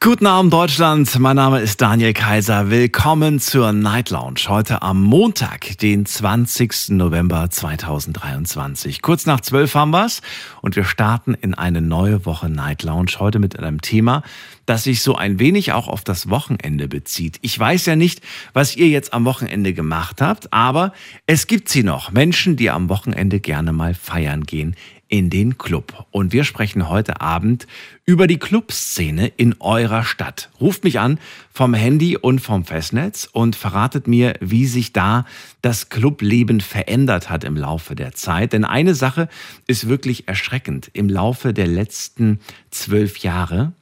Guten Abend Deutschland, mein Name ist Daniel Kaiser. Willkommen zur Night Lounge. Heute am Montag, den 20. November 2023. Kurz nach zwölf haben wir's und wir starten in eine neue Woche Night Lounge. Heute mit einem Thema, das sich so ein wenig auch auf das Wochenende bezieht. Ich weiß ja nicht, was ihr jetzt am Wochenende gemacht habt, aber es gibt sie noch. Menschen, die am Wochenende gerne mal feiern gehen in den Club. Und wir sprechen heute Abend über die Clubszene in eurer Stadt. Ruft mich an vom Handy und vom Festnetz und verratet mir, wie sich da das Clubleben verändert hat im Laufe der Zeit. Denn eine Sache ist wirklich erschreckend. Im Laufe der letzten zwölf Jahre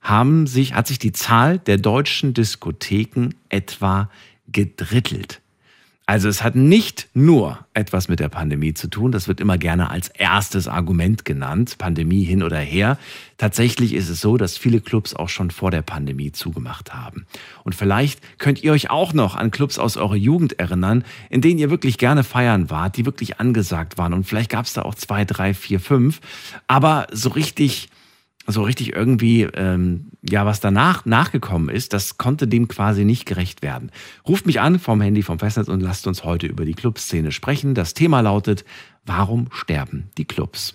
haben sich, hat sich die Zahl der deutschen Diskotheken etwa gedrittelt. Also es hat nicht nur etwas mit der Pandemie zu tun, das wird immer gerne als erstes Argument genannt, Pandemie hin oder her. Tatsächlich ist es so, dass viele Clubs auch schon vor der Pandemie zugemacht haben. Und vielleicht könnt ihr euch auch noch an Clubs aus eurer Jugend erinnern, in denen ihr wirklich gerne feiern wart, die wirklich angesagt waren. Und vielleicht gab es da auch zwei, drei, vier, fünf. Aber so richtig so richtig irgendwie, ähm, ja, was danach nachgekommen ist, das konnte dem quasi nicht gerecht werden. Ruft mich an vom Handy vom Festnetz und lasst uns heute über die Clubszene sprechen. Das Thema lautet, warum sterben die Clubs?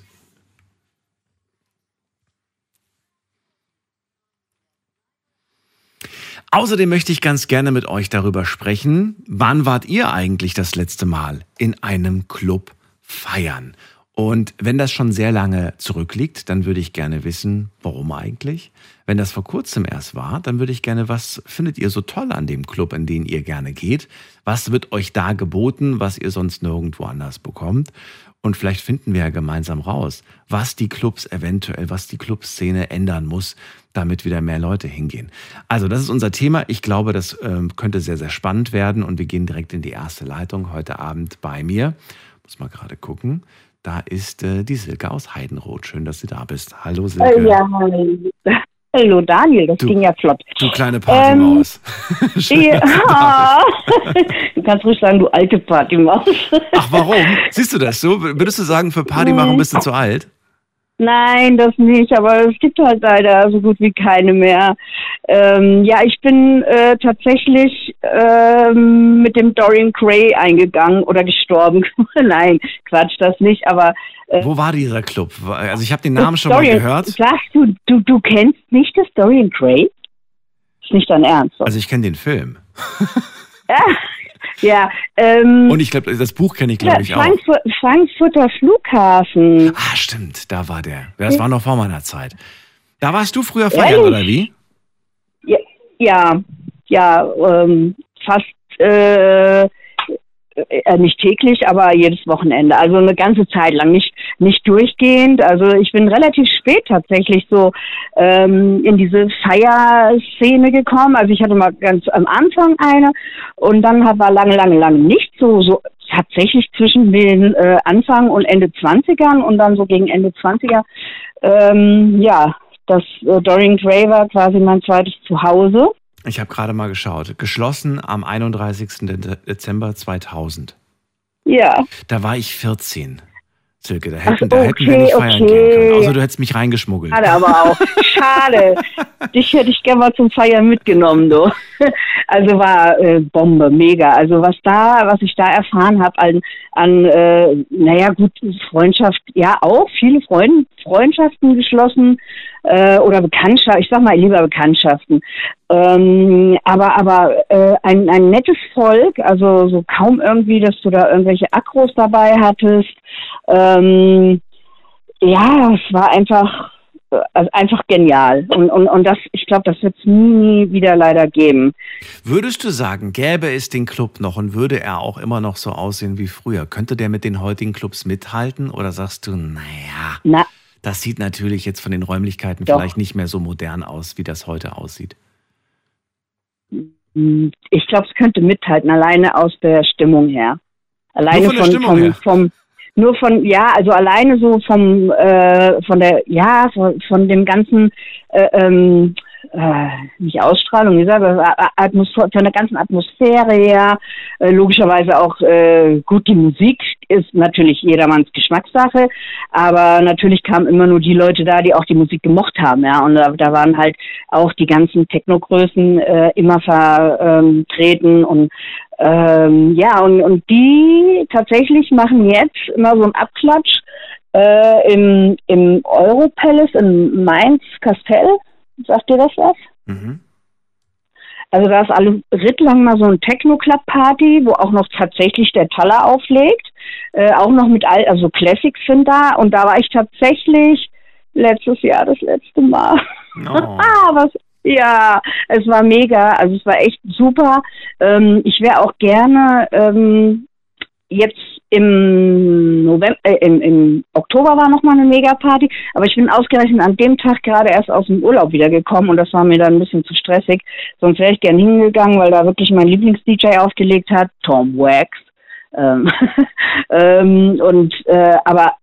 Außerdem möchte ich ganz gerne mit euch darüber sprechen, wann wart ihr eigentlich das letzte Mal in einem Club feiern? Und wenn das schon sehr lange zurückliegt, dann würde ich gerne wissen, warum eigentlich? Wenn das vor kurzem erst war, dann würde ich gerne, was findet ihr so toll an dem Club, in den ihr gerne geht? Was wird euch da geboten, was ihr sonst nirgendwo anders bekommt? Und vielleicht finden wir ja gemeinsam raus, was die Clubs eventuell, was die Clubszene ändern muss, damit wieder mehr Leute hingehen. Also, das ist unser Thema. Ich glaube, das äh, könnte sehr, sehr spannend werden. Und wir gehen direkt in die erste Leitung heute Abend bei mir. Muss mal gerade gucken. Da ist äh, die Silke aus Heidenroth. Schön, dass du da bist. Hallo Silke. Äh, ja, hallo Daniel, das Du- ging ja flott. Du kleine Partymaus. Schön, du da bist. du kannst ruhig sagen, du alte Partymaus. Ach, warum? Siehst du das so? Würdest du sagen, für Party machen bist du zu alt? Nein, das nicht, aber es gibt halt leider so gut wie keine mehr. Ähm, ja, ich bin äh, tatsächlich ähm, mit dem Dorian Gray eingegangen oder gestorben. Nein, Quatsch, das nicht, aber äh, Wo war dieser Club? Also ich habe den Namen schon mal Dorian, gehört. Sagst du, du, du kennst nicht das Dorian Gray? Ist nicht dein Ernst. Also ich kenne den Film. ja, ähm, Und ich glaube, das Buch kenne ich, ja, glaube ich, auch. Frankfurt, Frankfurter Flughafen. Ah, stimmt, da war der. Das war noch vor meiner Zeit. Da warst du früher feiern, Ehrlich? oder wie? Ja, ja, ja ähm, fast äh, äh, nicht täglich, aber jedes Wochenende. Also eine ganze Zeit lang, nicht nicht durchgehend. Also ich bin relativ spät tatsächlich so ähm, in diese Feierszene gekommen. Also ich hatte mal ganz am Anfang eine und dann war lange, lange, lange nicht so so tatsächlich zwischen den äh, Anfang und Ende 20ern und dann so gegen Ende 20er ähm, ja das äh, Dorian Gray war quasi mein zweites Zuhause. Ich habe gerade mal geschaut. Geschlossen am 31. De- Dezember 2000. Ja. Da war ich 14. Silke, da hätten, Ach, da hätten wir okay, nicht feiern okay. gehen können. Außer du hättest mich reingeschmuggelt. Schade aber auch. Schade. Dich hätte ich gerne mal zum Feiern mitgenommen, du. Also war äh, Bombe, mega. Also was da, was ich da erfahren habe an, an äh, naja gut, Freundschaft, ja auch viele Freund, Freundschaften geschlossen äh, oder Bekanntschaften, ich sag mal lieber Bekanntschaften. Ähm, aber aber äh, ein, ein nettes Volk, also so kaum irgendwie, dass du da irgendwelche Akros dabei hattest. Ähm, ja, es war einfach, äh, also einfach genial. Und, und, und das, ich glaube, das wird es nie wieder leider geben. Würdest du sagen, gäbe es den Club noch und würde er auch immer noch so aussehen wie früher? Könnte der mit den heutigen Clubs mithalten? Oder sagst du, naja, Na, das sieht natürlich jetzt von den Räumlichkeiten Doch. vielleicht nicht mehr so modern aus, wie das heute aussieht? Ich glaube, es könnte mithalten, alleine aus der Stimmung her. Alleine von der von, vom, her? vom, nur von, ja, also alleine so vom, äh, von der, ja, von, von dem ganzen, äh, ähm, äh, nicht Ausstrahlung, wie gesagt, Atmosphäre, von der ganzen Atmosphäre her, äh, logischerweise auch äh, gut, die Musik ist natürlich jedermanns Geschmackssache, aber natürlich kamen immer nur die Leute da, die auch die Musik gemocht haben, ja, und da, da waren halt auch die ganzen Technogrößen äh, immer vertreten und ähm, ja, und, und die tatsächlich machen jetzt immer so einen Abklatsch äh, im, im Europalace in Mainz-Kastell. Sagt dir das was? Mhm. Also da ist alle Rittlang mal so ein Techno-Club-Party, wo auch noch tatsächlich der Taller auflegt. Äh, auch noch mit all, also Classics sind da. Und da war ich tatsächlich letztes Jahr das letzte Mal. Oh. Was, ja, es war mega. Also es war echt super. Ähm, ich wäre auch gerne ähm, jetzt im November, äh, im, im Oktober war nochmal eine Mega-Party, aber ich bin ausgerechnet an dem Tag gerade erst aus dem Urlaub wiedergekommen und das war mir dann ein bisschen zu stressig. Sonst wäre ich gern hingegangen, weil da wirklich mein Lieblings-DJ aufgelegt hat, Tom Wax. Ähm, ähm, und äh, aber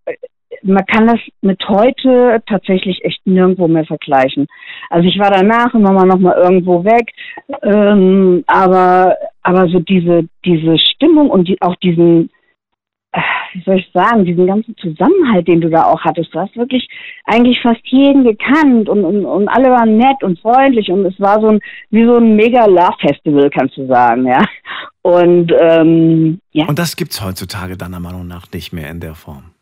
man kann das mit heute tatsächlich echt nirgendwo mehr vergleichen. Also ich war danach immer mal noch mal irgendwo weg, ähm, aber aber so diese diese Stimmung und die, auch diesen äh, wie soll ich sagen, diesen ganzen Zusammenhalt, den du da auch hattest. Du hast wirklich eigentlich fast jeden gekannt und, und, und alle waren nett und freundlich und es war so ein, wie so ein mega Love-Festival, kannst du sagen, ja. Und, ähm, ja. Und das gibt's heutzutage deiner Meinung nach nicht mehr in der Form?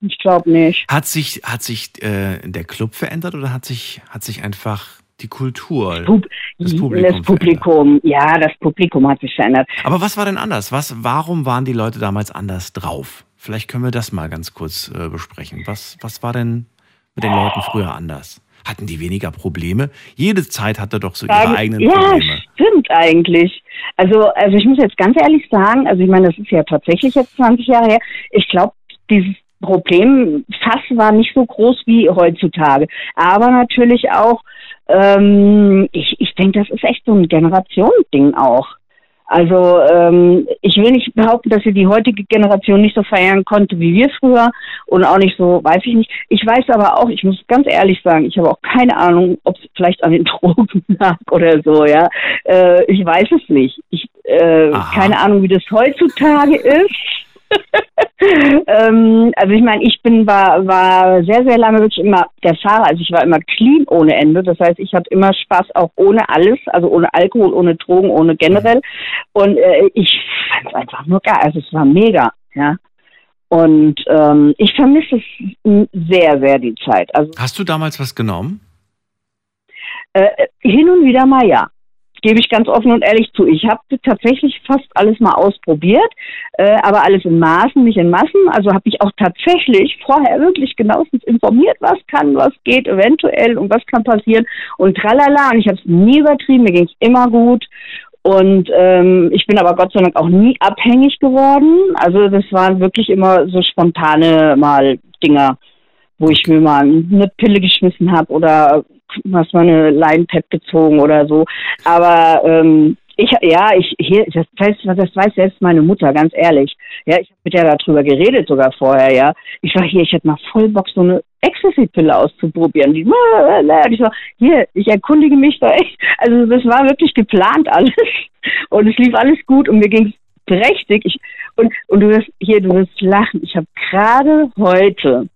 Ich glaube nicht. Hat sich, hat sich äh, der Club verändert oder hat sich, hat sich einfach die Kultur, das, Pub das Publikum, das Publikum ja, das Publikum hat sich verändert. Aber was war denn anders? Was, warum waren die Leute damals anders drauf? Vielleicht können wir das mal ganz kurz äh, besprechen. Was, was war denn mit den Leuten früher anders? Hatten die weniger Probleme? Jede Zeit hatte doch so ihre eigenen ja, Probleme. Ja, stimmt eigentlich. Also, also ich muss jetzt ganz ehrlich sagen, also ich meine, das ist ja tatsächlich jetzt 20 Jahre her. Ich glaube, dieses Problemfass war nicht so groß wie heutzutage. Aber natürlich auch, ähm, ich, ich denke, das ist echt so ein Generationsding auch. Also ähm, ich will nicht behaupten, dass sie die heutige Generation nicht so feiern konnte wie wir früher und auch nicht so, weiß ich nicht. Ich weiß aber auch, ich muss ganz ehrlich sagen, ich habe auch keine Ahnung, ob es vielleicht an den Drogen lag oder so, ja. Äh, ich weiß es nicht. Ich äh, keine Ahnung, wie das heutzutage ist. ähm, also ich meine, ich bin war war sehr sehr lange wirklich immer der Fahrer, also ich war immer clean ohne Ende. Das heißt, ich hatte immer Spaß auch ohne alles, also ohne Alkohol, ohne Drogen, ohne generell. Und äh, ich fand es einfach nur geil. Also es war mega, ja. Und ähm, ich vermisse es sehr sehr die Zeit. Also hast du damals was genommen? Äh, hin und wieder mal ja gebe ich ganz offen und ehrlich zu. Ich habe tatsächlich fast alles mal ausprobiert, äh, aber alles in Maßen, nicht in Massen. Also habe ich auch tatsächlich vorher wirklich genauestens informiert, was kann, was geht eventuell und was kann passieren und tralala. Und ich habe es nie übertrieben, mir ging es immer gut. Und ähm, ich bin aber Gott sei Dank auch nie abhängig geworden. Also das waren wirklich immer so spontane mal Dinger, wo ich mir mal eine Pille geschmissen habe oder hast mal eine Line-Pad gezogen oder so. Aber ähm, ich, ja, ich, hier, das weiß, das weiß selbst meine Mutter, ganz ehrlich. Ja, ich habe mit der darüber geredet sogar vorher, ja. Ich sag hier, ich hätte mal voll Bock, so eine Ecstasy-Pille auszuprobieren. Die, ich sag, hier, ich erkundige mich da echt. Also das war wirklich geplant alles. Und es lief alles gut und mir ging es prächtig. Ich, und, und du wirst, hier, du wirst lachen. Ich habe gerade heute,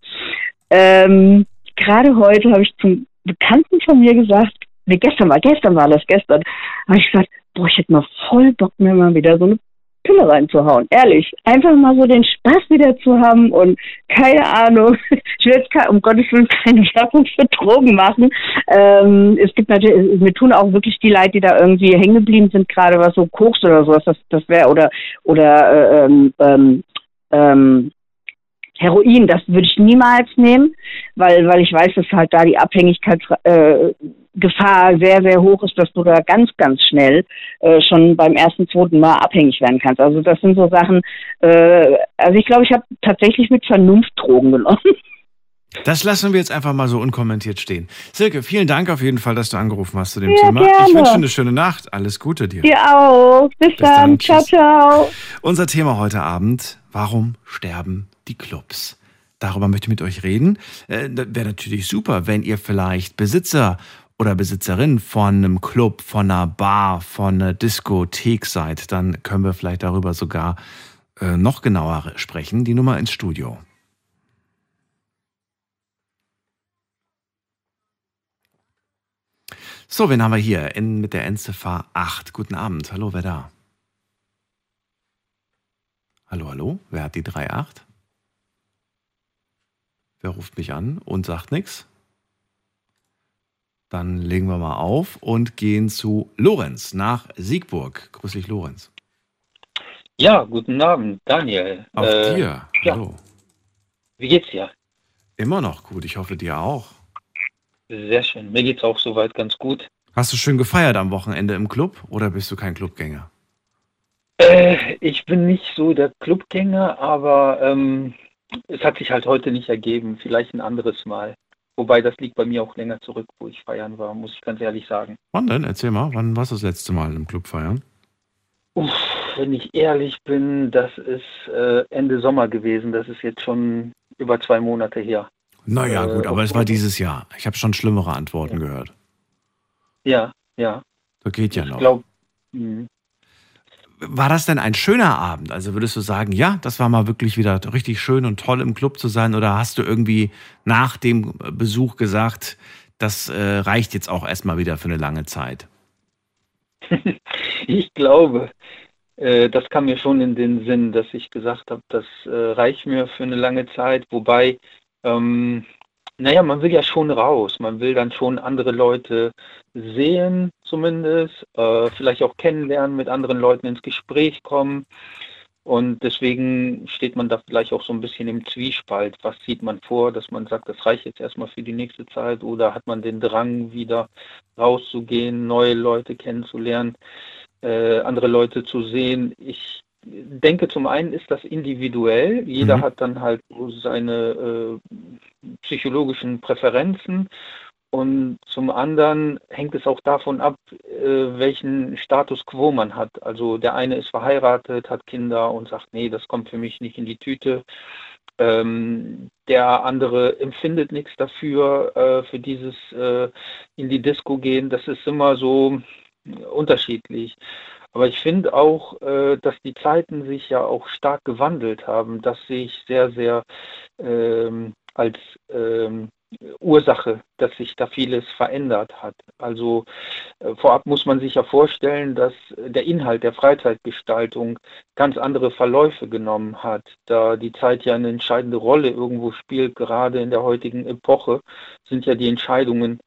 ähm, gerade heute habe ich zum Bekannten von mir gesagt, nee, gestern war, gestern war das, gestern, habe ich gesagt, boah, ich hätte mal voll Bock, mir mal wieder so eine Pille reinzuhauen. Ehrlich. Einfach mal so den Spaß wieder zu haben und keine Ahnung. Ich will jetzt um Gottes Willen keine Werbung für Drogen machen. Ähm, es gibt natürlich, mir tun auch wirklich die Leute, die da irgendwie hängen geblieben sind, gerade was so Koks oder sowas, das, das wäre, oder, oder, äh, ähm, ähm, ähm Heroin, das würde ich niemals nehmen, weil, weil ich weiß, dass halt da die Abhängigkeitsgefahr äh, sehr, sehr hoch ist, dass du da ganz, ganz schnell äh, schon beim ersten, zweiten Mal abhängig werden kannst. Also das sind so Sachen, äh, also ich glaube, ich habe tatsächlich mit Vernunft Drogen genommen. Das lassen wir jetzt einfach mal so unkommentiert stehen. Silke, vielen Dank auf jeden Fall, dass du angerufen hast zu dem ja, Thema. Gerne. Ich wünsche dir eine schöne Nacht. Alles Gute dir. Dir auch. Bis, Bis dann. dann. Ciao, ciao. Unser Thema heute Abend, warum sterben die Clubs. Darüber möchte ich mit euch reden. Äh, Wäre natürlich super, wenn ihr vielleicht Besitzer oder Besitzerin von einem Club, von einer Bar, von einer Diskothek seid, dann können wir vielleicht darüber sogar äh, noch genauer sprechen. Die Nummer ins Studio. So, wen haben wir hier in, mit der Endziffer 8? Guten Abend. Hallo, wer da? Hallo, hallo. Wer hat die 3.8? Wer ruft mich an und sagt nichts? Dann legen wir mal auf und gehen zu Lorenz nach Siegburg. Grüß dich, Lorenz. Ja, guten Abend, Daniel. Auch äh, dir. Hallo. Ja. Wie geht's dir? Immer noch gut. Ich hoffe, dir auch. Sehr schön. Mir geht's auch soweit ganz gut. Hast du schön gefeiert am Wochenende im Club oder bist du kein Clubgänger? Äh, ich bin nicht so der Clubgänger, aber ähm, es hat sich halt heute nicht ergeben. Vielleicht ein anderes Mal. Wobei das liegt bei mir auch länger zurück, wo ich feiern war, muss ich ganz ehrlich sagen. Wann denn? Erzähl mal, wann warst du das letzte Mal im Club feiern? Uff, wenn ich ehrlich bin, das ist äh, Ende Sommer gewesen. Das ist jetzt schon über zwei Monate her. Naja, äh, gut, aber es war dieses Jahr. Ich habe schon schlimmere Antworten ja. gehört. Ja, ja. Das geht ja ich noch. Glaub, hm. War das denn ein schöner Abend? Also würdest du sagen, ja, das war mal wirklich wieder richtig schön und toll im Club zu sein? Oder hast du irgendwie nach dem Besuch gesagt, das äh, reicht jetzt auch erstmal wieder für eine lange Zeit? ich glaube, äh, das kam mir schon in den Sinn, dass ich gesagt habe, das äh, reicht mir für eine lange Zeit. Wobei, ähm, naja, man will ja schon raus. Man will dann schon andere Leute sehen, zumindest, äh, vielleicht auch kennenlernen, mit anderen Leuten ins Gespräch kommen. Und deswegen steht man da vielleicht auch so ein bisschen im Zwiespalt. Was zieht man vor, dass man sagt, das reicht jetzt erstmal für die nächste Zeit? Oder hat man den Drang, wieder rauszugehen, neue Leute kennenzulernen, äh, andere Leute zu sehen? Ich denke, zum einen ist das individuell. Jeder mhm. hat dann halt seine äh, psychologischen Präferenzen und zum anderen hängt es auch davon ab, äh, welchen Status quo man hat. Also der eine ist verheiratet, hat Kinder und sagt, nee, das kommt für mich nicht in die Tüte. Ähm, der andere empfindet nichts dafür, äh, für dieses äh, in die Disco gehen. Das ist immer so unterschiedlich. Aber ich finde auch, äh, dass die Zeiten sich ja auch stark gewandelt haben. Das sehe ich sehr, sehr ähm, als ähm, Ursache, dass sich da vieles verändert hat. Also äh, vorab muss man sich ja vorstellen, dass der Inhalt der Freizeitgestaltung ganz andere Verläufe genommen hat, da die Zeit ja eine entscheidende Rolle irgendwo spielt, gerade in der heutigen Epoche sind ja die Entscheidungen,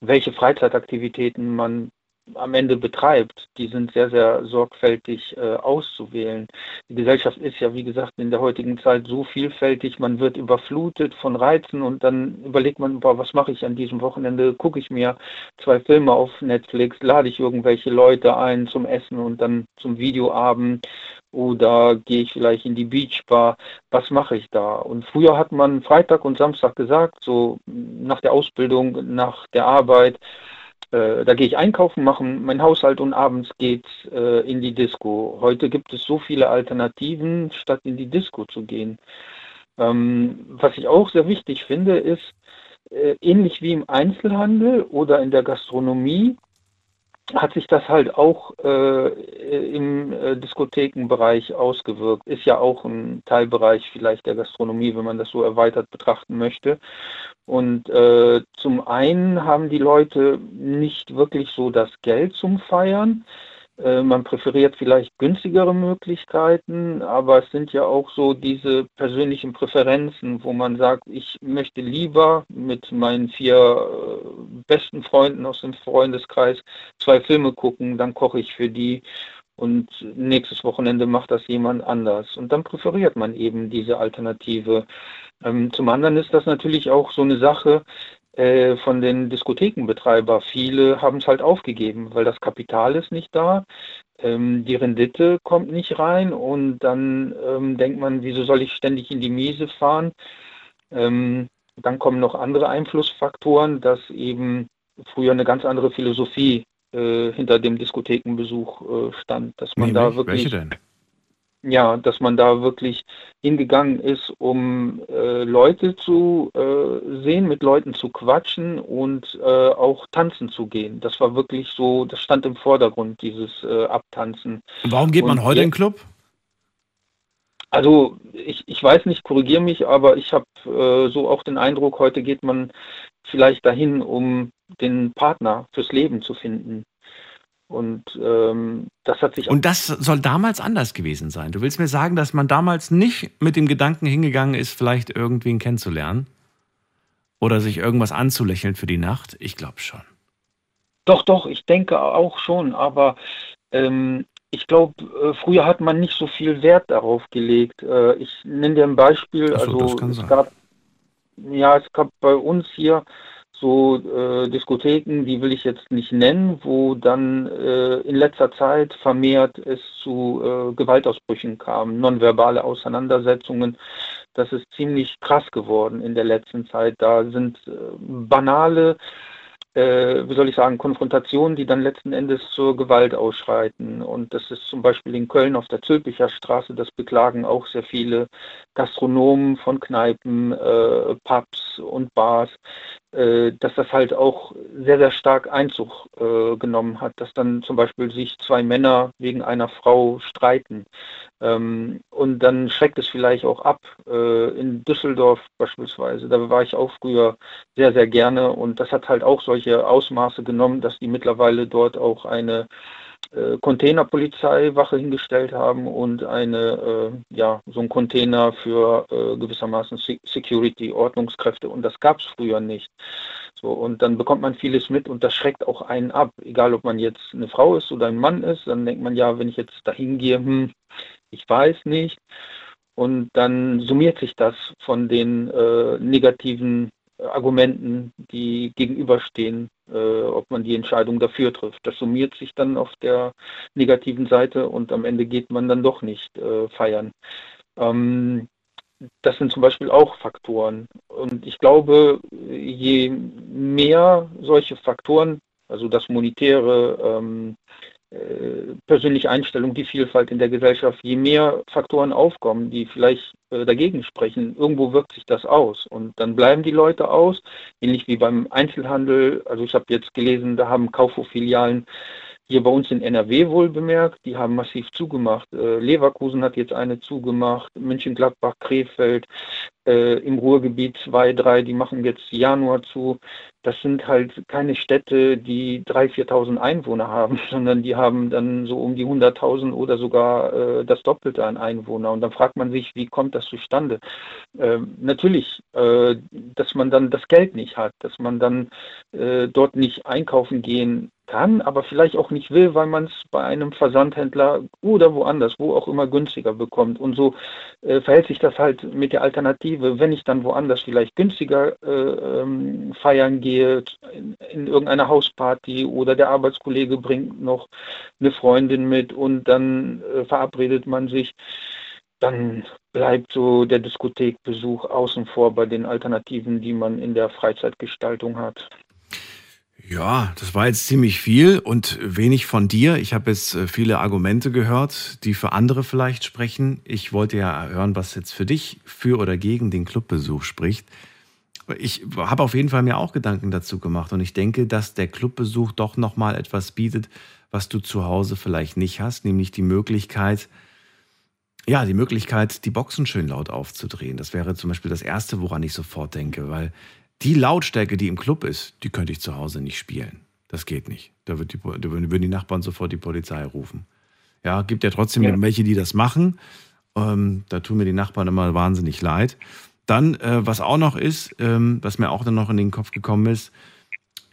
welche Freizeitaktivitäten man am Ende betreibt, die sind sehr, sehr sorgfältig äh, auszuwählen. Die Gesellschaft ist ja, wie gesagt, in der heutigen Zeit so vielfältig, man wird überflutet von Reizen und dann überlegt man, boah, was mache ich an diesem Wochenende? Gucke ich mir zwei Filme auf Netflix, lade ich irgendwelche Leute ein zum Essen und dann zum Videoabend oder gehe ich vielleicht in die Beachbar? Was mache ich da? Und früher hat man Freitag und Samstag gesagt, so nach der Ausbildung, nach der Arbeit, äh, da gehe ich einkaufen, mache meinen Haushalt und abends geht's äh, in die Disco. Heute gibt es so viele Alternativen, statt in die Disco zu gehen. Ähm, was ich auch sehr wichtig finde, ist, äh, ähnlich wie im Einzelhandel oder in der Gastronomie, hat sich das halt auch äh, im äh, Diskothekenbereich ausgewirkt. Ist ja auch ein Teilbereich vielleicht der Gastronomie, wenn man das so erweitert betrachten möchte. Und äh, zum einen haben die Leute nicht wirklich so das Geld zum Feiern. Äh, man präferiert vielleicht günstigere Möglichkeiten, aber es sind ja auch so diese persönlichen Präferenzen, wo man sagt, ich möchte lieber mit meinen vier äh, besten Freunden aus dem Freundeskreis zwei Filme gucken, dann koche ich für die und nächstes Wochenende macht das jemand anders. Und dann präferiert man eben diese Alternative. Ähm, zum anderen ist das natürlich auch so eine Sache, äh, von den Diskothekenbetreiber. Viele haben es halt aufgegeben, weil das Kapital ist nicht da, ähm, die Rendite kommt nicht rein und dann ähm, denkt man, wieso soll ich ständig in die Miese fahren? Ähm, dann kommen noch andere Einflussfaktoren, dass eben früher eine ganz andere Philosophie äh, hinter dem Diskothekenbesuch äh, stand, dass man nee, da wirklich. Welche denn? Ja, dass man da wirklich hingegangen ist, um äh, Leute zu äh, sehen, mit Leuten zu quatschen und äh, auch tanzen zu gehen. Das war wirklich so, das stand im Vordergrund, dieses äh, Abtanzen. Warum geht man und heute in den Club? Also ich, ich weiß nicht, korrigiere mich, aber ich habe äh, so auch den Eindruck, heute geht man vielleicht dahin, um den Partner fürs Leben zu finden. Und ähm, das hat sich. Und das soll damals anders gewesen sein. Du willst mir sagen, dass man damals nicht mit dem Gedanken hingegangen ist, vielleicht irgendwen kennenzulernen? Oder sich irgendwas anzulächeln für die Nacht? Ich glaube schon. Doch, doch, ich denke auch schon. Aber ähm, ich glaube, äh, früher hat man nicht so viel Wert darauf gelegt. Äh, ich nenne dir ein Beispiel. So, also es sein. gab, ja, es gab bei uns hier so äh, Diskotheken, die will ich jetzt nicht nennen, wo dann äh, in letzter Zeit vermehrt es zu äh, Gewaltausbrüchen kam, nonverbale Auseinandersetzungen. Das ist ziemlich krass geworden in der letzten Zeit. Da sind äh, banale äh, wie soll ich sagen, Konfrontationen, die dann letzten Endes zur Gewalt ausschreiten. Und das ist zum Beispiel in Köln auf der Zülpicher Straße, das beklagen auch sehr viele Gastronomen von Kneipen, äh, Pubs und Bars, dass das halt auch sehr, sehr stark Einzug äh, genommen hat, dass dann zum Beispiel sich zwei Männer wegen einer Frau streiten. Ähm, und dann schreckt es vielleicht auch ab. Äh, in Düsseldorf beispielsweise, da war ich auch früher sehr, sehr gerne und das hat halt auch solche Ausmaße genommen, dass die mittlerweile dort auch eine äh, Containerpolizeiwache hingestellt haben und eine, äh, ja, so ein Container für äh, gewissermaßen Security, Ordnungskräfte und das gab es früher nicht. So, und dann bekommt man vieles mit und das schreckt auch einen ab. Egal, ob man jetzt eine Frau ist oder ein Mann ist, dann denkt man ja, wenn ich jetzt dahin gehe, hm, ich weiß nicht. Und dann summiert sich das von den äh, negativen Argumenten, die gegenüberstehen, äh, ob man die Entscheidung dafür trifft. Das summiert sich dann auf der negativen Seite und am Ende geht man dann doch nicht äh, feiern. Ähm, das sind zum Beispiel auch Faktoren. Und ich glaube, je mehr solche Faktoren, also das Monetäre, ähm, äh, persönliche Einstellung, die Vielfalt in der Gesellschaft, je mehr Faktoren aufkommen, die vielleicht äh, dagegen sprechen, irgendwo wirkt sich das aus. Und dann bleiben die Leute aus, ähnlich wie beim Einzelhandel. Also ich habe jetzt gelesen, da haben Kaufhof-Filialen hier bei uns in NRW wohl bemerkt, die haben massiv zugemacht. Äh, Leverkusen hat jetzt eine zugemacht, München-Gladbach, Krefeld, äh, im Ruhrgebiet zwei, drei, die machen jetzt Januar zu. Das sind halt keine Städte, die 3.000, 4.000 Einwohner haben, sondern die haben dann so um die 100.000 oder sogar äh, das Doppelte an Einwohner. Und dann fragt man sich, wie kommt das zustande? Ähm, natürlich, äh, dass man dann das Geld nicht hat, dass man dann äh, dort nicht einkaufen gehen kann, aber vielleicht auch nicht will, weil man es bei einem Versandhändler oder woanders, wo auch immer günstiger bekommt. Und so äh, verhält sich das halt mit der Alternative. Wenn ich dann woanders vielleicht günstiger äh, ähm, feiern gehe, in, in irgendeiner Hausparty oder der Arbeitskollege bringt noch eine Freundin mit und dann äh, verabredet man sich, dann bleibt so der Diskothekbesuch außen vor bei den Alternativen, die man in der Freizeitgestaltung hat. Ja, das war jetzt ziemlich viel und wenig von dir. Ich habe jetzt äh, viele Argumente gehört, die für andere vielleicht sprechen. Ich wollte ja hören, was jetzt für dich für oder gegen den Clubbesuch spricht. Ich habe auf jeden Fall mir auch Gedanken dazu gemacht und ich denke, dass der Clubbesuch doch noch mal etwas bietet, was du zu Hause vielleicht nicht hast, nämlich die Möglichkeit, ja, die Möglichkeit, die Boxen schön laut aufzudrehen. Das wäre zum Beispiel das Erste, woran ich sofort denke, weil die Lautstärke, die im Club ist, die könnte ich zu Hause nicht spielen. Das geht nicht. Da, wird die, da würden die Nachbarn sofort die Polizei rufen. Ja, gibt ja trotzdem ja. welche, die das machen. Ähm, da tun mir die Nachbarn immer wahnsinnig leid. Dann, äh, was auch noch ist, ähm, was mir auch dann noch in den Kopf gekommen ist,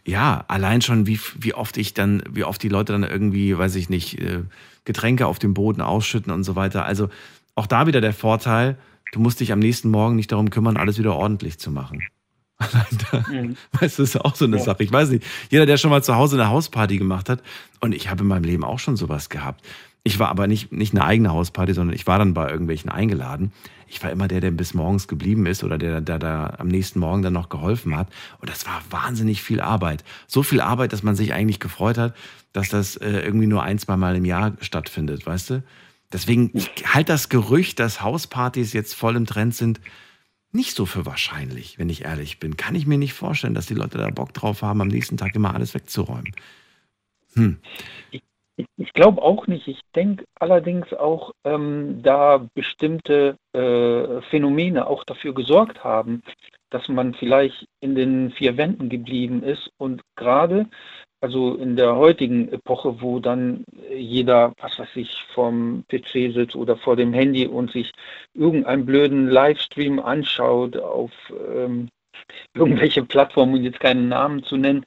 ja, allein schon, wie, wie oft ich dann, wie oft die Leute dann irgendwie, weiß ich nicht, äh, Getränke auf dem Boden ausschütten und so weiter. Also auch da wieder der Vorteil, du musst dich am nächsten Morgen nicht darum kümmern, alles wieder ordentlich zu machen. Mhm. Weißt du, das ist auch so eine ja. Sache. Ich weiß nicht, jeder, der schon mal zu Hause eine Hausparty gemacht hat, und ich habe in meinem Leben auch schon sowas gehabt. Ich war aber nicht, nicht eine eigene Hausparty, sondern ich war dann bei irgendwelchen eingeladen. Ich war immer der, der bis morgens geblieben ist oder der, der da am nächsten Morgen dann noch geholfen hat. Und das war wahnsinnig viel Arbeit. So viel Arbeit, dass man sich eigentlich gefreut hat, dass das äh, irgendwie nur ein, zwei Mal im Jahr stattfindet, weißt du? Deswegen ich halte das Gerücht, dass Hauspartys jetzt voll im Trend sind, nicht so für wahrscheinlich, wenn ich ehrlich bin. Kann ich mir nicht vorstellen, dass die Leute da Bock drauf haben, am nächsten Tag immer alles wegzuräumen. Hm. Ich, ich, glaube auch nicht. Ich denke allerdings auch, ähm, da bestimmte äh, Phänomene auch dafür gesorgt haben, dass man vielleicht in den vier Wänden geblieben ist und gerade also in der heutigen Epoche, wo dann jeder, was weiß ich, vom PC sitzt oder vor dem Handy und sich irgendeinen blöden Livestream anschaut auf ähm, irgendwelche Plattformen, um jetzt keinen Namen zu nennen.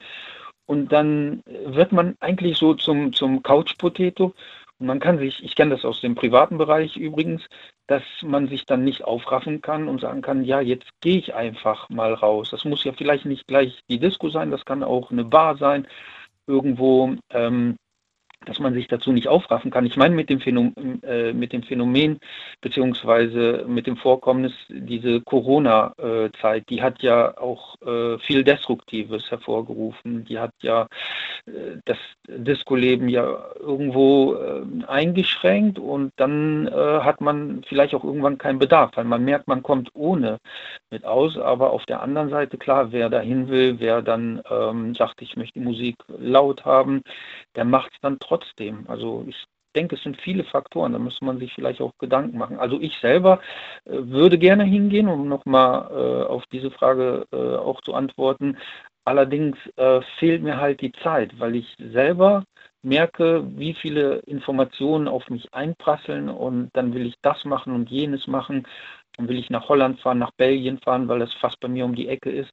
Und dann wird man eigentlich so zum, zum Couch-Potato. Und man kann sich, ich kenne das aus dem privaten Bereich übrigens, dass man sich dann nicht aufraffen kann und sagen kann, ja, jetzt gehe ich einfach mal raus. Das muss ja vielleicht nicht gleich die Disco sein, das kann auch eine Bar sein irgendwo, ähm, dass man sich dazu nicht aufraffen kann. Ich meine mit dem Phänomen, äh, mit dem Phänomen beziehungsweise mit dem Vorkommnis, diese Corona-Zeit, die hat ja auch äh, viel Destruktives hervorgerufen. Die hat ja äh, das Disco-Leben ja irgendwo äh, eingeschränkt und dann äh, hat man vielleicht auch irgendwann keinen Bedarf, weil man merkt, man kommt ohne mit aus. Aber auf der anderen Seite, klar, wer dahin will, wer dann ähm, sagt, ich möchte Musik laut haben, der macht es dann trotzdem. Also ich denke, es sind viele Faktoren, da müsste man sich vielleicht auch Gedanken machen. Also ich selber äh, würde gerne hingehen, um nochmal äh, auf diese Frage äh, auch zu antworten. Allerdings fehlt mir halt die Zeit, weil ich selber merke, wie viele Informationen auf mich einprasseln und dann will ich das machen und jenes machen. Dann will ich nach Holland fahren, nach Belgien fahren, weil das fast bei mir um die Ecke ist.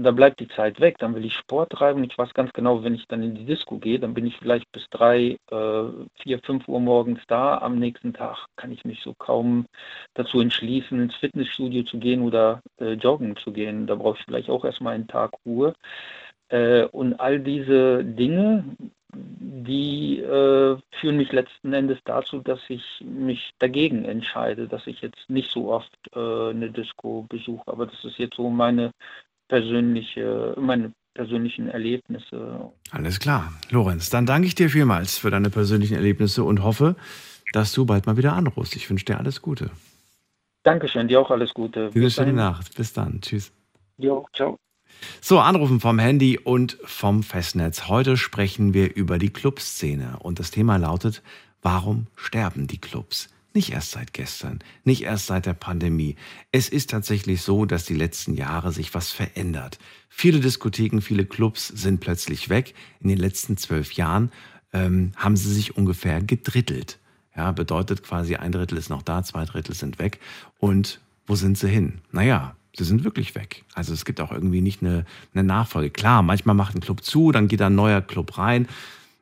Und da bleibt die Zeit weg. Dann will ich Sport treiben. Ich weiß ganz genau, wenn ich dann in die Disco gehe, dann bin ich vielleicht bis drei, äh, vier, fünf Uhr morgens da. Am nächsten Tag kann ich mich so kaum dazu entschließen, ins Fitnessstudio zu gehen oder äh, joggen zu gehen. Da brauche ich vielleicht auch erstmal einen Tag Ruhe. Äh, und all diese Dinge, die äh, führen mich letzten Endes dazu, dass ich mich dagegen entscheide, dass ich jetzt nicht so oft äh, eine Disco besuche. Aber das ist jetzt so meine persönliche, meine persönlichen Erlebnisse. Alles klar. Lorenz, dann danke ich dir vielmals für deine persönlichen Erlebnisse und hoffe, dass du bald mal wieder anrufst. Ich wünsche dir alles Gute. Dankeschön, dir auch alles Gute. Bis schöne Nacht. Bis dann. Tschüss. Jo, ciao. So, Anrufen vom Handy und vom Festnetz. Heute sprechen wir über die Clubszene und das Thema lautet, warum sterben die Clubs? Nicht erst seit gestern, nicht erst seit der Pandemie. Es ist tatsächlich so, dass die letzten Jahre sich was verändert. Viele Diskotheken, viele Clubs sind plötzlich weg. In den letzten zwölf Jahren ähm, haben sie sich ungefähr gedrittelt. Ja, bedeutet quasi ein Drittel ist noch da, zwei Drittel sind weg. Und wo sind sie hin? Naja, sie sind wirklich weg. Also es gibt auch irgendwie nicht eine, eine Nachfolge. Klar, manchmal macht ein Club zu, dann geht ein neuer Club rein.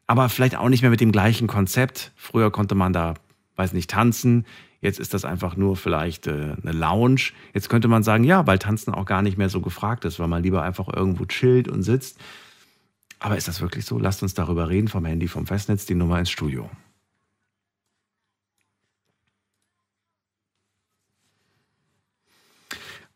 Aber vielleicht auch nicht mehr mit dem gleichen Konzept. Früher konnte man da weiß nicht, tanzen. Jetzt ist das einfach nur vielleicht äh, eine Lounge. Jetzt könnte man sagen, ja, weil Tanzen auch gar nicht mehr so gefragt ist, weil man lieber einfach irgendwo chillt und sitzt. Aber ist das wirklich so? Lasst uns darüber reden vom Handy, vom Festnetz, die Nummer ins Studio.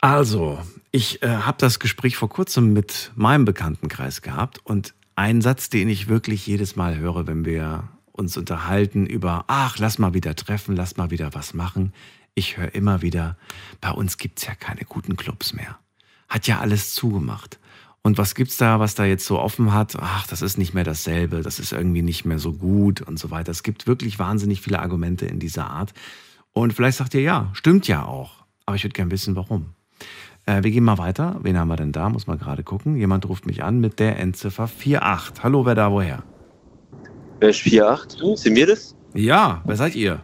Also, ich äh, habe das Gespräch vor kurzem mit meinem Bekanntenkreis gehabt und ein Satz, den ich wirklich jedes Mal höre, wenn wir uns unterhalten über, ach, lass mal wieder treffen, lass mal wieder was machen. Ich höre immer wieder, bei uns gibt es ja keine guten Clubs mehr. Hat ja alles zugemacht. Und was gibt's da, was da jetzt so offen hat? Ach, das ist nicht mehr dasselbe, das ist irgendwie nicht mehr so gut und so weiter. Es gibt wirklich wahnsinnig viele Argumente in dieser Art. Und vielleicht sagt ihr, ja, stimmt ja auch. Aber ich würde gerne wissen, warum. Äh, wir gehen mal weiter. Wen haben wir denn da? Muss man gerade gucken. Jemand ruft mich an mit der Endziffer 48. Hallo, wer da woher? Bash 48. Sind wir das? Ja, wer seid ihr?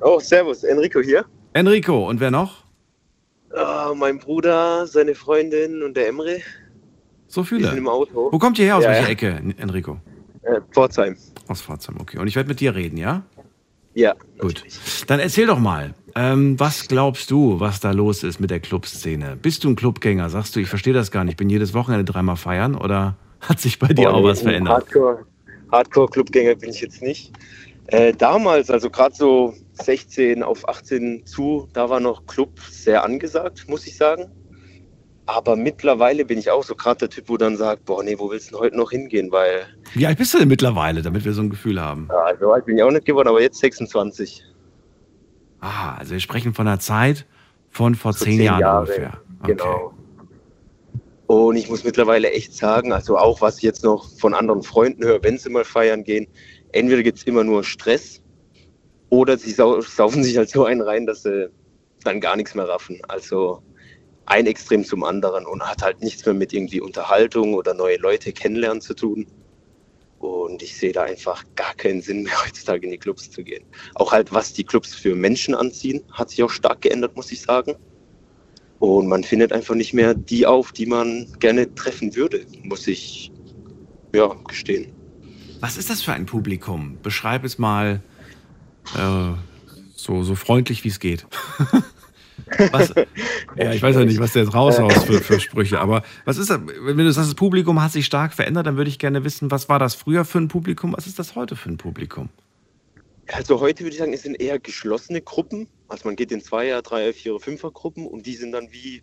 Oh, servus, Enrico hier. Enrico, und wer noch? Oh, mein Bruder, seine Freundin und der Emre. So viele? Die sind im Auto. Wo kommt ihr her, aus ja, welcher ja. Ecke, Enrico? Äh, Pforzheim. Aus Pforzheim, okay. Und ich werde mit dir reden, ja? Ja. Gut. Natürlich. Dann erzähl doch mal, ähm, was glaubst du, was da los ist mit der Clubszene? Bist du ein Clubgänger? Sagst du, ich verstehe das gar nicht, ich bin jedes Wochenende dreimal feiern oder hat sich bei dir auch was verändert? Hardcore, Hardcore-Clubgänger bin ich jetzt nicht. Äh, damals, also gerade so 16 auf 18 zu, da war noch Club sehr angesagt, muss ich sagen. Aber mittlerweile bin ich auch so gerade der Typ, wo dann sagt, boah, nee, wo willst du denn heute noch hingehen? Weil. Wie alt bist du denn mittlerweile, damit wir so ein Gefühl haben? Ja, so alt bin ich auch nicht geworden, aber jetzt 26. Aha, also wir sprechen von einer Zeit von vor, Vor zehn, zehn Jahren Jahre, ungefähr. Okay. Genau. Und ich muss mittlerweile echt sagen, also auch was ich jetzt noch von anderen Freunden höre, wenn sie mal feiern gehen, entweder gibt es immer nur Stress oder sie sau saufen sich halt so einen rein, dass sie dann gar nichts mehr raffen. Also ein Extrem zum anderen und hat halt nichts mehr mit irgendwie Unterhaltung oder neue Leute kennenlernen zu tun. Und ich sehe da einfach gar keinen Sinn mehr, heutzutage in die Clubs zu gehen. Auch halt, was die Clubs für Menschen anziehen, hat sich auch stark geändert, muss ich sagen. Und man findet einfach nicht mehr die auf, die man gerne treffen würde, muss ich ja gestehen. Was ist das für ein Publikum? Beschreib es mal äh, so, so freundlich, wie es geht. was, ja, ich weiß ja nicht, was der jetzt raushaust für, für Sprüche, aber was ist das? Wenn du sagst, das Publikum hat sich stark verändert, dann würde ich gerne wissen, was war das früher für ein Publikum, was ist das heute für ein Publikum? Also heute würde ich sagen, es sind eher geschlossene Gruppen. Also man geht in Zweier-, Dreier-, Vierer-, Fünfer-Gruppen und die sind dann wie,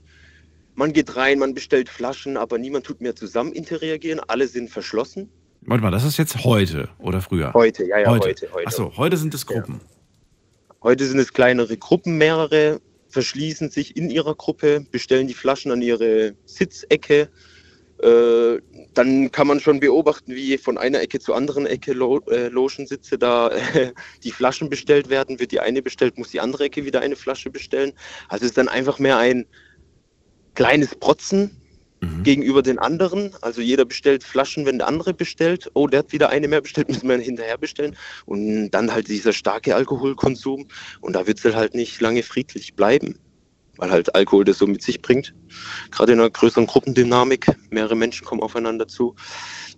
man geht rein, man bestellt Flaschen, aber niemand tut mehr zusammen interagieren, alle sind verschlossen. Warte mal, das ist jetzt heute oder früher? Heute, ja, ja, heute. heute, Achso, heute sind es Gruppen. Heute sind es kleinere Gruppen, mehrere verschließen sich in ihrer Gruppe, bestellen die Flaschen an ihre Sitzecke. Äh, dann kann man schon beobachten, wie von einer Ecke zur anderen Ecke Lo äh, Logen-Sitze da äh, die Flaschen bestellt werden. Wird die eine bestellt, muss die andere Ecke wieder eine Flasche bestellen. Also es ist dann einfach mehr ein kleines Protzen Mhm. gegenüber den anderen. Also jeder bestellt Flaschen, wenn der andere bestellt. Oh, der hat wieder eine mehr bestellt, müssen wir hinterher bestellen. Und dann halt dieser starke Alkoholkonsum. Und da wird es halt nicht lange friedlich bleiben, weil halt Alkohol das so mit sich bringt. Gerade in einer größeren Gruppendynamik. Mehrere Menschen kommen aufeinander zu.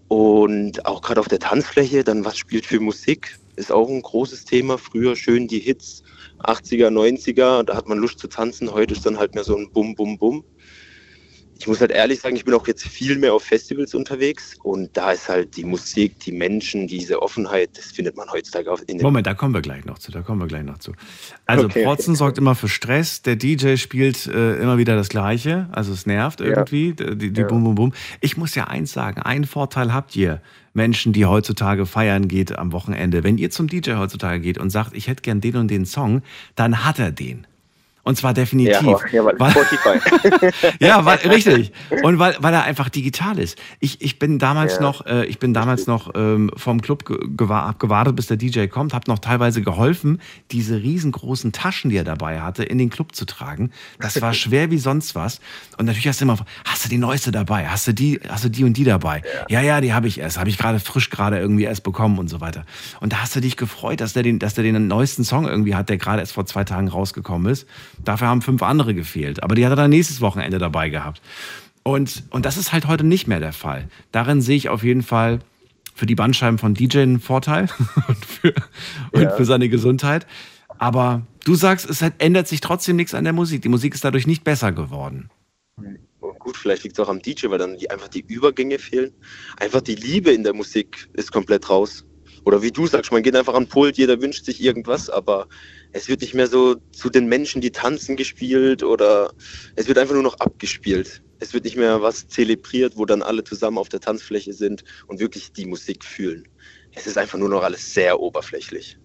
Und auch gerade auf der Tanzfläche, dann was spielt für Musik, ist auch ein großes Thema. Früher schön die Hits, 80er, 90er, da hat man Lust zu tanzen. Heute ist dann halt mehr so ein Bum, Bum, Bum ich muss halt ehrlich sagen, ich bin auch jetzt viel mehr auf Festivals unterwegs und da ist halt die Musik, die Menschen, diese Offenheit, das findet man heutzutage auch in den Moment, da kommen wir gleich noch zu. Da kommen wir gleich noch zu. Also Okay, Protzen sorgt immer für Stress. Der DJ spielt äh, immer wieder das Gleiche. Also es nervt irgendwie. Die, die Ja. Bum Bum Bum. Ich muss ja eins sagen: Einen Vorteil habt ihr Menschen, die heutzutage feiern geht am Wochenende. Wenn ihr zum DJ heutzutage geht und sagt, ich hätte gern den und den Song, dann hat er den. Und zwar definitiv. ja, ja, weil Weil- Spotify. Ja, weil, richtig. Und weil, weil er einfach digital ist. Ich, ich bin damals Ja. noch, äh, ich bin damals noch ähm, vom Club gewartet, bis der DJ kommt, habe noch teilweise geholfen, diese riesengroßen Taschen, die er dabei hatte, in den Club zu tragen. Das war schwer wie sonst was. Und natürlich hast du immer, hast du die neueste dabei? Hast du die, hast du die und die dabei? Ja, ja, die habe ich erst, habe ich gerade frisch gerade irgendwie erst bekommen und so weiter. Und da hast du dich gefreut, dass der den, dass der den neuesten Song irgendwie hat, der gerade erst vor zwei Tagen rausgekommen ist. Dafür haben fünf andere gefehlt. Aber die hat er dann nächstes Wochenende dabei gehabt. Und, und das ist halt heute nicht mehr der Fall. Darin sehe ich auf jeden Fall für die Bandscheiben von DJ einen Vorteil und, für, und Ja. für seine Gesundheit. Aber du sagst, es ändert sich trotzdem nichts an der Musik. Die Musik ist dadurch nicht besser geworden. Und gut, vielleicht liegt es auch am DJ, weil dann die, einfach die Übergänge fehlen. Einfach die Liebe in der Musik ist komplett raus. Oder wie du sagst, man geht einfach an den Pult, jeder wünscht sich irgendwas, aber es wird nicht mehr so zu den Menschen, die tanzen, gespielt oder es wird einfach nur noch abgespielt. Es wird nicht mehr was zelebriert, wo dann alle zusammen auf der Tanzfläche sind und wirklich die Musik fühlen. Es ist einfach nur noch alles sehr oberflächlich.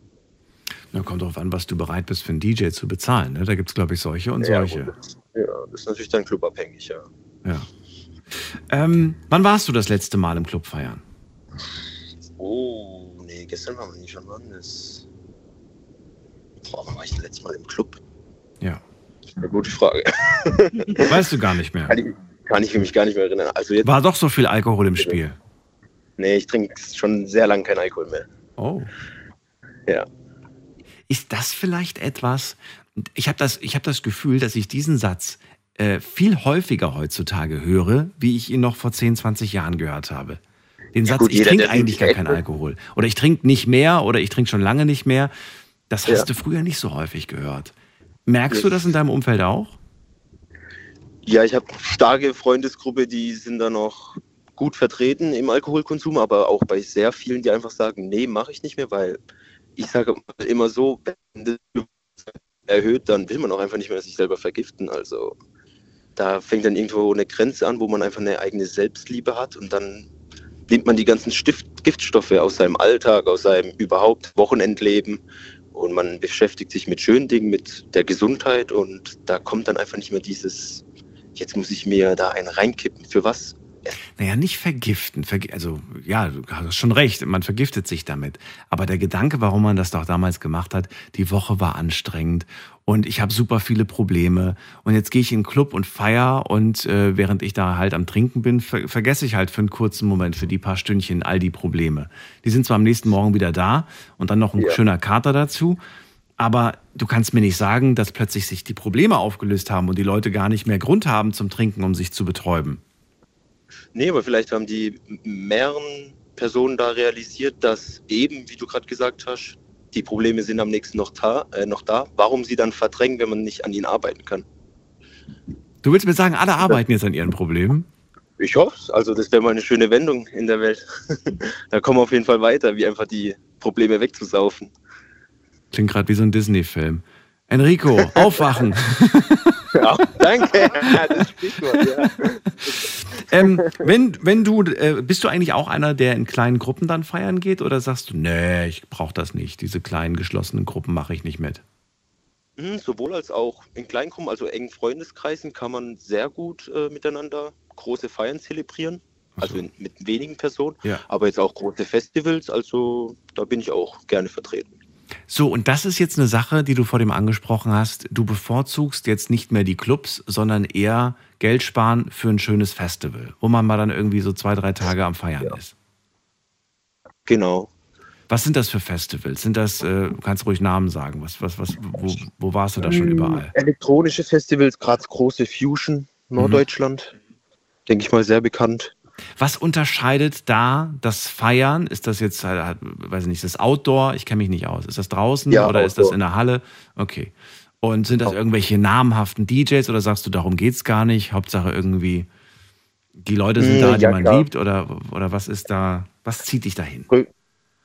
Na, kommt darauf an, was du bereit bist für einen DJ zu bezahlen. Ne? Da gibt es, glaube ich, solche und Ja, solche. gut, das, ja, das ist natürlich dann clubabhängig, ja. Ja. Ähm, wann warst du das letzte Mal im Club feiern? Oh, nee, gestern waren wir nicht schon wann das. Boah, wann war ich das letzte Mal im Club? Ja. Das ist eine gute Frage. Weißt du gar nicht mehr. Kann ich, kann ich mich gar nicht mehr erinnern. Also jetzt, War doch so viel Alkohol im Spiel. nee, ich trinke schon sehr lange keinen Alkohol mehr. Oh. Ja. Ist das vielleicht etwas? Ich habe das, ich hab das Gefühl, dass ich diesen Satz äh, viel häufiger heutzutage höre, wie ich ihn noch vor 10, 20 Jahren gehört habe. Den Satz, gut, ich trinke eigentlich gar keinen Alkohol. Oder ich trinke nicht mehr oder ich trinke schon lange nicht mehr. Das hast Ja. du früher nicht so häufig gehört. Merkst du das in deinem Umfeld auch? Ja, ich habe starke Freundesgruppe, die sind da noch gut vertreten im Alkoholkonsum, aber auch bei sehr vielen, die einfach sagen, nee, mache ich nicht mehr, weil ich sage immer so, wenn das erhöht, dann will man auch einfach nicht mehr sich selber vergiften. Also da fängt dann irgendwo eine Grenze an, wo man einfach eine eigene Selbstliebe hat und dann nimmt man die ganzen Stift Giftstoffe aus seinem Alltag, aus seinem überhaupt Wochenendleben Und man beschäftigt sich mit schönen Dingen, mit der Gesundheit und da kommt dann einfach nicht mehr dieses, jetzt muss ich mir da einen reinkippen. Für was? Naja, nicht vergiften. Vergi also, ja, du hast schon recht, man vergiftet sich damit. Aber der Gedanke, warum man das doch damals gemacht hat, die Woche war anstrengend und ich habe super viele Probleme. Und jetzt gehe ich in den Club und feier und äh, während ich da halt am Trinken bin, ver vergesse ich halt für einen kurzen Moment, für die paar Stündchen all die Probleme. Die sind zwar am nächsten Morgen wieder da und dann noch ein ja. schöner Kater dazu. Aber du kannst mir nicht sagen, dass plötzlich sich die Probleme aufgelöst haben und die Leute gar nicht mehr Grund haben zum Trinken, um sich zu betäuben. Nee, aber vielleicht haben die mehreren Personen da realisiert, dass eben, wie du gerade gesagt hast, die Probleme sind am nächsten noch da, äh, noch da. Warum sie dann verdrängen, wenn man nicht an ihnen arbeiten kann? Du willst mir sagen, alle arbeiten jetzt an ihren Problemen? Ich hoffe es. Also das wäre mal eine schöne Wendung in der Welt. da kommen wir auf jeden Fall weiter, wie einfach die Probleme wegzusaufen. Klingt gerade wie so ein Disney-Film. Enrico, aufwachen! ja, danke. das ja. ähm, wenn, wenn du, äh, bist du eigentlich auch einer, der in kleinen Gruppen dann feiern geht oder sagst du, nee, ich brauche das nicht, diese kleinen geschlossenen Gruppen mache ich nicht mit? Mhm, sowohl als auch in kleinen Gruppen, also engen Freundeskreisen kann man sehr gut äh, miteinander große Feiern zelebrieren. Also in, mit wenigen Personen, ja. aber jetzt auch große Festivals, also da bin ich auch gerne vertreten. So, und das ist jetzt eine Sache, die du vor dem angesprochen hast. Du bevorzugst jetzt nicht mehr die Clubs, sondern eher Geld sparen für ein schönes Festival, wo man mal dann irgendwie so zwei, drei Tage am Feiern ja. ist. Genau. Was sind das für Festivals? Sind das, äh, kannst ruhig Namen sagen, was, was, was, wo, wo warst du da schon überall? Elektronische Festivals, gerade große Fusion, Norddeutschland, mhm. denke ich mal sehr bekannt. Was unterscheidet da das Feiern? Ist das jetzt, äh, weiß ich nicht, ist das Outdoor? Ich kenne mich nicht aus. Ist das draußen ja, oder Outdoor. ist das in der Halle? Okay. Und sind das irgendwelche namhaften DJs oder sagst du, darum geht es gar nicht? Hauptsache irgendwie, die Leute sind da, die ja, man klar. liebt oder, oder was ist da, was zieht dich dahin?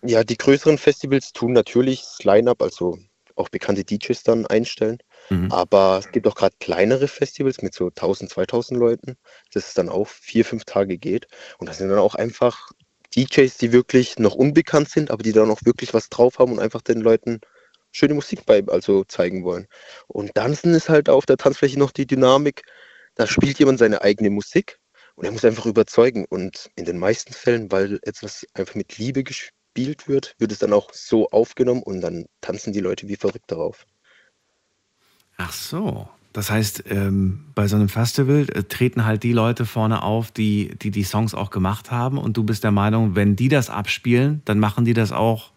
Ja, die größeren Festivals tun natürlich das Line-Up, also auch bekannte DJs dann einstellen. Mhm. Aber es gibt auch gerade kleinere Festivals mit so 1000, 2000 Leuten, das es dann auch vier, fünf Tage geht. Und das sind dann auch einfach DJs, die wirklich noch unbekannt sind, aber die dann auch wirklich was drauf haben und einfach den Leuten schöne Musik bei, also zeigen wollen. Und Tanzen ist halt auf der Tanzfläche noch die Dynamik. Da spielt jemand seine eigene Musik und er muss einfach überzeugen. Und in den meisten Fällen, weil etwas einfach mit Liebe gespielt wird, wird es dann auch so aufgenommen und dann tanzen die Leute wie verrückt darauf. Ach so. Das heißt, ähm, bei so einem Festival äh, treten halt die Leute vorne auf, die, die die Songs auch gemacht haben. Und du bist der Meinung, wenn die das abspielen, dann machen die das auch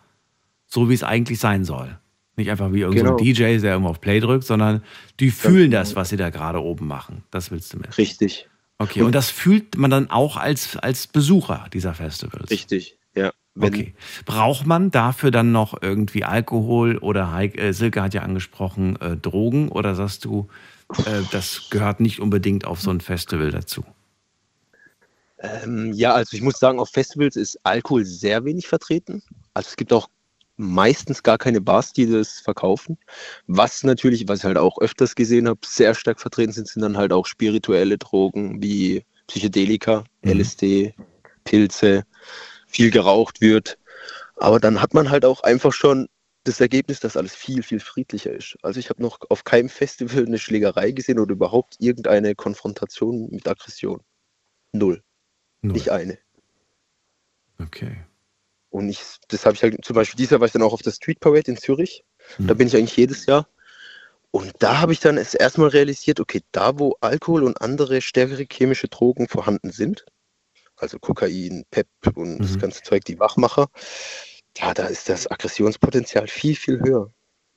so, wie es eigentlich sein soll. Nicht einfach wie irgendein genau. DJ, der immer auf Play drückt, sondern die fühlen das, genau. was sie da gerade oben machen. Das willst du mir. Richtig. Okay, und das fühlt man dann auch als, als Besucher dieser Festivals. Richtig, ja. Wenn okay. Braucht man dafür dann noch irgendwie Alkohol oder äh, Silke hat ja angesprochen, äh, Drogen oder sagst du, äh, das gehört nicht unbedingt auf so ein Festival dazu? Ähm, ja, also ich muss sagen, auf Festivals ist Alkohol sehr wenig vertreten. Also es gibt auch meistens gar keine Bars, die das verkaufen. Was natürlich, was ich halt auch öfters gesehen habe, sehr stark vertreten sind, sind dann halt auch spirituelle Drogen wie Psychedelika, mhm. LSD, Pilze, viel geraucht wird. Aber dann hat man halt auch einfach schon das Ergebnis, dass alles viel, viel friedlicher ist. Also ich habe noch auf keinem Festival eine Schlägerei gesehen oder überhaupt irgendeine Konfrontation mit Aggression. Null. Null. Nicht eine. Okay. Und ich, das habe ich halt, zum Beispiel dieses Jahr war ich dann auch auf der Street Parade in Zürich. Mhm. Da bin ich eigentlich jedes Jahr. Und da habe ich dann es erstmal realisiert, okay, da wo Alkohol und andere stärkere chemische Drogen vorhanden sind, also Kokain, PEP und mhm. das ganze Zeug, die Wachmacher, ja, da ist das Aggressionspotenzial viel, viel höher.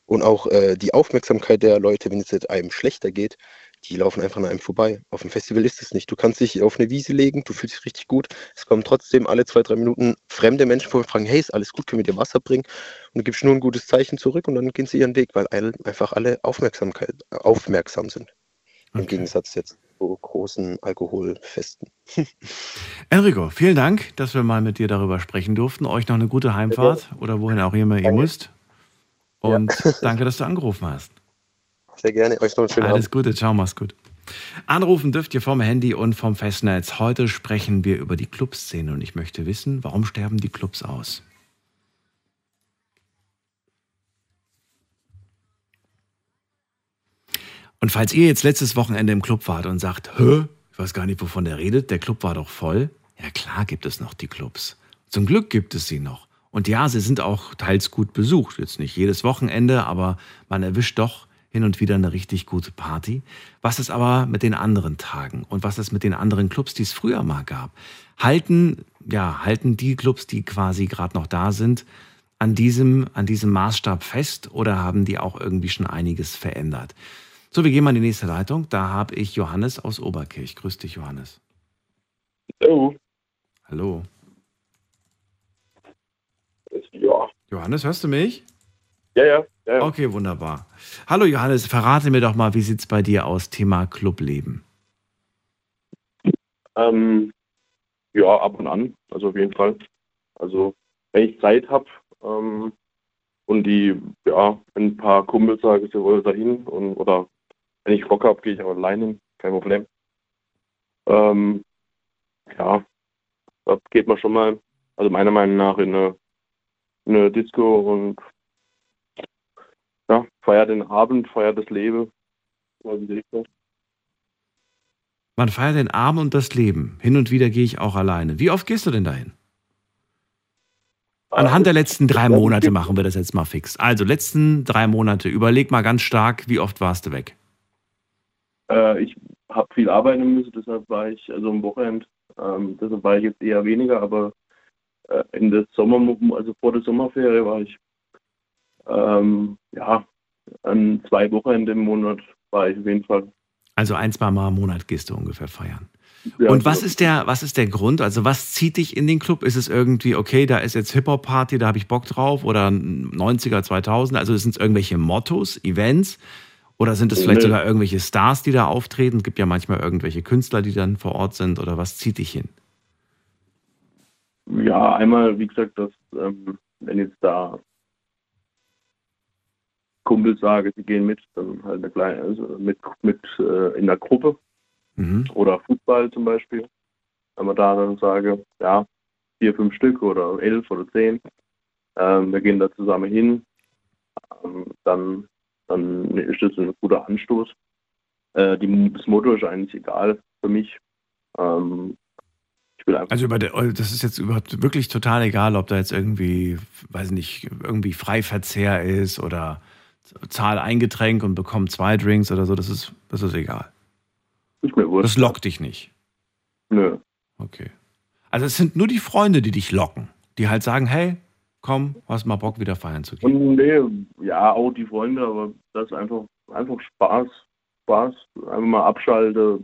Und auch äh, die Aufmerksamkeit der Leute, wenn es einem schlechter geht, die laufen einfach an einem vorbei. Auf dem Festival ist es nicht. Du kannst dich auf eine Wiese legen, du fühlst dich richtig gut. Es kommen trotzdem alle zwei, drei Minuten fremde Menschen vor und fragen, hey, ist alles gut, können wir dir Wasser bringen? Und du gibst nur ein gutes Zeichen zurück und dann gehen sie ihren Weg, weil einfach alle Aufmerksamkeit, aufmerksam sind. Okay. Im Gegensatz jetzt zu großen Alkoholfesten. Enrico, vielen Dank, dass wir mal mit dir darüber sprechen durften. Euch noch eine gute Heimfahrt oder wohin auch immer ihr müsst. Und ja. danke, dass du angerufen hast. Sehr gerne. Euch noch einen schönen Alles Abend. Gute, ciao, mach's gut. Anrufen dürft ihr vom Handy und vom Festnetz. Heute sprechen wir über die Clubszene und ich möchte wissen, warum sterben die Clubs aus? Und falls ihr jetzt letztes Wochenende im Club wart und sagt, hä, ich weiß gar nicht, wovon der redet, der Club war doch voll. Ja klar gibt es noch die Clubs. Zum Glück gibt es sie noch. Und ja, sie sind auch teils gut besucht. Jetzt nicht jedes Wochenende, aber man erwischt doch hin und wieder eine richtig gute Party. Was ist aber mit den anderen Tagen und was ist mit den anderen Clubs, die es früher mal gab? Halten, ja, halten die Clubs, die quasi gerade noch da sind, an diesem, an diesem Maßstab fest oder haben die auch irgendwie schon einiges verändert? So, wir gehen mal in die nächste Leitung. Da habe ich Johannes aus Oberkirch. Grüß dich, Johannes. Hallo. Hallo. Ja. Johannes, hörst du mich? Ja, ja. ja, ja. Okay, wunderbar. Hallo Johannes, verrate mir doch mal, wie sieht es bei dir aus, Thema Clubleben? Ähm, ja, ab und an, also auf jeden Fall. Also, wenn ich Zeit habe ähm, und die, ja, ein paar Kumpels sagen, sie wollen dahin und, oder wenn ich Bock habe, gehe ich auch alleine hin, kein Problem. Ähm, ja, da geht man schon mal, also meiner Meinung nach, in eine, in eine Disco und ja, feiert den Abend, feiert das Leben. Man feiert den Abend und das Leben. Hin und wieder gehe ich auch alleine. Wie oft gehst du denn dahin? Anhand der letzten drei Monate machen wir das jetzt mal fix. Also, letzten drei Monate. Überleg mal ganz stark, wie oft warst du weg? Äh, ich habe viel arbeiten müssen, deshalb war ich, also am Wochenende, ähm, deshalb war ich jetzt eher weniger, aber äh, in der Sommer, also vor der Sommerferie war ich, ähm, ja, an zwei Wochenende im Monat war ich auf jeden Fall. Also ein, zwei Mal im Monat gehst du ungefähr feiern. Ja, und was so. ist der, was ist der Grund? Also was zieht dich in den Club? Ist es irgendwie, okay, da ist jetzt Hip-Hop-Party, da habe ich Bock drauf oder 90er, 2000? Also sind es irgendwelche Mottos, Events? Oder sind es vielleicht Nee. sogar irgendwelche Stars, die da auftreten? Es gibt ja manchmal irgendwelche Künstler, die dann vor Ort sind. Oder was zieht dich hin? Ja, einmal, wie gesagt, dass, ähm, wenn jetzt da Kumpels sagen, sie gehen mit, dann halt eine kleine, also mit, mit äh, in der Gruppe Mhm. oder Fußball zum Beispiel. Wenn man da dann sage, ja, vier, fünf Stück oder elf oder zehn, ähm, wir gehen da zusammen hin, ähm, dann, dann ist das ein guter Anstoß. Äh, die, das Motto ist eigentlich egal für mich. Ähm, Also über der, das ist jetzt überhaupt wirklich total egal, ob da jetzt irgendwie, weiß nicht, irgendwie Freiverzehr ist oder zahl ein Getränk und bekomm zwei Drinks oder so. Das ist, das ist egal. mehr wurscht. Das lockt dich nicht. Nö. Okay. Also es sind nur die Freunde, die dich locken, die halt sagen, hey, komm, hast mal Bock, wieder feiern zu gehen. Nee, ja, auch die Freunde, aber das ist einfach, einfach Spaß. Spaß, einfach mal abschalte,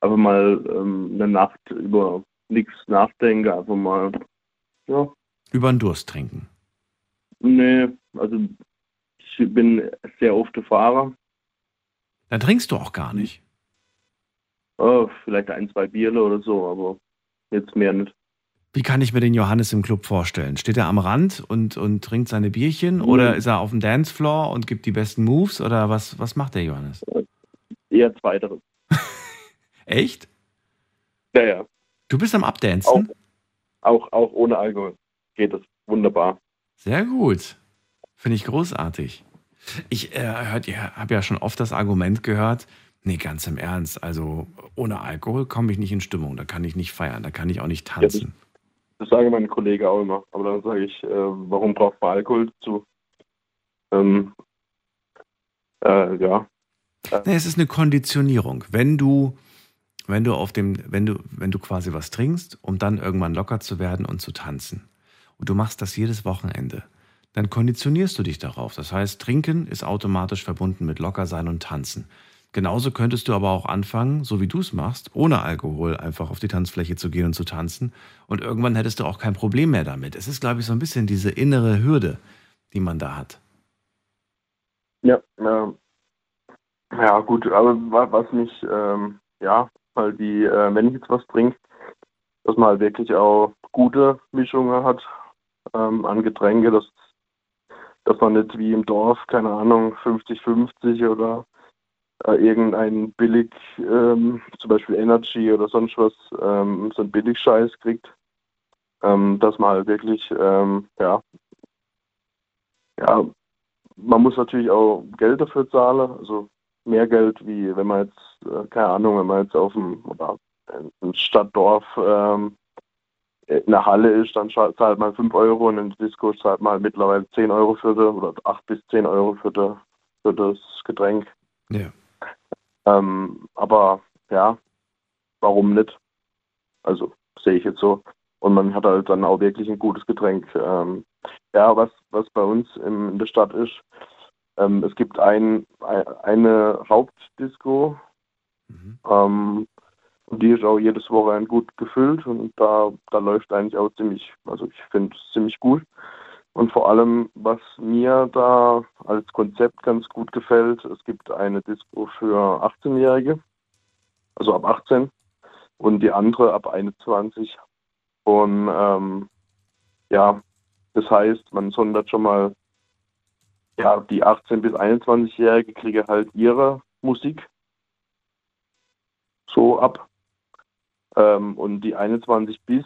einfach mal ähm, eine Nacht über nichts nachdenken, einfach mal, ja, Über den Durst trinken. nee, also ich bin sehr oft der Fahrer, Dann trinkst du auch gar nicht. oh, vielleicht ein, zwei Bierle oder so, aber jetzt mehr nicht. Wie kann ich mir den Johannes im Club vorstellen? Steht er am Rand und, und trinkt seine Bierchen oder ist er auf dem Dancefloor und gibt die besten Moves oder was, was macht der Johannes? Eher zweiteres. Echt? Ja, ja, Du bist am Abdancen? auch, auch ohne Alkohol geht das wunderbar. Sehr gut. Finde ich großartig. Ich äh, habe ja schon oft das Argument gehört, nee, ganz im Ernst, also ohne Alkohol komme ich nicht in Stimmung, da kann ich nicht feiern, da kann ich auch nicht tanzen. Das sagen meine Kollegen auch immer. Aber dann sage ich, äh, warum braucht man Alkohol dazu? Ähm, äh, ja, Nee, es ist eine Konditionierung. Wenn du, wenn du auf dem, wenn du, wenn du quasi was trinkst, um dann irgendwann locker zu werden und zu tanzen, und du machst das jedes Wochenende, dann konditionierst du dich darauf. Das heißt, trinken ist automatisch verbunden mit locker sein und tanzen. Genauso könntest du aber auch anfangen, so wie du es machst, ohne Alkohol einfach auf die Tanzfläche zu gehen und zu tanzen. Und irgendwann hättest du auch kein Problem mehr damit. Es ist, glaube ich, so ein bisschen diese innere Hürde, die man da hat. Ja, ähm, ja gut, aber wa- was mich, ähm, ja, halt die, äh, wenn ich jetzt was trinke, dass man halt wirklich auch gute Mischungen hat ähm, an Getränke, dass, dass man nicht wie im Dorf, keine Ahnung, 50-50 oder äh, irgendein billig, ähm, zum Beispiel Energy oder sonst was, ähm, so ein Billigscheiß kriegt, ähm, dass man halt wirklich, ähm, ja, ja, man muss natürlich auch Geld dafür zahlen. Also mehr Geld, wie wenn man jetzt, äh, keine Ahnung, wenn man jetzt auf dem oder ein Stadtdorf ähm, der Halle ist, dann zahlt man 5 Euro und in Disco zahlt man mittlerweile 10 Euro für das, oder 8 bis 10 Euro für, de, für das Getränk. Ja. Ähm, aber ja, warum nicht? Also sehe ich jetzt so. Und man hat halt dann auch wirklich ein gutes Getränk. Ähm, ja, was, was bei uns im, in der Stadt ist, ähm, es gibt ein, eine Hauptdisco, mhm. ähm, und die ist auch jedes Wochenende gut gefüllt und da, da läuft eigentlich auch ziemlich, also ich finde es ziemlich gut. Und vor allem, was mir da als Konzept ganz gut gefällt, es gibt eine Disco für 18-Jährige, also ab 18, und die andere ab 21. Und ähm, ja, das heißt, man sondert schon mal, ja, die 18- bis 21-Jährige kriegen halt ihre Musik so ab. Ähm, und die 21 bis,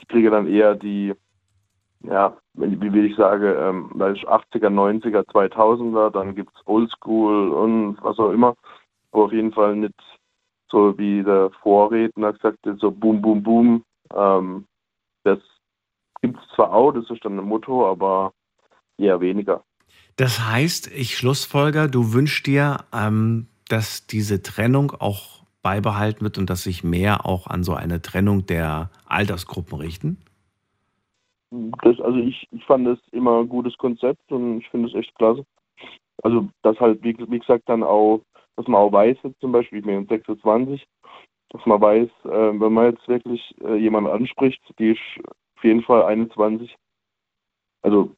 die kriegen dann eher die, ja, wie will ich sagen, ähm, da ist 80er, 90er, 2000er, dann gibt es Oldschool und was auch immer. Aber auf jeden Fall nicht so wie der Vorredner gesagt hat, so Boom, Boom, Boom. Ähm, das gibt es zwar auch, das ist dann ein Motto, aber eher weniger. Das heißt, ich schlussfolger, du wünschst dir, ähm, dass diese Trennung auch beibehalten wird und dass sich mehr auch an so eine Trennung der Altersgruppen richten? Das, also ich, ich fand das immer ein gutes Konzept und ich finde es echt klasse. Also das halt, wie, wie, gesagt, dann auch, dass man auch weiß, jetzt zum Beispiel, ich bin 26, dass man weiß, äh, wenn man jetzt wirklich äh, jemanden anspricht, die ist auf jeden Fall 21. Also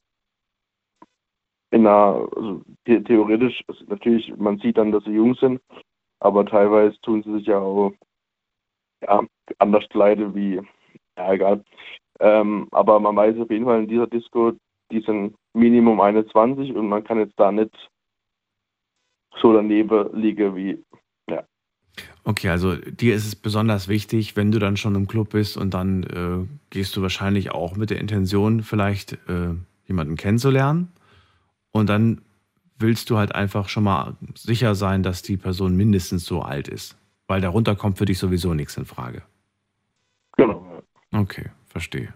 in einer, also theoretisch, also natürlich, man sieht dann, dass sie jung sind, aber teilweise tun sie sich ja auch ja, anders kleiden wie, ja, egal. Ähm, aber man weiß auf jeden Fall in dieser Disco, die sind Minimum 21 und man kann jetzt da nicht so daneben liegen wie, ja. Okay, also dir ist es besonders wichtig, wenn du dann schon im Club bist und dann äh, gehst du wahrscheinlich auch mit der Intention, vielleicht äh, jemanden kennenzulernen. Und dann willst du halt einfach schon mal sicher sein, dass die Person mindestens so alt ist. Weil darunter kommt für dich sowieso nichts in Frage. Okay, verstehe.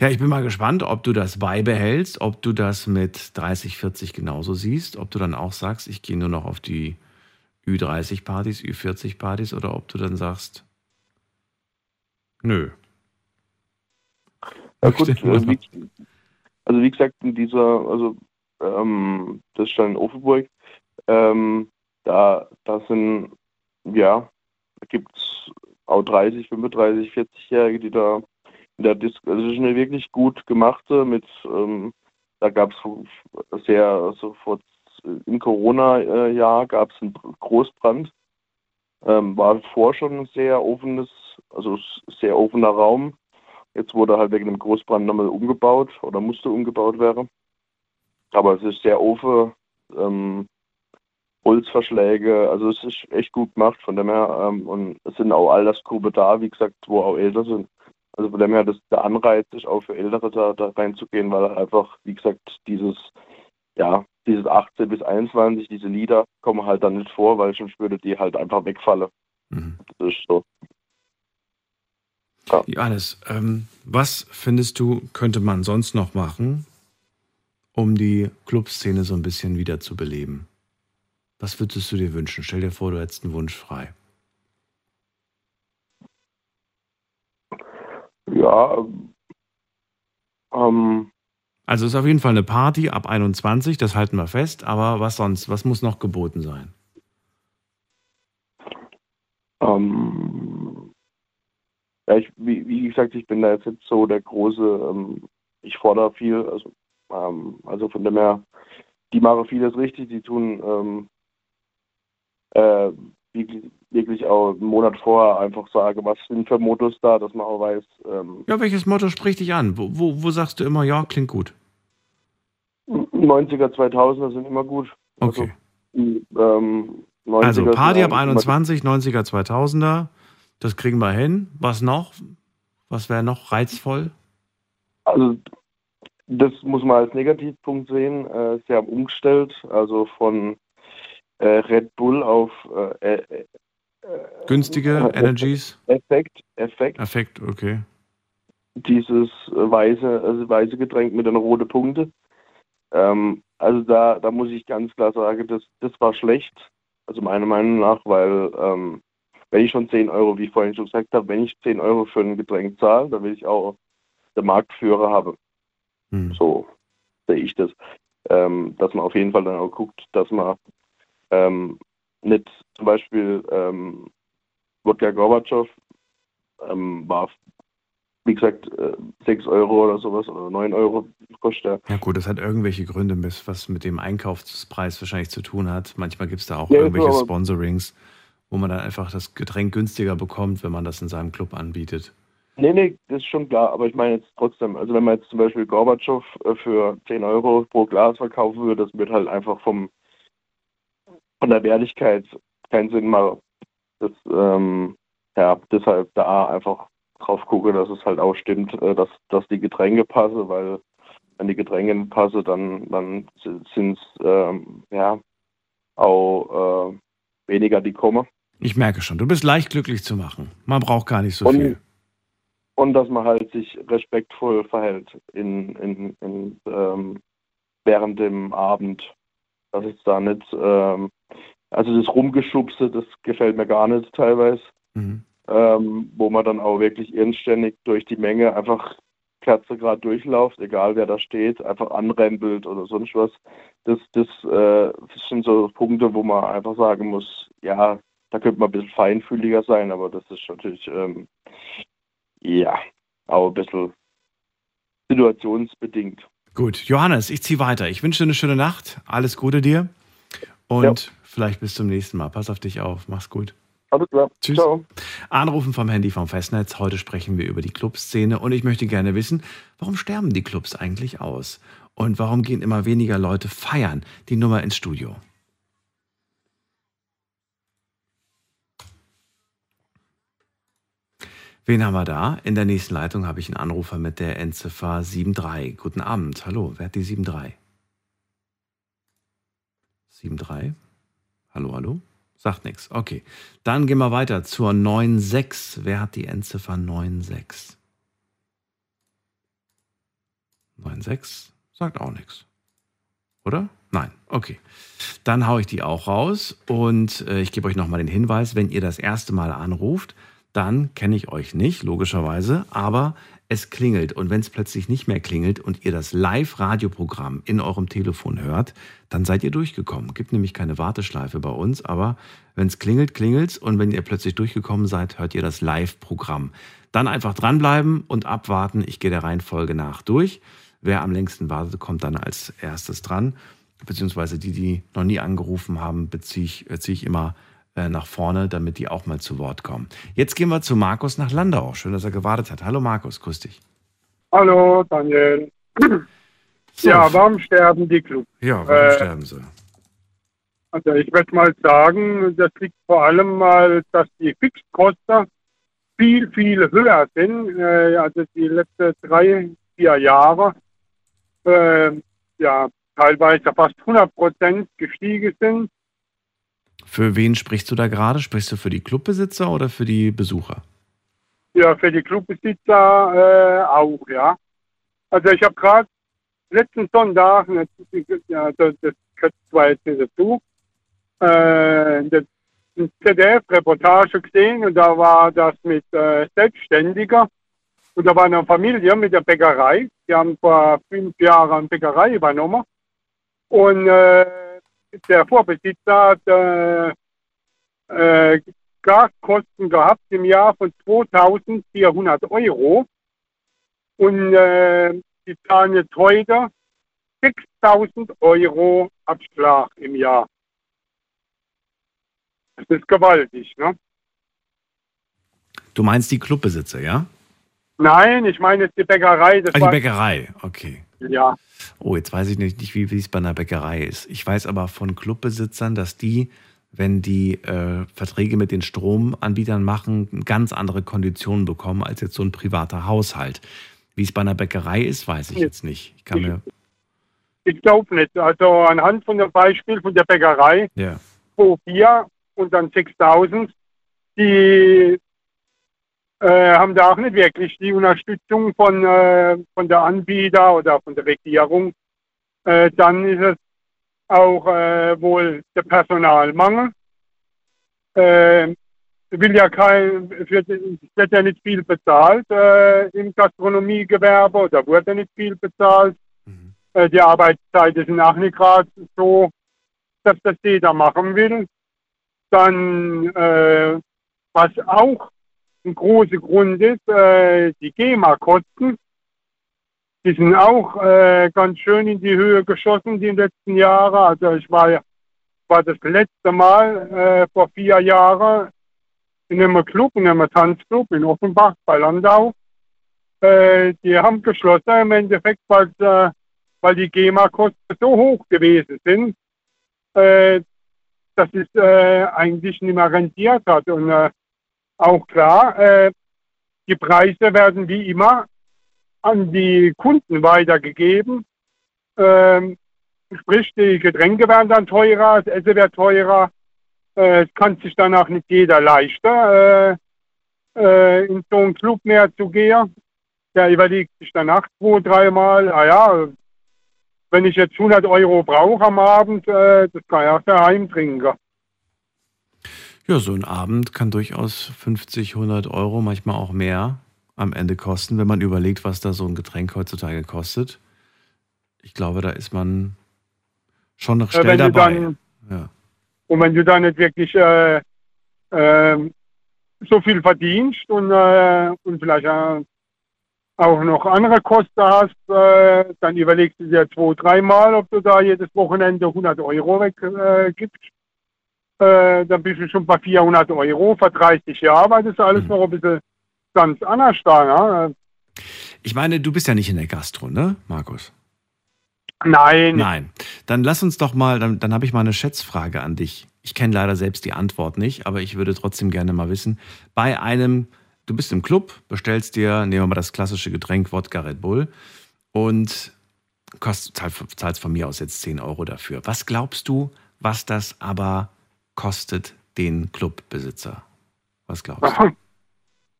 Ja, ich bin mal gespannt, ob du das beibehältst, ob du das mit 30, 40 genauso siehst, ob du dann auch sagst, ich gehe nur noch auf die Ü30-Partys, Ü40-Partys oder ob du dann sagst, nö. Ja, gut, also wie, also wie gesagt, in dieser, also ähm, das ist schon in Offenburg. Ähm, da, da sind, ja, da gibt es auch 30, 35, 40-Jährige, die da in der Disco, also eine wirklich gut gemachte mit, ähm, da gab es sehr, also vor, im Corona-Jahr gab es einen Großbrand. Ähm, war vor schon ein sehr offenes, also sehr offener Raum. Jetzt wurde halt wegen dem Großbrand nochmal umgebaut oder musste umgebaut werden. Aber es ist sehr offen, ähm, Holzverschläge, also es ist echt gut gemacht von dem her. Ähm, und es sind auch Altersgruppe da, wie gesagt, wo auch älter sind. Also von dem her, das, der Anreiz ist auch für Ältere da, da reinzugehen, weil einfach, wie gesagt, dieses, ja, dieses 18 bis 21, diese Lieder kommen halt dann nicht vor, weil sonst würde die halt einfach wegfallen. Mhm. Das ist so. Ja. Johannes, ähm, was findest du, könnte man sonst noch machen, um die Clubszene so ein bisschen wieder zu beleben? Was würdest du dir wünschen? Stell dir vor, du hättest einen Wunsch frei. Ja, ähm, also ist auf jeden Fall eine Party ab 21, das halten wir fest, aber was sonst? Was muss noch geboten sein? Ähm, ja, ich, wie, wie, gesagt, ich bin da jetzt nicht so der große, ähm, ich fordere viel, also ähm, also von dem her, die machen vieles richtig, die tun ähm, äh, wirklich, wirklich, auch einen Monat vorher einfach sagen, was sind für Mottos da, dass man auch weiß. Ähm, ja, welches Motto spricht dich an? Wo, wo, wo, sagst du immer, ja, klingt gut? 90er, 2000er sind immer gut. Okay. Also, also Party ab 21, 90er, 2000er, das kriegen wir hin. Was noch? Was wäre noch reizvoll? Also das muss man als Negativpunkt sehen. Äh, sie haben umgestellt, also von Red Bull auf äh, äh, Günstige Energies? Effekt, Effekt. Effekt, okay. Dieses äh, weiße, also weiße Getränk mit den roten Punkten. Ähm, also da, da muss ich ganz klar sagen, das, das war schlecht. Also meiner Meinung nach, weil ähm, wenn ich schon 10 Euro, wie ich vorhin schon gesagt habe, wenn ich 10 Euro für ein Getränk zahle, dann will ich auch der Marktführer haben. Hm. So sehe ich das. Ähm, dass man auf jeden Fall dann auch guckt, dass man ähm, nicht zum Beispiel ähm, Wodka Gorbatschow ähm, war, wie gesagt, äh, 6 Euro oder sowas oder 9 Euro kostet er. Ja gut, das hat irgendwelche Gründe, was mit dem Einkaufspreis wahrscheinlich zu tun hat. Manchmal gibt es da auch Ja, irgendwelche aber- Sponsorings, wo man dann einfach das Getränk günstiger bekommt, wenn man das in seinem Club anbietet. Nee, nee, das ist schon klar, aber ich meine jetzt trotzdem, also wenn man jetzt zum Beispiel Gorbatschow äh, für 10 Euro pro Glas verkaufen würde, das wird halt einfach vom von der Wertigkeit keinen Sinn machen. Das, ähm, ja, deshalb da einfach drauf gucke, dass es halt auch stimmt, äh, dass, dass die Getränke passen, weil wenn die Getränke passen, dann, dann sind es ähm, ja auch äh, weniger, die kommen. Ich merke schon, du bist leicht glücklich zu machen. Man braucht gar nicht so Und- viel. und dass man halt sich respektvoll verhält in, in, in, ähm, während dem Abend. Dass es da nicht, ähm, also das Rumgeschubse, das gefällt mir gar nicht teilweise, Mhm. ähm, wo man dann auch wirklich irrständig durch die Menge einfach Kerze gerade durchlauft, egal wer da steht, einfach anrempelt oder sonst was. Das, das, äh, das sind so Punkte, wo man einfach sagen muss, ja, da könnte man ein bisschen feinfühliger sein, aber das ist natürlich, ähm, ja, auch ein bisschen situationsbedingt. Gut, Johannes, ich ziehe weiter. Ich wünsche dir eine schöne Nacht. Alles Gute dir. Und vielleicht bis zum nächsten Mal. Pass auf dich auf. Mach's gut. Alles klar. Tschüss. Ciao. Anrufen vom Handy vom Festnetz. Heute sprechen wir über die Clubszene und ich möchte gerne wissen, warum sterben die Clubs eigentlich aus? Und warum gehen immer weniger Leute feiern? Die Nummer ins Studio. Wen haben wir da? In der nächsten Leitung habe ich einen Anrufer mit der Endziffer 73. Guten Abend. Hallo, wer hat die 73? 73? Hallo, hallo? Sagt nichts. Okay. Dann gehen wir weiter zur 96. Wer hat die Endziffer 96? 96? Sagt auch nichts. Oder? Nein. Okay. Dann haue ich die auch raus und äh, ich gebe euch nochmal den Hinweis, wenn ihr das erste Mal anruft, dann kenne ich euch nicht, logischerweise, aber es klingelt. Und wenn es plötzlich nicht mehr klingelt und ihr das Live-Radioprogramm in eurem Telefon hört, dann seid ihr durchgekommen. Gibt nämlich keine Warteschleife bei uns, aber wenn es klingelt, klingelt's. Und wenn ihr plötzlich durchgekommen seid, hört ihr das Live-Programm. Dann einfach dranbleiben und abwarten. Ich gehe der Reihenfolge nach durch. Wer am längsten wartet, kommt dann als erstes dran. Beziehungsweise die, die noch nie angerufen haben, beziehe ich, äh, ziehe ich immer nach vorne, damit die auch mal zu Wort kommen. Jetzt gehen wir zu Markus nach Landau. Schön, dass er gewartet hat. Hallo Markus, grüß dich. Hallo, Daniel. So, Ja, warum sterben die Clubs? ja warum äh, sterben sie? Also ich würde mal sagen, das liegt vor allem mal, dass die Fixkosten viel, viel höher sind. Äh, also die letzten drei, vier Jahre äh, ja teilweise fast 100 Prozent gestiegen sind. Für wen sprichst du da gerade? Sprichst du für die Clubbesitzer oder für die Besucher? Ja, für die Clubbesitzer äh, auch, ja. Also ich habe gerade letzten Sonntag, das, ja, das, gehört zwar jetzt nicht dazu, äh, das, ZDF-Reportage gesehen und da war das mit äh, Selbstständiger und da war eine Familie mit der Bäckerei, die haben vor fünf Jahren eine Bäckerei übernommen und äh, der Vorbesitzer hat äh, äh, Gaskosten gehabt im Jahr von 2400 Euro. Und äh, die zahlen jetzt heute 6000 Euro Abschlag im Jahr. Das ist gewaltig, ne? Du meinst die Clubbesitzer, ja? Nein, ich meine jetzt die Bäckerei. Das Ah, die Bäckerei, okay. Ja, Oh, jetzt weiß ich nicht, wie, es bei einer Bäckerei ist. Ich weiß aber von Clubbesitzern, dass die, wenn die äh, Verträge mit den Stromanbietern machen, ganz andere Konditionen bekommen als jetzt so ein privater Haushalt. Wie es bei einer Bäckerei ist, weiß ich jetzt nicht. Ich kann mir, ich glaube nicht. Also anhand von dem Beispiel von der Bäckerei ja. pro vier und dann 6000, die äh, haben da auch nicht wirklich die Unterstützung von, äh, von der Anbieter oder von der Regierung. Äh, dann ist es auch äh, wohl der Personalmangel. Äh, will ja kein, wird, wird ja nicht viel bezahlt äh, im Gastronomiegewerbe oder wurde nicht viel bezahlt. Mhm. Äh, die Arbeitszeiten sind auch nicht gerade so, dass das jeder machen will. Dann, äh, was auch ein großer Grund ist, äh, die GEMA-Kosten. Die sind auch äh, ganz schön in die Höhe geschossen die letzten Jahre. Also ich war, war das letzte Mal äh, vor vier Jahren in einem Club, in einem Tanzclub in Offenbach bei Landau. Äh, die haben geschlossen im Endeffekt, weil, äh, weil die GEMA-Kosten so hoch gewesen sind, äh, dass es äh, eigentlich nicht mehr rentiert hat. Und äh, auch klar, äh, die Preise werden wie immer an die Kunden weitergegeben. Ähm, sprich, die Getränke werden dann teurer, das Essen wird teurer. Äh, es kann sich dann auch nicht jeder leisten, äh, äh, in so einen Club mehr zu gehen. Der überlegt sich danach zwei, dreimal, ah ja, wenn ich jetzt 100 Euro brauche am Abend, äh, das kann ich auch daheim trinken. Ja, so ein Abend kann durchaus 50, 100 Euro, manchmal auch mehr am Ende kosten, wenn man überlegt, was da so ein Getränk heutzutage kostet. Ich glaube, da ist man schon noch Äh, schnell dabei. dann- ja. Und wenn du da nicht wirklich äh, ähm, so viel verdienst und, äh, und vielleicht äh, auch noch andere Kosten hast, äh, dann überlegst du dir zwei, dreimal, ob du da jedes Wochenende 100 Euro weggibst. Äh, dann bist du schon bei 400 Euro für 30 Jahre, weil das ist alles Mhm. noch ein bisschen ganz anders da. Ne? Ich meine, du bist ja nicht in der Gastro, ne, Markus? Nein, Nein. Dann lass uns doch mal, dann, dann habe ich mal eine Schätzfrage an dich. Ich kenne leider selbst die Antwort nicht, aber ich würde trotzdem gerne mal wissen. Bei einem, du bist im Club, bestellst dir, nehmen wir mal das klassische Getränk Wodka Red Bull und kost, zahl- zahlst von mir aus jetzt 10 Euro dafür. Was glaubst du, was das aber kostet den Clubbesitzer? Was glaubst du?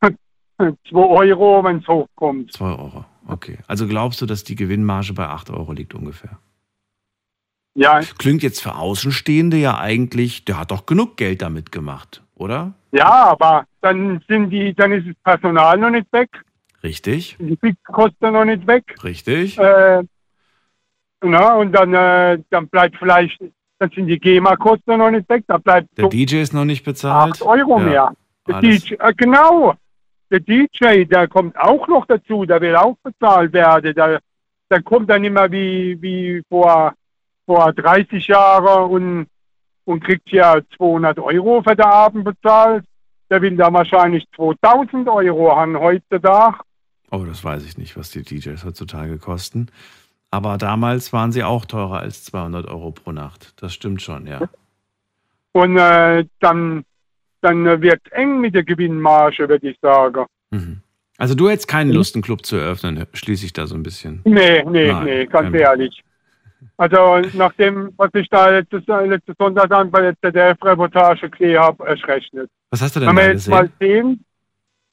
2 Euro, wenn es hochkommt. 2 Euro. Okay. Also glaubst du, dass die Gewinnmarge bei 8 Euro liegt ungefähr? Ja, Klingt jetzt für Außenstehende ja eigentlich, der hat doch genug Geld damit gemacht, oder? ja, aber dann sind die, dann ist das Personal noch nicht weg, Richtig, die Fixkosten noch nicht weg. richtig. Äh, na, und dann, äh, dann bleibt vielleicht, dann sind die GEMA-Kosten noch nicht weg, da bleibt Der so DJ ist noch nicht bezahlt. 8 Euro Ja, mehr. Der alles. DJ, äh, genau, der DJ, der kommt auch noch dazu, der will auch bezahlt werden. Der, der kommt dann immer wie, wie vor, vor 30 Jahren und, und kriegt ja 200 Euro für den Abend bezahlt. Der will da wahrscheinlich 2000 Euro haben heutzutage. Oh, das weiß ich nicht, was die DJs heutzutage kosten. Aber damals waren sie auch teurer als 200 Euro pro Nacht. Das stimmt schon, ja. Und äh, dann, dann wird eng mit der Gewinnmarge, würde ich sagen. Mhm. Also du hättest keinen Lust, einen Club zu eröffnen, schließe ich da so ein bisschen. Nee, nee, Nein, nee, ganz ehrlich. Also nach dem, was ich da letztes, letztes Sonntag dann bei der ZDF-Reportage gesehen habe, erschrechnet. Was hast du denn Wenn da wir jetzt mal gesehen? sehen,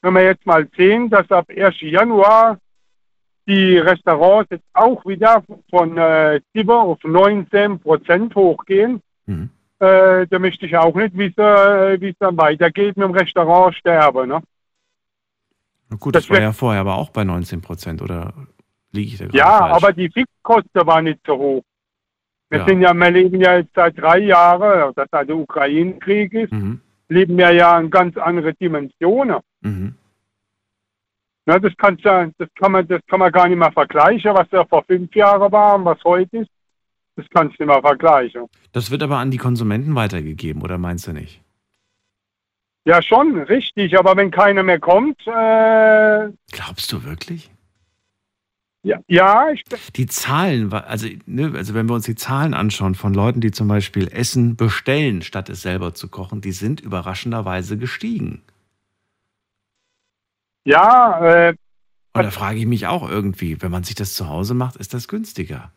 wenn wir jetzt mal sehen, dass ab 1. Januar die Restaurants jetzt auch wieder von äh, 7 auf 19 Prozent hochgehen, Mhm. äh, da möchte ich auch nicht wissen, äh, wie es dann weitergeht mit dem Restaurant sterben. Ne? Na gut, das das war ja vorher aber auch bei 19 Prozent, oder liege ich da gerade Ja, falsch? aber die Fixkosten waren nicht so hoch. Wir Ja. sind ja, wir leben ja jetzt seit drei Jahren, dass da der Ukraine-Krieg ist, Mhm. leben wir ja in ganz andere Dimensionen. Mhm. Ja, das, kannst das, kann man, das kann man gar nicht mehr vergleichen, was ja vor fünf Jahren war und was heute ist. Das kannst du nicht mehr vergleichen. Das wird aber an die Konsumenten weitergegeben, oder meinst du nicht? Ja, schon, richtig. Aber wenn keiner mehr kommt, äh, Glaubst du wirklich? ja, ja, ich, Die Zahlen, also, ne, also wenn wir uns die Zahlen anschauen von Leuten, die zum Beispiel Essen bestellen, statt es selber zu kochen, die sind überraschenderweise gestiegen. Ja, äh, Und da frage ich mich auch irgendwie, wenn man sich das zu Hause macht, ist das günstiger?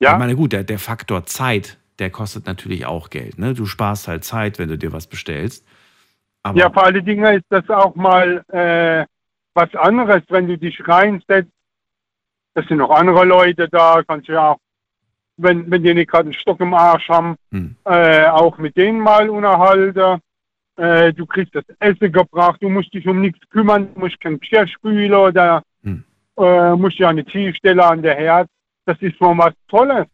ja. Ich meine, gut, der, der Faktor Zeit der kostet natürlich auch Geld. Ne? Du sparst halt Zeit, wenn du dir was bestellst. Aber Ja, vor allen Dingen ist das auch mal äh, was anderes, wenn du dich reinsetzt. Das sind noch andere Leute da, kannst du ja auch, wenn, wenn die nicht gerade einen Stock im Arsch haben, Hm. äh, auch mit denen mal unterhalten. Äh, du kriegst das Essen gebracht, du musst dich um nichts kümmern, du musst kein Geschirr spülen oder Hm. äh, musst ja eine Tiefstelle an der Herd. Das ist schon was Tolles.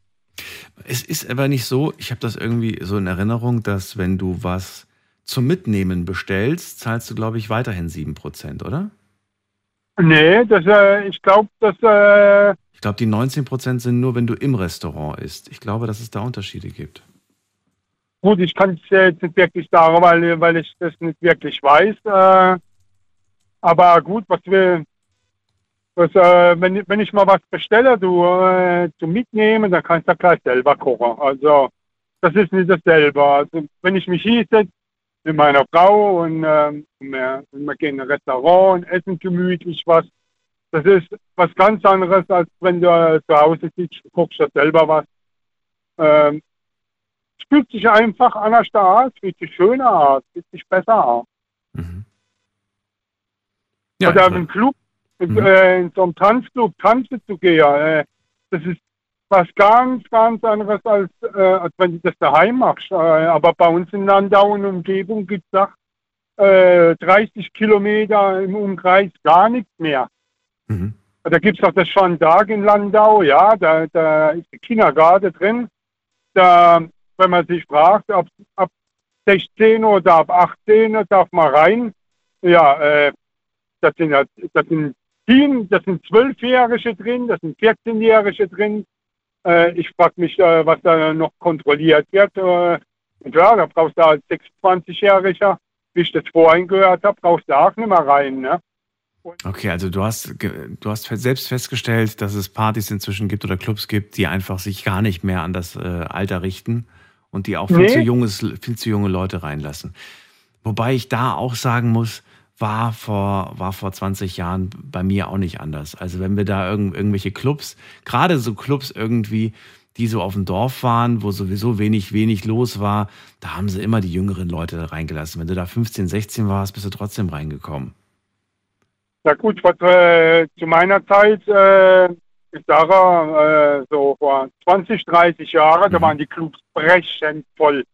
Es ist aber nicht so, ich habe das irgendwie so in Erinnerung, dass wenn du was zum Mitnehmen bestellst, zahlst du, glaube ich, weiterhin 7%, oder? Nee, das, äh, ich glaube, dass äh, Ich glaube, die 19% sind nur, wenn du im Restaurant isst. Ich glaube, dass es da Unterschiede gibt. Gut, ich kann es jetzt nicht wirklich sagen, weil, weil ich das nicht wirklich weiß. Äh, aber gut, was wir, was, äh, wenn, wenn ich mal was bestelle, du äh, zum Mitnehmen, dann kannst du gleich selber kochen. Also das ist nicht dasselbe. Also wenn ich mich hinsetze mit meiner Frau und ähm, wir, wir gehen in ein Restaurant und essen gemütlich was, das ist was ganz anderes, als wenn du äh, zu Hause sitzt, und kochst du selber was. Ähm, fühlt sich einfach anders aus, fühlt sich schöner aus, fühlt sich besser aus. Mhm. Oder in einem würd- Club, in, Mhm. äh, in so einem Tanzclub tanzen zu gehen, äh, das ist was ganz, ganz anderes, als, äh, als wenn du das daheim machst. Äh, aber bei uns in Landau und Umgebung gibt es äh, 30 Kilometer im Umkreis gar nichts mehr. Mhm. Da gibt es auch das Schandag in Landau, ja, da, da ist der Kindergarten drin. Da, wenn man sich fragt, ab, ab 16 oder ab 18 darf man rein. Ja, äh, das sind, das sind Team, das sind Zwölfjährige drin, das sind 14-Jährige drin. Äh, ich frage mich, äh, was da noch kontrolliert wird. Äh, und ja, da brauchst du als 26-Jähriger, wie ich das vorhin gehört habe, brauchst du auch nicht mehr rein. Ne? Okay, also du hast, du hast selbst festgestellt, dass es Partys inzwischen gibt oder Clubs gibt, die einfach sich gar nicht mehr an das äh, Alter richten und die auch viel, Nee. zu junges, viel zu junge Leute reinlassen. Wobei ich da auch sagen muss, war vor, war vor 20 Jahren bei mir auch nicht anders. Also wenn wir da irgend, irgendwelche Clubs, gerade so Clubs irgendwie, die so auf dem Dorf waren, wo sowieso wenig, wenig los war, da haben sie immer die jüngeren Leute reingelassen. Wenn du da 15, 16 warst, bist du trotzdem reingekommen. Ja gut, was, äh, zu meiner Zeit, äh, ich sage, äh, so vor 20, 30 Jahren, da Mhm. waren die Clubs brechend voll.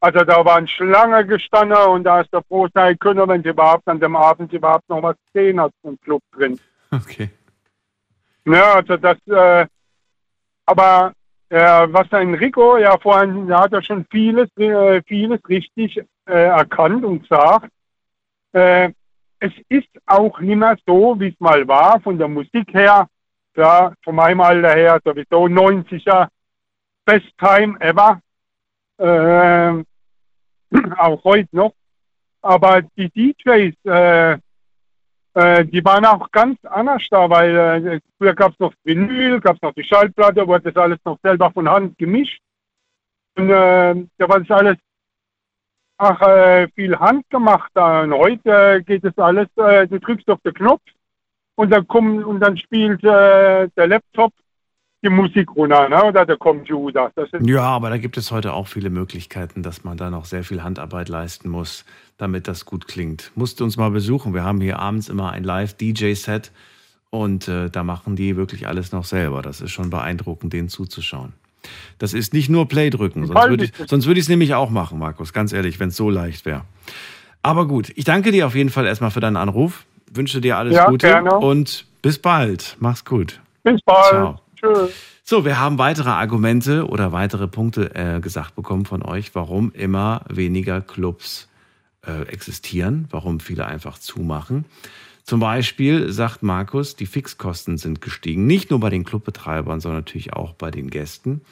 Also da waren Schlange gestanden und da ist der froh sein können, wenn sie überhaupt an dem Abend überhaupt noch was gesehen hat im Club drin. Okay. Ja, also das, äh, aber äh, was ein Rico ja vorhin, da hat er schon vieles, äh, vieles richtig äh, erkannt und gesagt. Äh, es ist auch nicht mehr so, wie es mal war, von der Musik her. Ja, von meinem Alter her sowieso 90er, best time ever. Äh, auch heute noch. Aber die DJs, äh, äh, die waren auch ganz anders da, weil äh, früher gab es noch Vinyl, gab es noch die Schallplatte, wurde das alles noch selber von Hand gemischt. Und äh, da war das alles ach, äh, viel handgemacht. Und heute geht es alles, äh, du drückst auf den Knopf und dann kommt und dann spielt äh, der Laptop die Musik runter, ne? oder der Computer. Ja, aber da gibt es heute auch viele Möglichkeiten, dass man da noch sehr viel Handarbeit leisten muss, damit das gut klingt. Musst du uns mal besuchen. Wir haben hier abends immer ein Live-DJ-Set und äh, da machen die wirklich alles noch selber. Das ist schon beeindruckend, denen zuzuschauen. Das ist nicht nur Play drücken, sonst würde ich nicht. sonst würde ich es nämlich auch machen, Markus, ganz ehrlich, wenn es so leicht wäre. Aber gut, ich danke dir auf jeden Fall erstmal für deinen Anruf. Wünsche dir alles Ja, Gute gerne. und bis bald. Mach's gut. bis bald. Ciao. Tschüss. So, wir haben weitere Argumente oder weitere Punkte äh, gesagt bekommen von euch, warum immer weniger Clubs äh, existieren, warum viele einfach zumachen. Zum Beispiel sagt Markus, die Fixkosten sind gestiegen, nicht nur bei den Clubbetreibern, sondern natürlich auch bei den Gästen.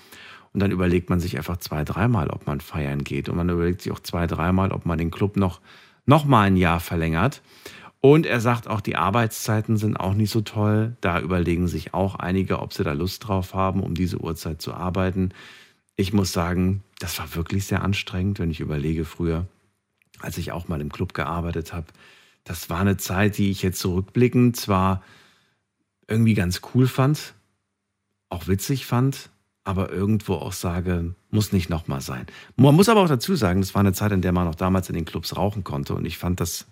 Und dann überlegt man sich einfach zwei, dreimal, ob man feiern geht. Und man überlegt sich auch zwei, dreimal, ob man den Club noch, noch mal ein Jahr verlängert. Und er sagt auch, die Arbeitszeiten sind auch nicht so toll. Da überlegen sich auch einige, ob sie da Lust drauf haben, um diese Uhrzeit zu arbeiten. Ich muss sagen, das war wirklich sehr anstrengend, wenn ich überlege früher, als ich auch mal im Club gearbeitet habe. Das war eine Zeit, die ich jetzt zurückblickend zwar irgendwie ganz cool fand, auch witzig fand, aber irgendwo auch sage, muss nicht nochmal sein. Man muss aber auch dazu sagen, das war eine Zeit, in der man noch damals in den Clubs rauchen konnte und ich fand das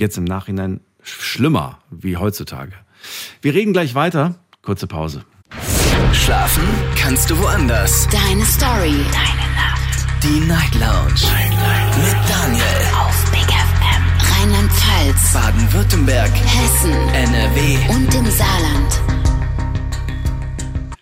jetzt im Nachhinein schlimmer wie heutzutage. Wir reden gleich weiter. Kurze Pause. Schlafen kannst du woanders. Deine Story. Deine Nacht. Die Night Lounge. Night, Night. Mit Daniel. Auf Big FM. Rheinland-Pfalz. Baden-Württemberg. Hessen. NRW. Und im Saarland.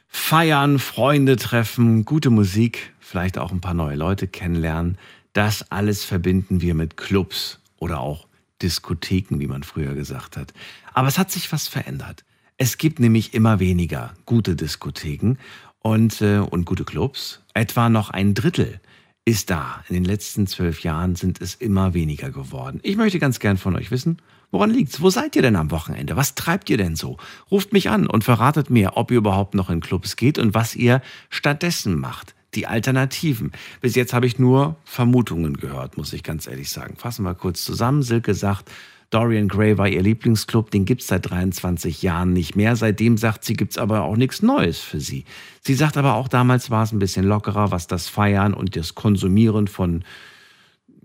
Feiern, Freunde treffen, gute Musik, vielleicht auch ein paar neue Leute kennenlernen. Das alles verbinden wir mit Clubs oder auch Diskotheken, wie man früher gesagt hat. Aber es hat sich was verändert. Es gibt nämlich immer weniger gute Diskotheken und, äh, und gute Clubs. Etwa noch ein Drittel ist da. In den letzten zwölf Jahren sind es immer weniger geworden. Ich möchte ganz gern von euch wissen, woran liegt's? Wo seid ihr denn am Wochenende? Was treibt ihr denn so? Ruft mich an und verratet mir, ob ihr überhaupt noch in Clubs geht und was ihr stattdessen macht. Die Alternativen. Bis jetzt habe ich nur Vermutungen gehört, muss ich ganz ehrlich sagen. Fassen wir kurz zusammen. Silke sagt, Dorian Gray war ihr Lieblingsclub, den gibt's seit 23 Jahren nicht mehr. Seitdem sagt sie, gibt's aber auch nichts Neues für sie. Sie sagt aber auch, damals war es ein bisschen lockerer, was das Feiern und das Konsumieren von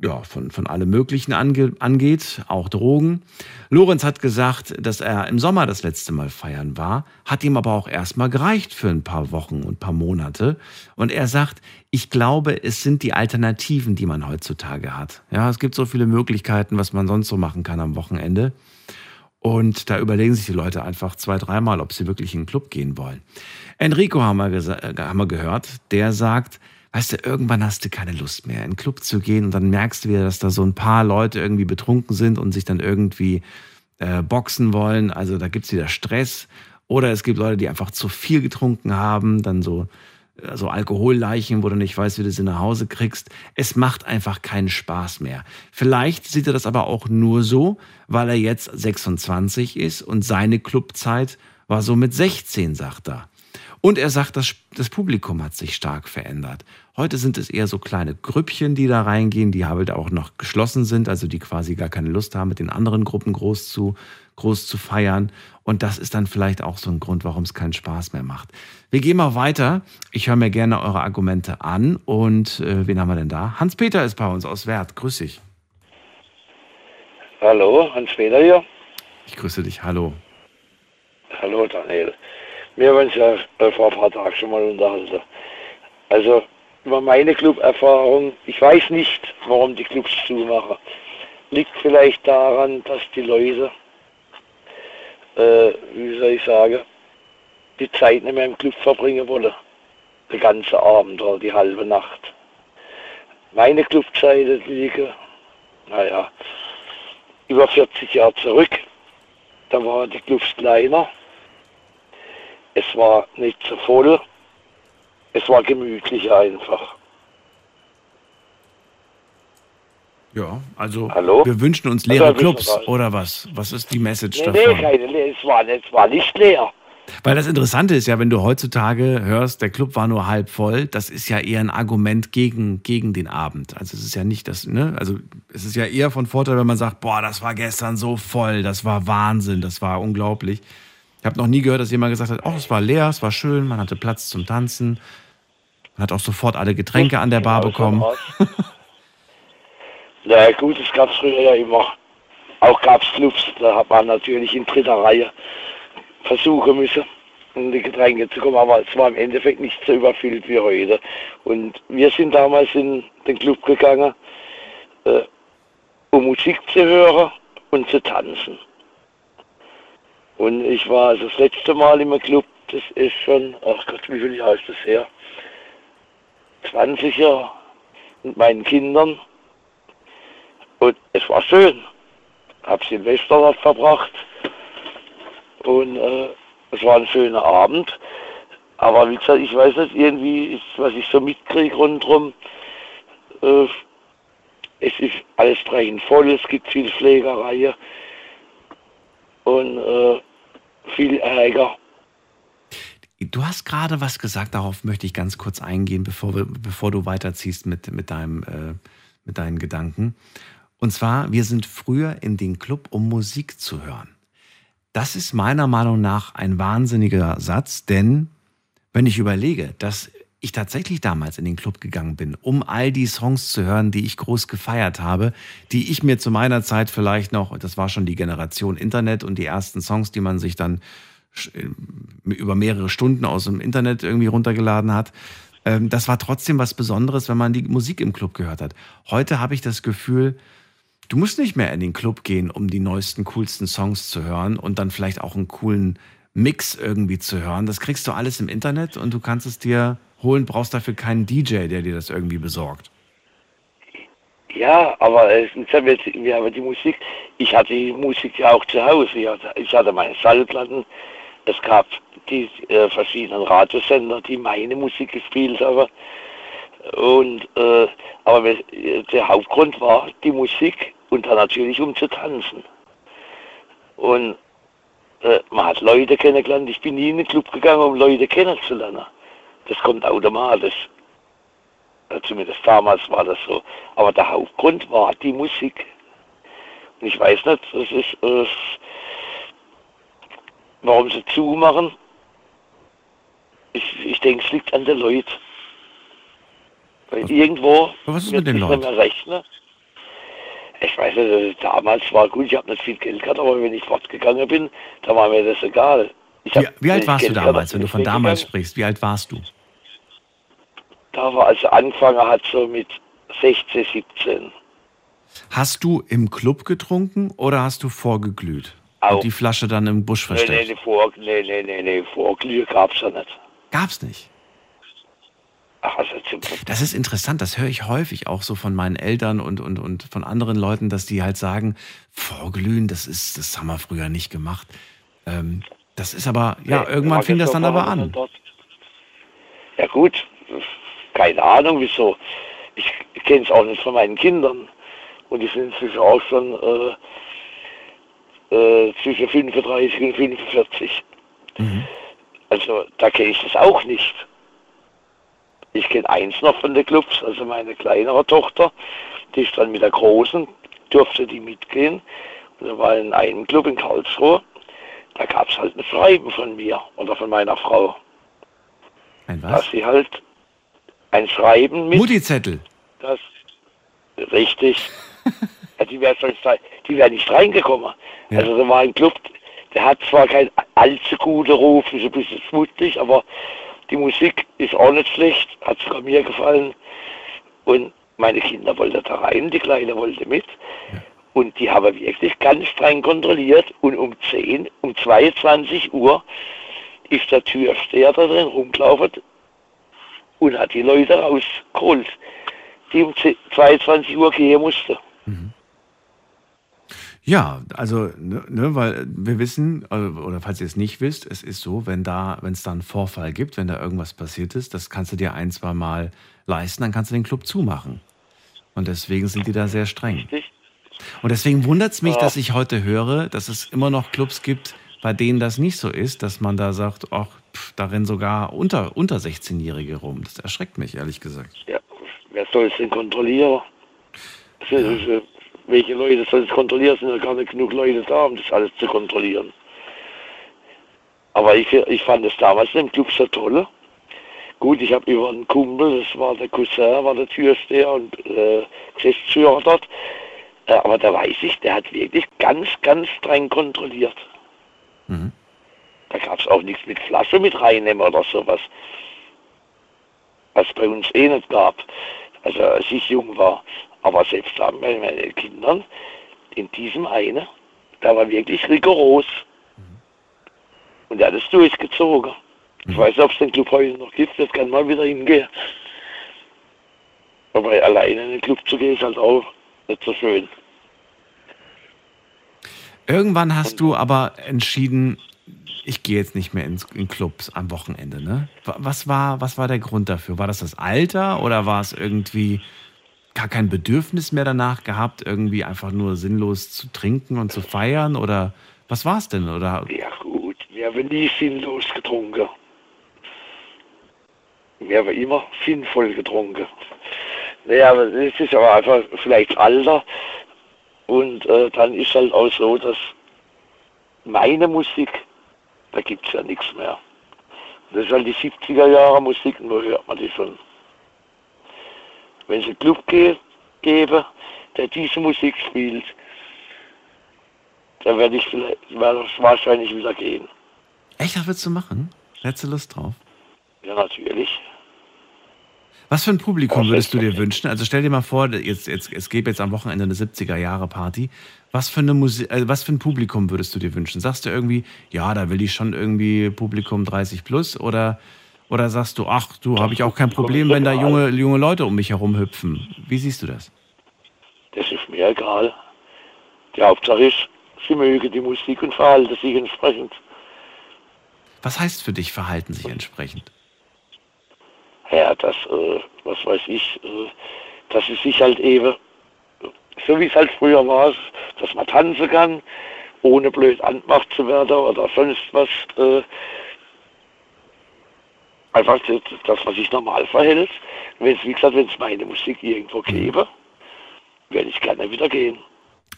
ja, von, von allem Möglichen ange, angeht, auch Drogen. Lorenz hat gesagt, dass er im Sommer das letzte Mal feiern war, hat ihm aber auch erstmal gereicht für ein paar Wochen und paar Monate. Und er sagt, ich glaube, es sind die Alternativen, die man heutzutage hat. Ja, es gibt so viele Möglichkeiten, was man sonst so machen kann am Wochenende. Und da überlegen sich die Leute einfach zwei, dreimal, ob sie wirklich in den Club gehen wollen. Enrico haben wir, äh, haben wir gehört, der sagt, weißt du, irgendwann hast du keine Lust mehr, in den Club zu gehen und dann merkst du wieder, dass da so ein paar Leute irgendwie betrunken sind und sich dann irgendwie äh, boxen wollen. Also da gibt's wieder Stress. Oder es gibt Leute, die einfach zu viel getrunken haben, dann so, äh, so Alkoholleichen, wo du nicht weißt, wie du sie nach Hause kriegst. Es macht einfach keinen Spaß mehr. Vielleicht sieht er das aber auch nur so, weil er jetzt 26 ist und seine Clubzeit war so mit 16, sagt er. Und er sagt, das, das Publikum hat sich stark verändert. Heute sind es eher so kleine Grüppchen, die da reingehen, die halt auch noch geschlossen sind, also die quasi gar keine Lust haben, mit den anderen Gruppen groß zu, groß zu feiern. Und das ist dann vielleicht auch so ein Grund, warum es keinen Spaß mehr macht. Wir gehen mal weiter. Ich höre mir gerne eure Argumente an. Und äh, wen haben wir denn da? Hans-Peter ist bei uns aus Wert. Grüß dich. Hallo, Hans-Peter hier. Ich grüße dich. Hallo. Hallo, Daniel. Wir haben uns ja vor ein paar Tagen schon mal unterhalten. Also über meine Club-Erfahrung, ich weiß nicht, warum die Clubs zumachen. Liegt vielleicht daran, dass die Leute, äh, wie soll ich sagen, die Zeit nicht mehr im Club verbringen wollen. Den ganzen Abend oder die halbe Nacht. Meine Clubzeiten liegen, naja, über 40 Jahre zurück. Da waren die Clubs kleiner es war nicht zu voll. Es war gemütlich einfach. Ja, also Hallo? wir wünschen uns leere Also, Clubs wir. oder was? Was ist die Message Nee, davon? nee, keine, es, war, es war nicht leer. Weil das Interessante ist ja, wenn du heutzutage hörst, der Club war nur halb voll, das ist ja eher ein Argument gegen, gegen den Abend. Also es ist ja nicht das, ne? Also es ist ja eher von Vorteil, wenn man sagt, boah, das war gestern so voll, das war Wahnsinn, das war unglaublich. Ich habe noch nie gehört, dass jemand gesagt hat, oh, es war leer, es war schön, man hatte Platz zum Tanzen. Man hat auch sofort alle Getränke an der Bar bekommen. Na gut, es gab früher ja immer. Auch gab es Clubs, da hat man natürlich in dritter Reihe versuchen müssen, in die Getränke zu kommen, aber es war im Endeffekt nicht so überfüllt wie heute. Und wir sind damals in den Club gegangen, äh, um Musik zu hören und zu tanzen. Und ich war also das letzte Mal im Club, das ist schon, ach Gott, wie viel Jahre ist das her? 20 Jahre mit meinen Kindern. Und es war schön. Hab Silvester dort verbracht. Und äh, es war ein schöner Abend. Aber wie gesagt, ich weiß nicht, irgendwie, ist, was ich so mitkriege rundherum, äh, es ist alles brechend voll, es gibt viel Pflegerei und äh, viel Ärger. Du hast gerade was gesagt, darauf möchte ich ganz kurz eingehen, bevor, wir, bevor du weiterziehst mit, mit, deinem, äh, mit deinen Gedanken. Und zwar, wir sind früher in den Club, um Musik zu hören. Das ist meiner Meinung nach ein wahnsinniger Satz, denn wenn ich überlege, dass ich tatsächlich damals in den Club gegangen bin, um all die Songs zu hören, die ich groß gefeiert habe, die ich mir zu meiner Zeit vielleicht noch, das war schon die Generation Internet und die ersten Songs, die man sich dann äh, über mehrere Stunden aus dem Internet irgendwie runtergeladen hat. Ähm, das war trotzdem was Besonderes, wenn man die Musik im Club gehört hat. Heute habe ich das Gefühl, du musst nicht mehr in den Club gehen, um die neuesten, coolsten Songs zu hören und dann vielleicht auch einen coolen Mix irgendwie zu hören. Das kriegst du alles im Internet und du kannst es dir holen, brauchst dafür keinen DJ, der dir das irgendwie besorgt. Ja, aber wir haben die Musik, ich hatte die Musik ja auch zu Hause. Ich hatte, meine Schallplatten. Es gab die äh, verschiedenen Radiosender, die meine Musik gespielt haben. Und, äh, aber der Hauptgrund war die Musik und dann natürlich um zu tanzen. Und äh, man hat Leute kennengelernt. Ich bin nie in den Club gegangen, um Leute kennenzulernen. Das kommt automatisch. Zumindest damals war das so. Aber der Hauptgrund war die Musik. Und ich weiß nicht, das ist, äh, warum sie zumachen. Ich, ich denke, es liegt an den Leuten. Weil irgendwo was ist mit den Leuten? Ich weiß nicht, damals war gut, ich habe nicht viel Geld gehabt, aber wenn ich fortgegangen bin, da war mir das egal. Wie, wie, alt warst du damals, wenn du von damals sprichst? Wie alt warst du? Da war, als er angefangen hat, so mit 16, 17. Hast du im Club getrunken oder hast du vorgeglüht? Auch. Und die Flasche dann im Busch versteckt? Nee, nee, nee, vor, nee, nee, nee, nee, Vorglüh gab's ja nicht. Gab's nicht? Ach, also das ist interessant, das höre ich häufig auch so von meinen Eltern und, und, und von anderen Leuten, dass die halt sagen, Vorglühen, das ist, das haben wir früher nicht gemacht. Ähm, das ist aber, ja, Nee, irgendwann fing das dann aber an. dort. Ja gut, keine Ahnung wieso. Ich kenne es auch nicht von meinen Kindern. Und die sind inzwischen auch schon äh, äh, zwischen 35 und 45. Mhm. Also da kenne ich das auch nicht. Ich kenne eins noch von den Clubs, also meine kleinere Tochter, die ist dann mit der Großen, durfte die mitgehen. Und da war in einem Club in Karlsruhe, da gab es halt ein Schreiben von mir oder von meiner Frau, Ein was? dass sie halt ein Schreiben mit, Mutti-Zettel. das richtig, ja, die wäre wäre nicht reingekommen. Ja. Also da war ein Club, der hat zwar keinen allzu guten Ruf, ist ein bisschen schmutzig, aber die Musik ist auch nicht schlecht, hat sogar mir gefallen. Und meine Kinder wollten da rein, die Kleine wollte mit. Und die haben wirklich ganz streng kontrolliert. Und um 10, um 22 Uhr ist der Türsteher da drin rumgelaufen und hat die Leute rausgeholt, die um 10 22 Uhr gehen mussten. Ja, also, ne, ne, weil wir wissen, äh, oder falls ihr es nicht wisst, es ist so, wenn da, wenn es da einen Vorfall gibt, wenn da irgendwas passiert ist, das kannst du dir ein, zwei Mal leisten, dann kannst du den Club zumachen. Und deswegen sind die da sehr streng. Richtig? Und deswegen wundert es mich, Ja. dass ich heute höre, dass es immer noch Clubs gibt, bei denen das nicht so ist, dass man da sagt, ach, pff, da rennen sogar unter, unter 16-Jährige rum. Das erschreckt mich, ehrlich gesagt. Ja, wer soll es denn kontrollieren? Also, äh, welche Leute sollen es kontrollieren? Es sind ja gar nicht genug Leute da, um das alles zu kontrollieren. Aber ich, ich fand es damals im Club so toll. Gut, ich habe über einen Kumpel, das war der Cousin, war der Türsteher und äh, Geschäftsführer dort. Aber da weiß ich, der hat wirklich ganz, ganz streng kontrolliert. Mhm. Da gab es auch nichts mit Flasche mit reinnehmen oder sowas. Was bei uns eh nicht gab. Also als ich jung war. Aber selbst da bei meinen Kindern, in diesem eine, da war wirklich rigoros. Und er hat es durchgezogen. Ich weiß nicht, ob es den Club heute noch gibt, das kann mal wieder hingehen. Aber alleine in den Club zu gehen, ist halt auch nicht so schön. Irgendwann hast du aber entschieden, ich gehe jetzt nicht mehr ins, in Clubs am Wochenende, ne? Wa- Was war, was war der Grund dafür? War das das Alter oder war es irgendwie gar kein Bedürfnis mehr danach gehabt, irgendwie einfach nur sinnlos zu trinken und zu feiern? Oder was war es denn? Oder Ja gut, wir haben nie sinnlos getrunken. Wir haben immer sinnvoll getrunken. Naja, aber es ist aber einfach vielleicht Alter. Und äh, dann ist halt auch so, dass meine Musik, da gibt es ja nichts mehr. Das ist halt die 70er Jahre Musik, wo hört man die schon. Wenn es einen Club ge gäbe, der diese Musik spielt, dann werde ich vielleicht, werde ich wahrscheinlich wieder gehen. Echt, das würdest du machen? Hättest du Lust drauf? Ja, natürlich. Was für ein Publikum würdest du dir wünschen? Also stell dir mal vor, jetzt, jetzt, es gäbe jetzt am Wochenende eine 70er-Jahre-Party. Was, für eine äh, was für ein Publikum würdest du dir wünschen? Sagst du irgendwie, ja, da will ich schon irgendwie Publikum 30 plus? Oder, oder sagst du, ach, du, habe ich auch kein Problem, wenn da junge, junge Leute um mich herum hüpfen? Wie siehst du das? Das ist mir egal. Die Hauptsache ist, sie mögen die Musik und verhalten sich entsprechend. Was heißt für dich verhalten sich entsprechend? Ja, das, äh, was weiß ich, äh, dass sie sich halt eben, so wie es halt früher war, dass man tanzen kann, ohne blöd angemacht zu werden oder sonst was. Äh, einfach, das- dass man sich normal verhält. Wenn es, wie gesagt, wenn es meine Musik irgendwo gäbe, werde ich gerne wieder gehen.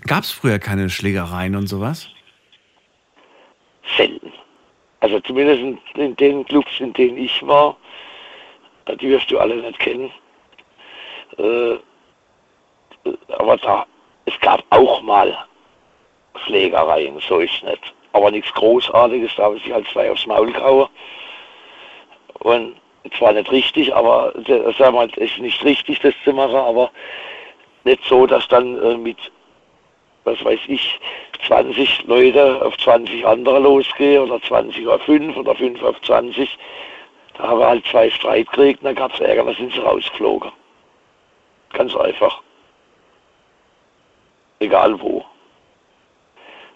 Gab es früher keine Schlägereien und sowas? Selten. Also zumindest in, in den Clubs, in denen ich war, die wirst du alle nicht kennen. Äh, aber da, es gab auch mal Schlägereien, so ist nicht. Aber nichts Großartiges, da haben sich halt zwei aufs Maul gehauen. Und zwar nicht richtig, aber sagen wir es ist nicht richtig, das zu machen, aber nicht so, dass dann äh, mit was weiß ich, 20 Leute auf 20 andere losgehen oder 20 auf 5 oder 5 auf 20. Da haben wir halt zwei Streit gekriegt dann gab es Ärger, da sind sie rausgeflogen. Ganz einfach. Egal wo.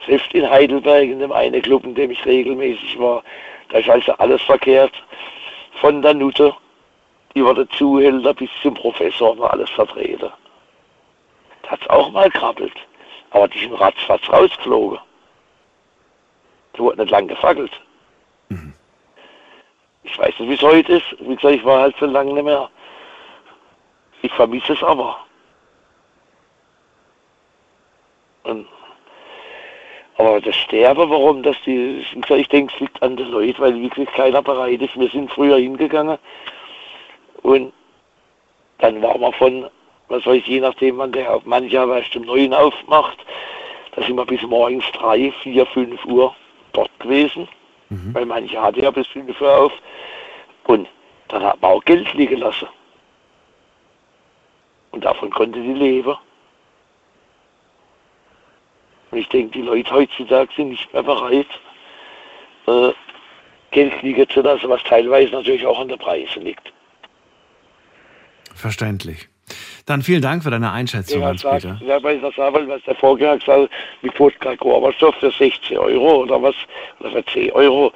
Selbst in Heidelberg, in dem einen Club, in dem ich regelmäßig war, da ist also alles verkehrt. Von der Nutte über den Zuhälter bis zum Professor war alles vertreten. Da hat es auch mal krabbelt. Aber die sind ratzfatz rausgeflogen. Da wurde nicht lang gefackelt. Ich weiß nicht, wie es heute ist. Wie gesagt, ich war halt schon lange nicht mehr. Ich vermisse es aber. Und, aber das Sterben, warum das die, wie gesagt, ich denke, es liegt an den Leuten, weil wirklich keiner bereit ist. Wir sind früher hingegangen und dann war man von was weiß ich, je nachdem, wann der auf mancher erst um neun aufmacht, da sind wir bis morgens drei, vier, fünf Uhr dort gewesen, weil manche hatte ja bis fünf Uhr auf. Und dann hat man auch Geld liegen lassen. Und davon konnte die leben. Und ich denke, die Leute heutzutage sind nicht mehr bereit, äh, Geld liegen zu lassen, was teilweise natürlich auch an der Preise liegt. Verständlich. Dann vielen Dank für deine Einschätzung, Ja, Hans-Peter. ja, weil ich das sagen will, was der Vorgänger gesagt hat, mit Wodka Gorbatschow für 16 Euro oder was, oder für 10 Euro.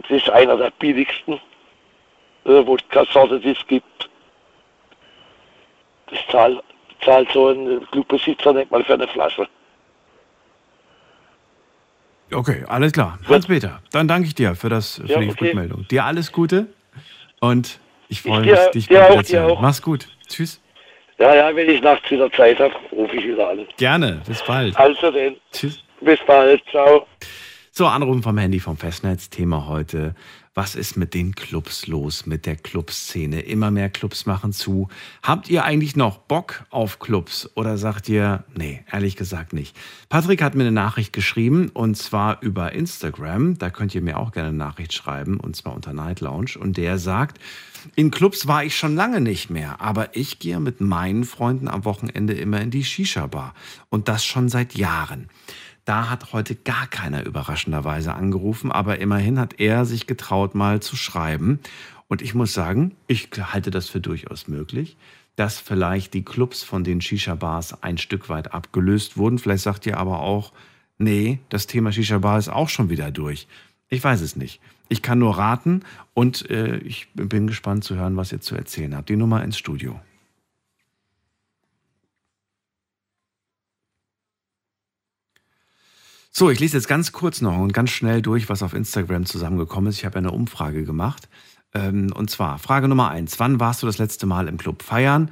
Das ist einer der billigsten äh, Wodka-Sorte, die es gibt. Das zahlt, zahlt so ein Clubbesitzer nicht mal für eine Flasche. Okay, alles klar. Hans-Peter, dann danke ich dir für, das, für Ja, die okay. Rückmeldung. Dir alles Gute und ich freue dir- mich, dich dir auch, dir auch. Mach's gut. Tschüss. Ja, ja, wenn ich nachts wieder Zeit habe, rufe ich wieder an. Gerne. Bis bald. Also denn, Tschüss. bis bald, ciao. So, Anrufen vom Handy vom Festnetz. Thema heute. Was ist mit den Clubs los, mit der Clubszene? Immer mehr Clubs machen zu. Habt ihr eigentlich noch Bock auf Clubs oder sagt ihr, nee, ehrlich gesagt nicht? Patrick hat mir eine Nachricht geschrieben und zwar über Instagram. Da könnt ihr mir auch gerne eine Nachricht schreiben und zwar unter Night Lounge. Und der sagt, in Clubs war ich schon lange nicht mehr, aber ich gehe mit meinen Freunden am Wochenende immer in die Shisha-Bar. Und das schon seit Jahren. Da hat heute gar keiner überraschenderweise angerufen, aber immerhin hat er sich getraut, mal zu schreiben. Und ich muss sagen, ich halte das für durchaus möglich, dass vielleicht die Clubs von den Shisha-Bars ein Stück weit abgelöst wurden. Vielleicht sagt ihr aber auch, nee, das Thema Shisha-Bar ist auch schon wieder durch. Ich weiß es nicht. Ich kann nur raten und äh, ich bin gespannt zu hören, was ihr zu erzählen habt. Die Nummer ins Studio. So, ich lese jetzt ganz kurz noch und ganz schnell durch, was auf Instagram zusammengekommen ist. Ich habe eine Umfrage gemacht. Ähm, und zwar Frage Nummer eins. Wann warst du das letzte Mal im Club feiern?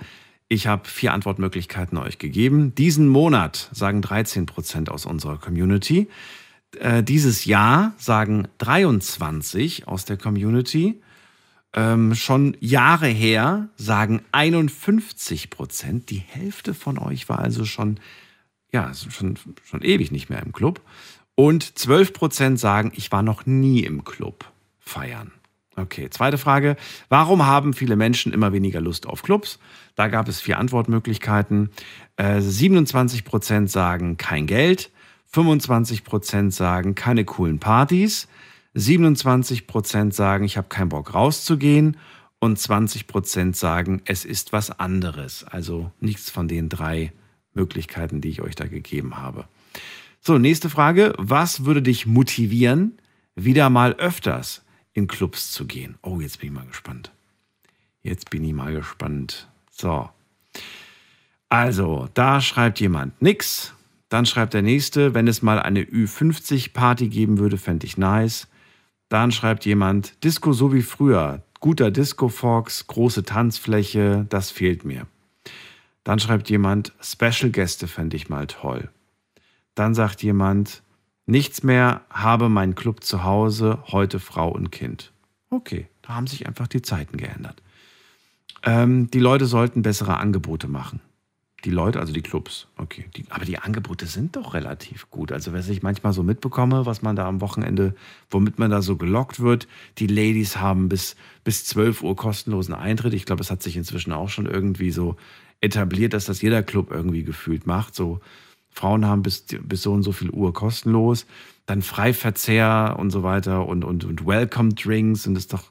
Ich habe vier Antwortmöglichkeiten euch gegeben. Diesen Monat sagen 13 Prozent aus unserer Community. Äh, dieses Jahr sagen 23 aus der Community. Ähm, schon Jahre her sagen 51 Prozent. Die Hälfte von euch war also schon, ja, schon, schon ewig nicht mehr im Club. Und 12 Prozent sagen, ich war noch nie im Club feiern. Okay, zweite Frage. Warum haben viele Menschen immer weniger Lust auf Clubs? Da gab es vier Antwortmöglichkeiten. Äh, 27 Prozent sagen kein Geld. 25 Prozent sagen keine coolen Partys. 27 Prozent sagen, ich habe keinen Bock rauszugehen. Und 20 Prozent sagen, es ist was anderes. Also nichts von den drei Möglichkeiten, die ich euch da gegeben habe. So, nächste Frage. Was würde dich motivieren, wieder mal öfters in Clubs zu gehen? Oh, jetzt bin ich mal gespannt. Jetzt bin ich mal gespannt. So. Also, da schreibt jemand nix. Dann schreibt der nächste, wenn es mal eine Ü50-Party geben würde, fände ich nice. Dann schreibt jemand, Disco so wie früher. Guter Disco-Fox, große Tanzfläche, das fehlt mir. Dann schreibt jemand, Special-Gäste fände ich mal toll. Dann sagt jemand, nichts mehr, habe meinen Club zu Hause, heute Frau und Kind. Okay, da haben sich einfach die Zeiten geändert. Ähm, die Leute sollten bessere Angebote machen. Die Leute, also die Clubs, okay. Die, aber die Angebote sind doch relativ gut. Also, was ich manchmal so mitbekomme, was man da am Wochenende, womit man da so gelockt wird, die Ladies haben bis, bis 12 Uhr kostenlosen Eintritt. Ich glaube, es hat sich inzwischen auch schon irgendwie so etabliert, dass das jeder Club irgendwie gefühlt macht. So Frauen haben bis, bis so und so viel Uhr kostenlos, dann Freiverzehr und so weiter und, und, und Welcome Drinks und das ist doch.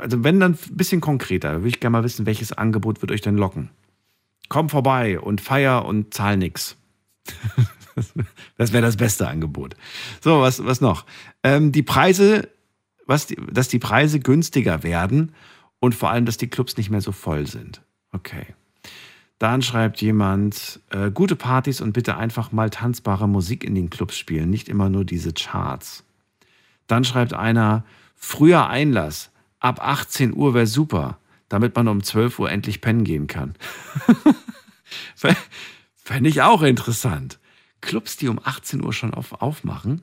Also, wenn dann ein bisschen konkreter, würde ich gerne mal wissen, welches Angebot wird euch denn locken? Komm vorbei und feier und zahl nix. das wäre das beste Angebot. So, was, was noch? Ähm, die Preise, was die, dass die Preise günstiger werden und vor allem, dass die Clubs nicht mehr so voll sind. Okay. Dann schreibt jemand, äh, gute Partys und bitte einfach mal tanzbare Musik in den Clubs spielen, nicht immer nur diese Charts. Dann schreibt einer, früher Einlass, ab 18 Uhr wäre super, damit man um 12 Uhr endlich pennen gehen kann. Fände ich auch interessant. Clubs, die um 18 Uhr schon auf, aufmachen,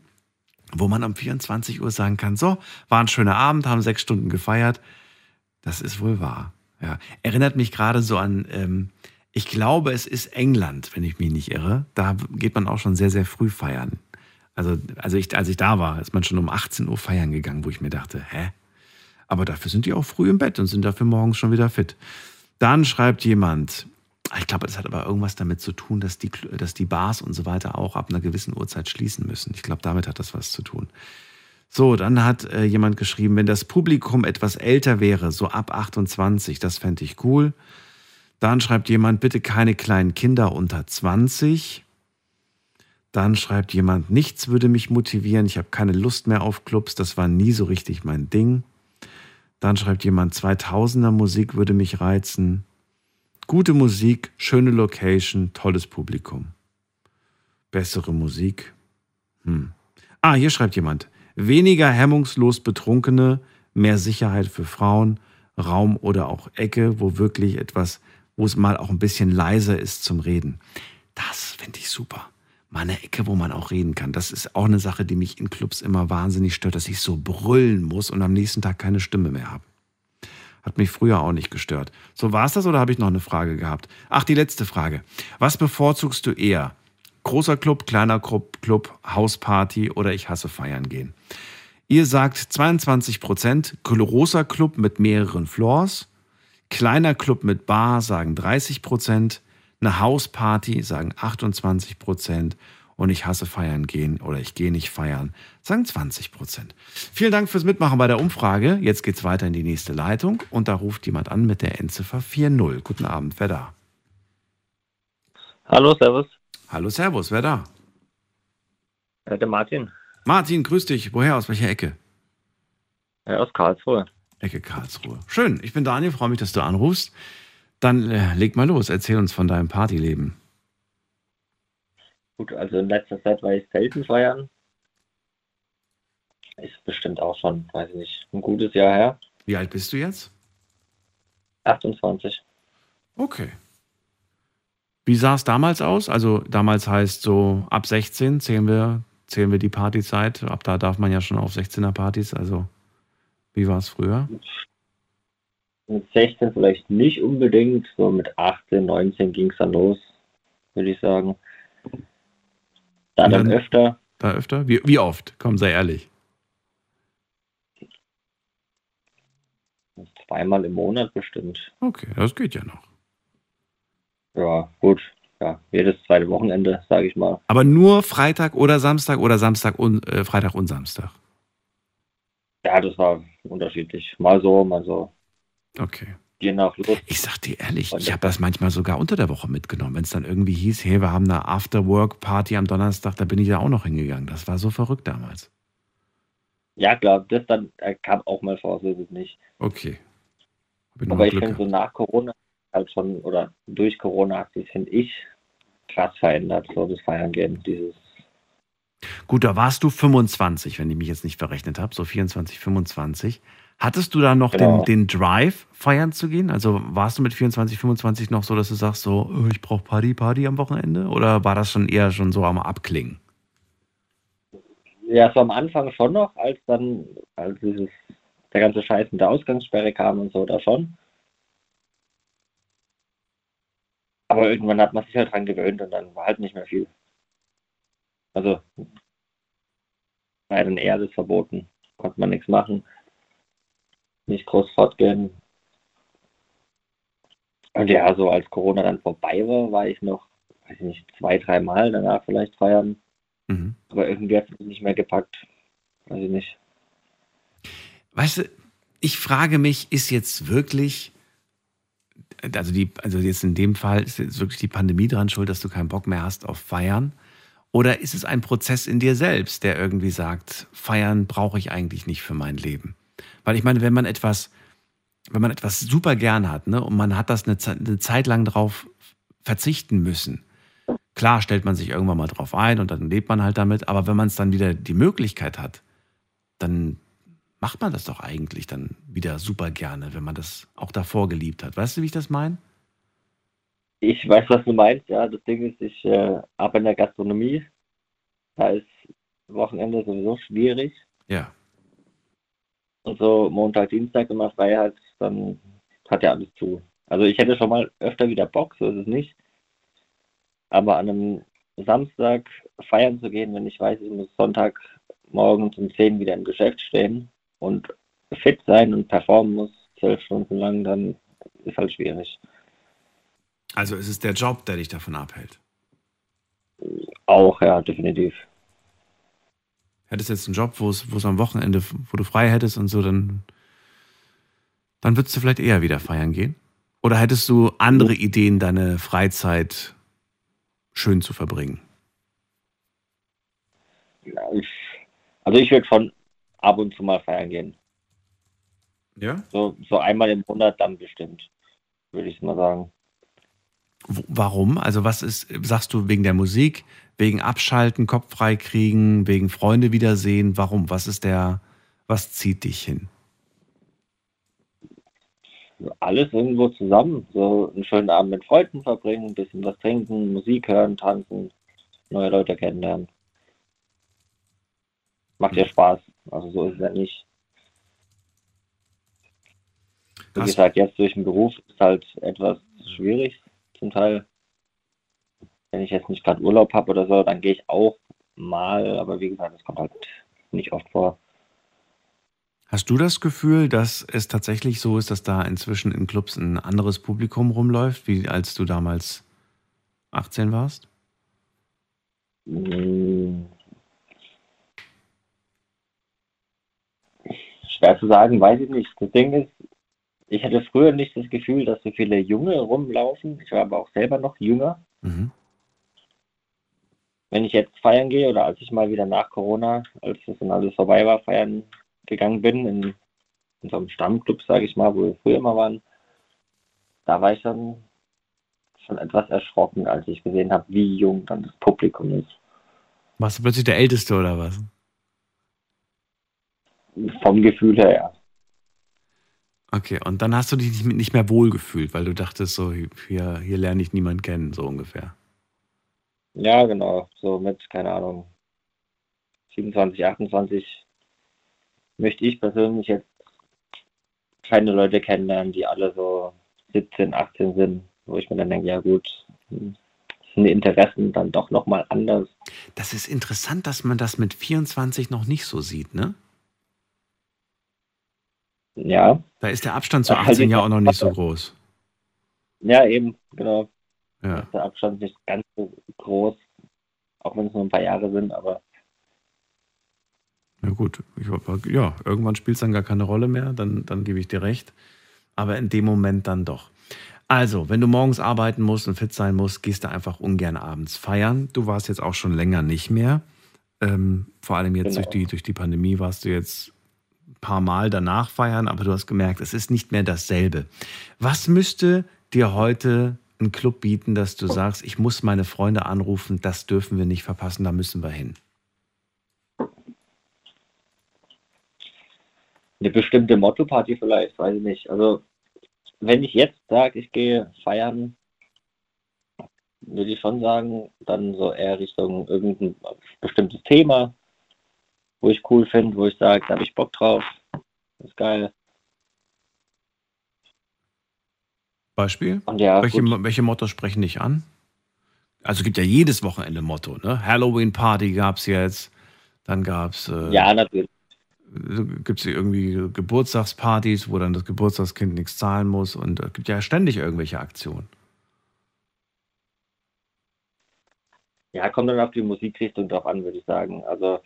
wo man um 24 Uhr sagen kann, so, war ein schöner Abend, haben sechs Stunden gefeiert. Das ist wohl wahr. Ja. Erinnert mich gerade so an ähm, ich glaube, es ist England, wenn ich mich nicht irre. Da geht man auch schon sehr, sehr früh feiern. Also, also ich, als ich da war, ist man schon um 18 Uhr feiern gegangen, wo ich mir dachte, hä? Aber dafür sind die auch früh im Bett und sind dafür morgens schon wieder fit. Dann schreibt jemand, ich glaube, das hat aber irgendwas damit zu tun, dass die, dass die Bars und so weiter auch ab einer gewissen Uhrzeit schließen müssen. Ich glaube, damit hat das was zu tun. So, dann hat äh, jemand geschrieben, wenn das Publikum etwas älter wäre, so ab 28, das fände ich cool. Dann schreibt jemand, bitte keine kleinen Kinder unter 20. Dann schreibt jemand, nichts würde mich motivieren, ich habe keine Lust mehr auf Clubs, das war nie so richtig mein Ding. Dann schreibt jemand, 2000er Musik würde mich reizen. Gute Musik, schöne Location, tolles Publikum. Bessere Musik. Hm. Ah, hier schreibt jemand, weniger hemmungslos Betrunkene, mehr Sicherheit für Frauen, Raum oder auch Ecke, wo wirklich etwas wo es mal auch ein bisschen leiser ist zum Reden. Das finde ich super. Mal eine Ecke, wo man auch reden kann. Das ist auch eine Sache, die mich in Clubs immer wahnsinnig stört, dass ich so brüllen muss und am nächsten Tag keine Stimme mehr habe. Hat mich früher auch nicht gestört. So war es das oder habe ich noch eine Frage gehabt? Ach, die letzte Frage. Was bevorzugst du eher? Großer Club, kleiner Club, Club, Hausparty oder ich hasse feiern gehen? Ihr sagt 22 Prozent, großer Club mit mehreren Floors, Kleiner Club mit Bar sagen 30 Prozent. Eine Hausparty sagen 28 Prozent. Und ich hasse feiern gehen oder ich gehe nicht feiern, sagen 20 Prozent. Vielen Dank fürs Mitmachen bei der Umfrage. Jetzt geht es weiter in die nächste Leitung und da ruft jemand an mit der Endziffer 40. Guten Abend, wer da? Hallo, Servus. Hallo, Servus, wer da? Äh, der Martin. Martin, grüß dich. Woher, aus welcher Ecke? Äh, aus Karlsruhe. Ecke Karlsruhe. Schön, ich bin Daniel, freue mich, dass du anrufst. Dann äh, leg mal los, erzähl uns von deinem Partyleben. Gut, also in letzter Zeit war ich selten feiern. Ist bestimmt auch schon, weiß ich nicht, ein gutes Jahr her. Wie alt bist du jetzt? 28. Okay. Wie sah es damals aus? Also damals heißt so ab 16 zählen wir zählen wir die Partyzeit. Ab da darf man ja schon auf 16er Partys. Also, wie war es früher? Mit 16 vielleicht nicht unbedingt, so mit 18, 19 ging es dann los, würde ich sagen. Da dann, dann öfter. Da öfter? Wie, wie oft? Komm, sei ehrlich. Zweimal im Monat bestimmt. Okay, das geht ja noch. Ja, gut. Ja, jedes zweite Wochenende, sage ich mal. Aber nur Freitag oder Samstag oder Samstag und äh, Freitag und Samstag? Ja, das war unterschiedlich. Mal so, mal so. Okay. Je nach Lust. Ich sag dir ehrlich, ich habe das manchmal sogar unter der Woche mitgenommen. Wenn es dann irgendwie hieß, hey, wir haben eine After-Work-Party am Donnerstag, da bin ich ja auch noch hingegangen. Das war so verrückt damals. Ja, klar, das dann äh, kam auch mal vor, so ist es nicht. Okay. Aber ich finde so nach Corona halt schon, oder durch Corona hat sich, finde ich, krass verändert, so das Feiern gehen, dieses Gut, da warst du 25, wenn ich mich jetzt nicht verrechnet habe, so 24, 25. Hattest du da noch genau. den, den Drive, feiern zu gehen? Also warst du mit 24, 25 noch so, dass du sagst, so, oh, ich brauche Party, Party am Wochenende? Oder war das schon eher schon so am Abklingen? Ja, so am Anfang schon noch, als dann, als dieses, der ganze Scheiß mit der Ausgangssperre kam und so, da schon. Aber irgendwann hat man sich halt dran gewöhnt und dann war halt nicht mehr viel. Also war dann eher das verboten. Konnte man nichts machen. Nicht groß fortgehen. Und ja, so als Corona dann vorbei war, war ich noch, weiß ich nicht, zwei, drei Mal danach vielleicht feiern. Mhm. Aber irgendwie hat es mich nicht mehr gepackt. Weiß ich nicht. Weißt du, ich frage mich, ist jetzt wirklich, also, die, also jetzt in dem Fall ist jetzt wirklich die Pandemie dran schuld, dass du keinen Bock mehr hast auf Feiern? Oder ist es ein Prozess in dir selbst, der irgendwie sagt, feiern brauche ich eigentlich nicht für mein Leben? Weil ich meine, wenn man etwas, wenn man etwas super gern hat, ne, und man hat das eine, eine Zeit lang drauf verzichten müssen, klar stellt man sich irgendwann mal drauf ein und dann lebt man halt damit, aber wenn man es dann wieder die Möglichkeit hat, dann macht man das doch eigentlich dann wieder super gerne, wenn man das auch davor geliebt hat. Weißt du, wie ich das meine? Ich weiß, was du meinst. Ja, das Ding ist, ich äh, arbeite in der Gastronomie. Da ist Wochenende sowieso schwierig. Ja. Und so Montag, Dienstag immer Freiheit, dann hat ja alles zu. Also ich hätte schon mal öfter wieder Bock, so ist es nicht. Aber an einem Samstag feiern zu gehen, wenn ich weiß, ich muss Sonntag morgens um 10 wieder im Geschäft stehen und fit sein und performen muss, zwölf Stunden lang, dann ist halt schwierig. Also ist es der Job, der dich davon abhält? Auch, ja, definitiv. Hättest du jetzt einen Job, wo es, wo es am Wochenende, wo du frei hättest und so, dann, dann würdest du vielleicht eher wieder feiern gehen? Oder hättest du andere Ideen, deine Freizeit schön zu verbringen? Ja, ich, also ich würde schon ab und zu mal feiern gehen. Ja? So, so einmal im Monat dann bestimmt, würde ich mal sagen. Warum? Also was ist, sagst du wegen der Musik, wegen Abschalten, Kopf frei kriegen, wegen Freunde wiedersehen? Warum? Was ist der, was zieht dich hin? Alles irgendwo zusammen. So einen schönen Abend mit Freunden verbringen, ein bisschen was trinken, Musik hören, tanzen, neue Leute kennenlernen. Macht ja Spaß. Also so ist es ja nicht. Wie gesagt, jetzt durch den Beruf ist halt etwas schwierig zum Teil. Wenn ich jetzt nicht gerade Urlaub habe oder so, dann gehe ich auch mal, aber wie gesagt, das kommt halt nicht oft vor. Hast du das Gefühl, dass es tatsächlich so ist, dass da inzwischen in Clubs ein anderes Publikum rumläuft, wie als du damals 18 warst? Hm. Schwer zu sagen, weiß ich nicht. Das Ding ist, ich hatte früher nicht das Gefühl, dass so viele Junge rumlaufen. Ich war aber auch selber noch jünger. Mhm. Wenn ich jetzt feiern gehe oder als ich mal wieder nach Corona, als das dann alles vorbei war, feiern gegangen bin, in, in so einem Stammclub, sage ich mal, wo wir früher immer waren, da war ich dann schon etwas erschrocken, als ich gesehen habe, wie jung dann das Publikum ist. Warst du plötzlich der Älteste oder was? Vom Gefühl her, ja. Okay, und dann hast du dich nicht mehr wohlgefühlt, weil du dachtest, so, hier, hier lerne ich niemanden kennen, so ungefähr. Ja, genau. So mit, keine Ahnung, 27, 28 möchte ich persönlich jetzt keine Leute kennenlernen, die alle so 17, 18 sind, wo ich mir dann denke, ja gut, sind die Interessen dann doch nochmal anders. Das ist interessant, dass man das mit 24 noch nicht so sieht, ne? Ja. Da ist der Abstand zu 18 ja auch noch nicht so groß. Ja, eben, genau. Ja. Ist der Abstand nicht ganz so groß, auch wenn es nur ein paar Jahre sind, aber Ja gut, ich, ja, irgendwann spielt es dann gar keine Rolle mehr, dann, dann gebe ich dir recht. Aber in dem Moment dann doch. Also, wenn du morgens arbeiten musst und fit sein musst, gehst du einfach ungern abends feiern. Du warst jetzt auch schon länger nicht mehr. Ähm, vor allem jetzt Genau. durch, die, durch die Pandemie warst du jetzt ein paar Mal danach feiern, aber du hast gemerkt, es ist nicht mehr dasselbe. Was müsste dir heute ein Club bieten, dass du sagst, ich muss meine Freunde anrufen, das dürfen wir nicht verpassen, da müssen wir hin? eine bestimmte Motto-Party vielleicht, weiß ich nicht. Also, wenn ich jetzt sage, ich gehe feiern, würde ich schon sagen, dann so eher Richtung irgendein bestimmtes Thema, wo ich cool finde, wo ich sage, da habe ich Bock drauf, das ist geil. Beispiel? Ja, welche, welche Mottos sprechen dich an? Also es gibt ja jedes Wochenende Motto, ne? Halloween-Party gab es jetzt, dann gab es äh, Ja, natürlich. gibt es irgendwie Geburtstagspartys, wo dann das Geburtstagskind nichts zahlen muss und es gibt ja ständig irgendwelche Aktionen. Ja, kommt dann auf die Musikrichtung drauf an, würde ich sagen. Also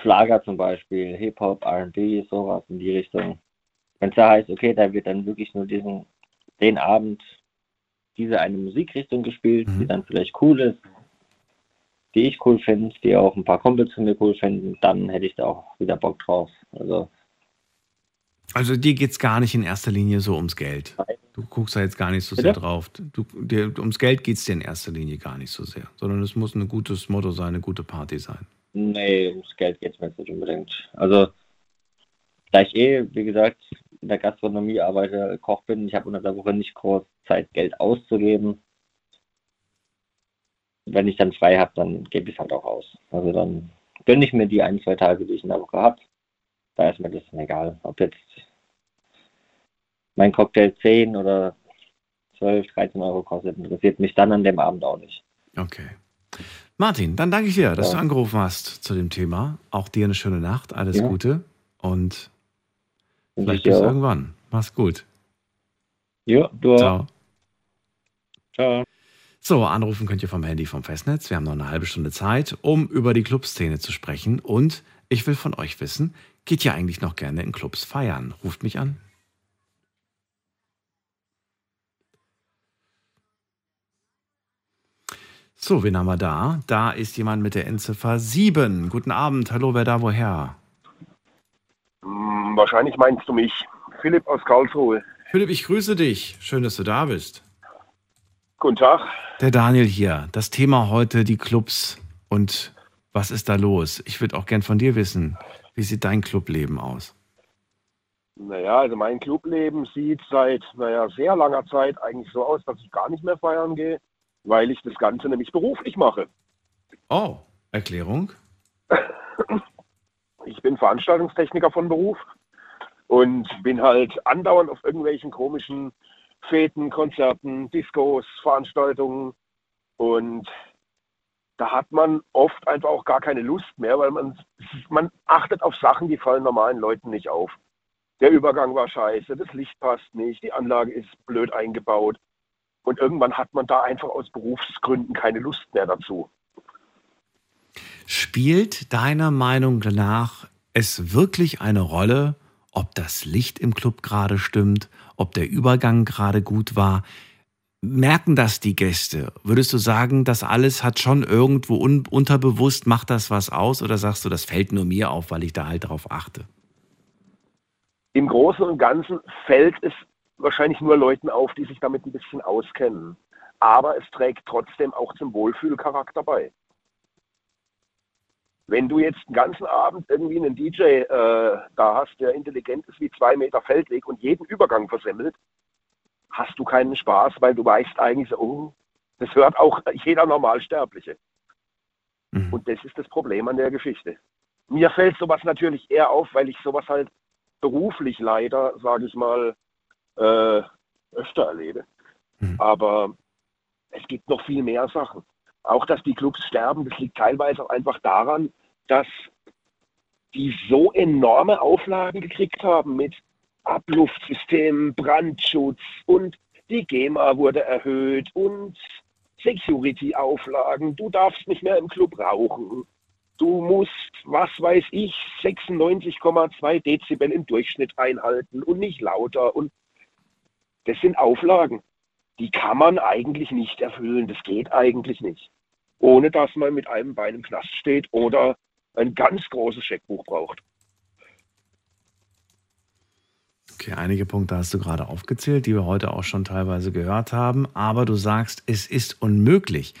Schlager zum Beispiel, Hip-Hop, R&B, sowas in die Richtung. Wenn es da heißt, okay, da wird dann wirklich nur diesen, den Abend diese eine Musikrichtung gespielt, die dann vielleicht cool ist, die ich cool finde, die auch ein paar Kumpels von mir cool finden, dann hätte ich da auch wieder Bock drauf. Also Also dir geht es gar nicht in erster Linie so ums Geld. Du guckst da jetzt gar nicht so sehr Bitte? drauf. Du, dir, ums Geld geht es dir in erster Linie gar nicht so sehr, sondern es muss ein gutes Motto sein, eine gute Party sein. Nee, ums Geld geht es mir jetzt nicht unbedingt. Also, da ich eh, wie gesagt, in der Gastronomie arbeite, Koch bin, ich habe unter der Woche nicht groß Zeit, Geld auszugeben. Wenn ich dann frei habe, dann gebe ich es halt auch aus. Also dann gönne ich mir die ein, zwei Tage, die ich in der Woche habe. Da ist mir das dann egal, ob jetzt mein Cocktail 10 oder 12, 13 Euro kostet, interessiert mich dann an dem Abend auch nicht. Okay. Martin, dann danke ich dir, dass Ja. du angerufen hast zu dem Thema. Auch dir eine schöne Nacht, alles Ja. Gute und Vielleicht bis irgendwann. Mach's gut. Ja, du auch. Ciao. Ciao. So, anrufen könnt ihr vom Handy vom Festnetz. Wir haben noch eine halbe Stunde Zeit, um über die Clubszene zu sprechen. Und ich will von euch wissen, geht ihr eigentlich noch gerne in Clubs feiern? Ruft mich an. So, wen haben wir da? Da ist jemand mit der Endziffer 7. Guten Abend. Hallo, wer da woher? Hm, Wahrscheinlich meinst du mich. Philipp aus Karlsruhe. Philipp, ich grüße dich. Schön, dass du da bist. Guten Tag. Der Daniel hier. Das Thema heute die Clubs und was ist da los? Ich würde auch gern von dir wissen, wie sieht dein Clubleben aus? Naja, also mein Clubleben sieht seit, naja, sehr langer Zeit eigentlich so aus, dass ich gar nicht mehr feiern gehe, weil ich das Ganze nämlich beruflich mache. Oh, Erklärung? Ich bin Veranstaltungstechniker von Beruf und bin halt andauernd auf irgendwelchen komischen Feten, Konzerten, Discos, Veranstaltungen und da hat man oft einfach auch gar keine Lust mehr, weil man, man achtet auf Sachen, die fallen normalen Leuten nicht auf. Der Übergang war scheiße, das Licht passt nicht, die Anlage ist blöd eingebaut und irgendwann hat man da einfach aus Berufsgründen keine Lust mehr dazu. Spielt deiner Meinung nach es wirklich eine Rolle, ob das Licht im Club gerade stimmt, ob der Übergang gerade gut war? Merken das die Gäste? Würdest du sagen, das alles hat schon irgendwo un unterbewusst, macht das was aus? Oder sagst du, das fällt nur mir auf, weil ich da halt drauf achte? Im Großen und Ganzen fällt es wahrscheinlich nur Leuten auf, die sich damit ein bisschen auskennen. Aber es trägt trotzdem auch zum Wohlfühlcharakter bei. Wenn du jetzt den ganzen Abend irgendwie einen DJ äh, da hast, der intelligent ist wie zwei Meter Feldweg und jeden Übergang versemmelt, hast du keinen Spaß, weil du weißt eigentlich so, oh, das hört auch jeder Normalsterbliche. Mhm. Und das ist das Problem an der Geschichte. Mir fällt sowas natürlich eher auf, weil ich sowas halt beruflich leider, sage ich mal, äh, öfter erlebe. Mhm. Aber es gibt noch viel mehr Sachen. Auch, dass die Clubs sterben, das liegt teilweise auch einfach daran, dass die so enorme Auflagen gekriegt haben mit Abluftsystemen, Brandschutz und die GEMA wurde erhöht und Security-Auflagen. Du darfst nicht mehr im Club rauchen. Du musst, was weiß ich, 96,2 Dezibel im Durchschnitt einhalten und nicht lauter. Und das sind Auflagen, die kann man eigentlich nicht erfüllen. Das geht eigentlich nicht. Ohne dass man mit einem Bein im Knast steht oder ein ganz großes Scheckbuch braucht. Okay, einige Punkte hast du gerade aufgezählt, die wir heute auch schon teilweise gehört haben. Aber du sagst, es ist unmöglich.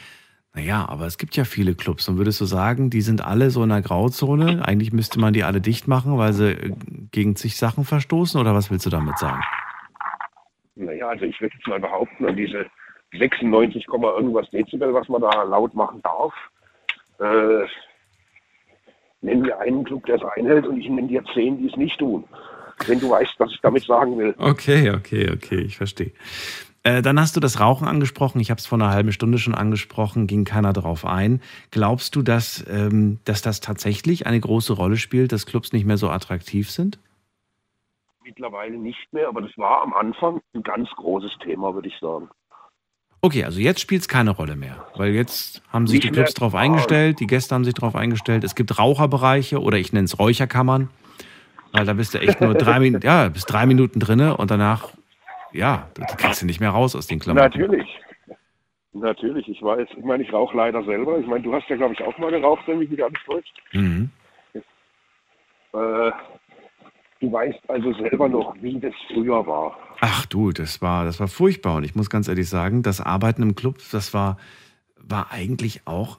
Naja, aber es gibt ja viele Clubs. Und würdest du sagen, die sind alle so in der Grauzone? Eigentlich müsste man die alle dicht machen, weil sie äh, gegen zig Sachen verstoßen? Oder was willst du damit sagen? Naja, also ich würde jetzt mal behaupten, an diese 96, Komma irgendwas Dezibel, was man da laut machen darf, äh, nenn mir einen Club, der es einhält und ich nenne dir zehn, die es nicht tun. Wenn du weißt, was ich damit sagen will. Okay, okay, okay, ich verstehe. Äh, dann hast du das Rauchen angesprochen. Ich habe es vor einer halben Stunde schon angesprochen, ging keiner darauf ein. Glaubst du, dass, ähm, dass das tatsächlich eine große Rolle spielt, dass Clubs nicht mehr so attraktiv sind? Mittlerweile nicht mehr, aber das war am Anfang ein ganz großes Thema, würde ich sagen. Okay, also jetzt spielt es keine Rolle mehr, weil jetzt haben sich die Clubs darauf eingestellt, die Gäste haben sich darauf eingestellt. Es gibt Raucherbereiche oder ich nenne es Räucherkammern, weil da bist du echt nur drei Minuten, ja, bist drei Minuten drinne und danach, ja, du kriegst du nicht mehr raus aus den Klamotten. Natürlich. Natürlich, ich weiß. Ich meine, ich rauche leider selber. Ich meine, du hast ja, glaube ich, auch mal geraucht, wenn mich nicht alles täuscht. Mhm. Äh, du weißt also selber noch, wie das früher war. Ach du, das war, das war furchtbar. Und ich muss ganz ehrlich sagen, das Arbeiten im Club, das war, war eigentlich auch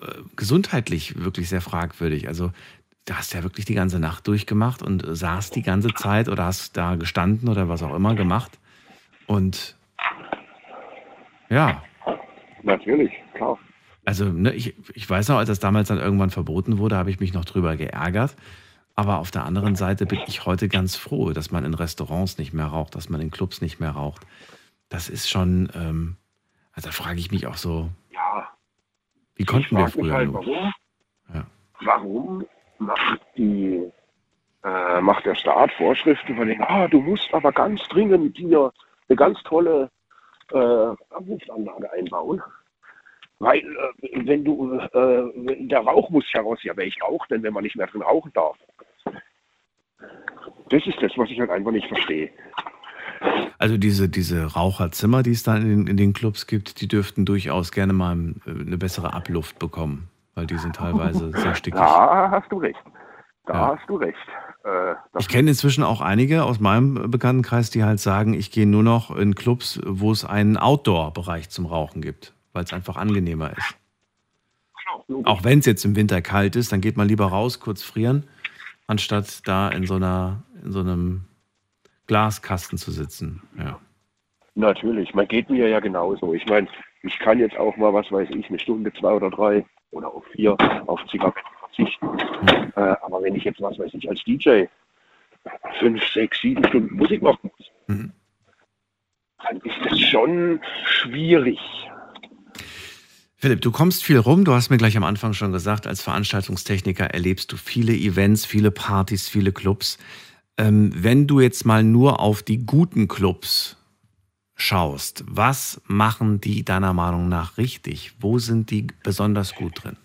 äh, gesundheitlich wirklich sehr fragwürdig. Also du hast ja wirklich die ganze Nacht durchgemacht und saß die ganze Zeit oder hast da gestanden oder was auch immer gemacht. Und ja, Natürlich, klar. also ne, ich, ich weiß noch, als das damals dann irgendwann verboten wurde, habe ich mich noch drüber geärgert. Aber auf der anderen Seite bin ich heute ganz froh, dass man in Restaurants nicht mehr raucht, dass man in Clubs nicht mehr raucht. Das ist schon, ähm, also da frage ich mich auch so, Ja, wie konnten wir früher halt, nur? warum, Ja. warum macht, die, äh, macht der Staat Vorschriften von denen, ah, du musst aber ganz dringend dir eine ganz tolle äh, Abwurfanlage einbauen. Weil, äh, wenn du, äh, der Rauch muss ja raus. Ja, wer ich rauche denn, wenn man nicht mehr drin rauchen darf? Das ist das, was ich halt einfach nicht verstehe. Also diese, diese Raucherzimmer, die es dann in, den- in den Clubs gibt, die dürften durchaus gerne mal äh, eine bessere Abluft bekommen, weil die sind teilweise sehr stickig. Da hast du recht. Da Ja. hast du recht. Äh, Ich kenne inzwischen auch einige aus meinem Bekanntenkreis, die halt sagen, ich gehe nur noch in Clubs, wo es einen Outdoor-Bereich zum Rauchen gibt, weil es einfach angenehmer ist. Auch wenn es jetzt im Winter kalt ist, dann geht man lieber raus, kurz frieren, anstatt da in so einer, in so einem Glaskasten zu sitzen. Ja. Natürlich, man geht mir ja genauso. Ich meine, ich kann jetzt auch mal, was weiß ich, eine Stunde, zwei oder drei oder auch vier auf Zigaretten verzichten. Äh, aber wenn ich jetzt, was weiß ich, als DJ fünf, sechs, sieben Stunden Musik machen muss, Mhm. dann ist das schon schwierig. Philipp, du kommst viel rum. Du hast mir gleich am Anfang schon gesagt, als Veranstaltungstechniker erlebst du viele Events, viele Partys, viele Clubs. Ähm, wenn du jetzt mal nur auf die guten Clubs schaust, was machen die deiner Meinung nach richtig? Wo sind die besonders gut drin?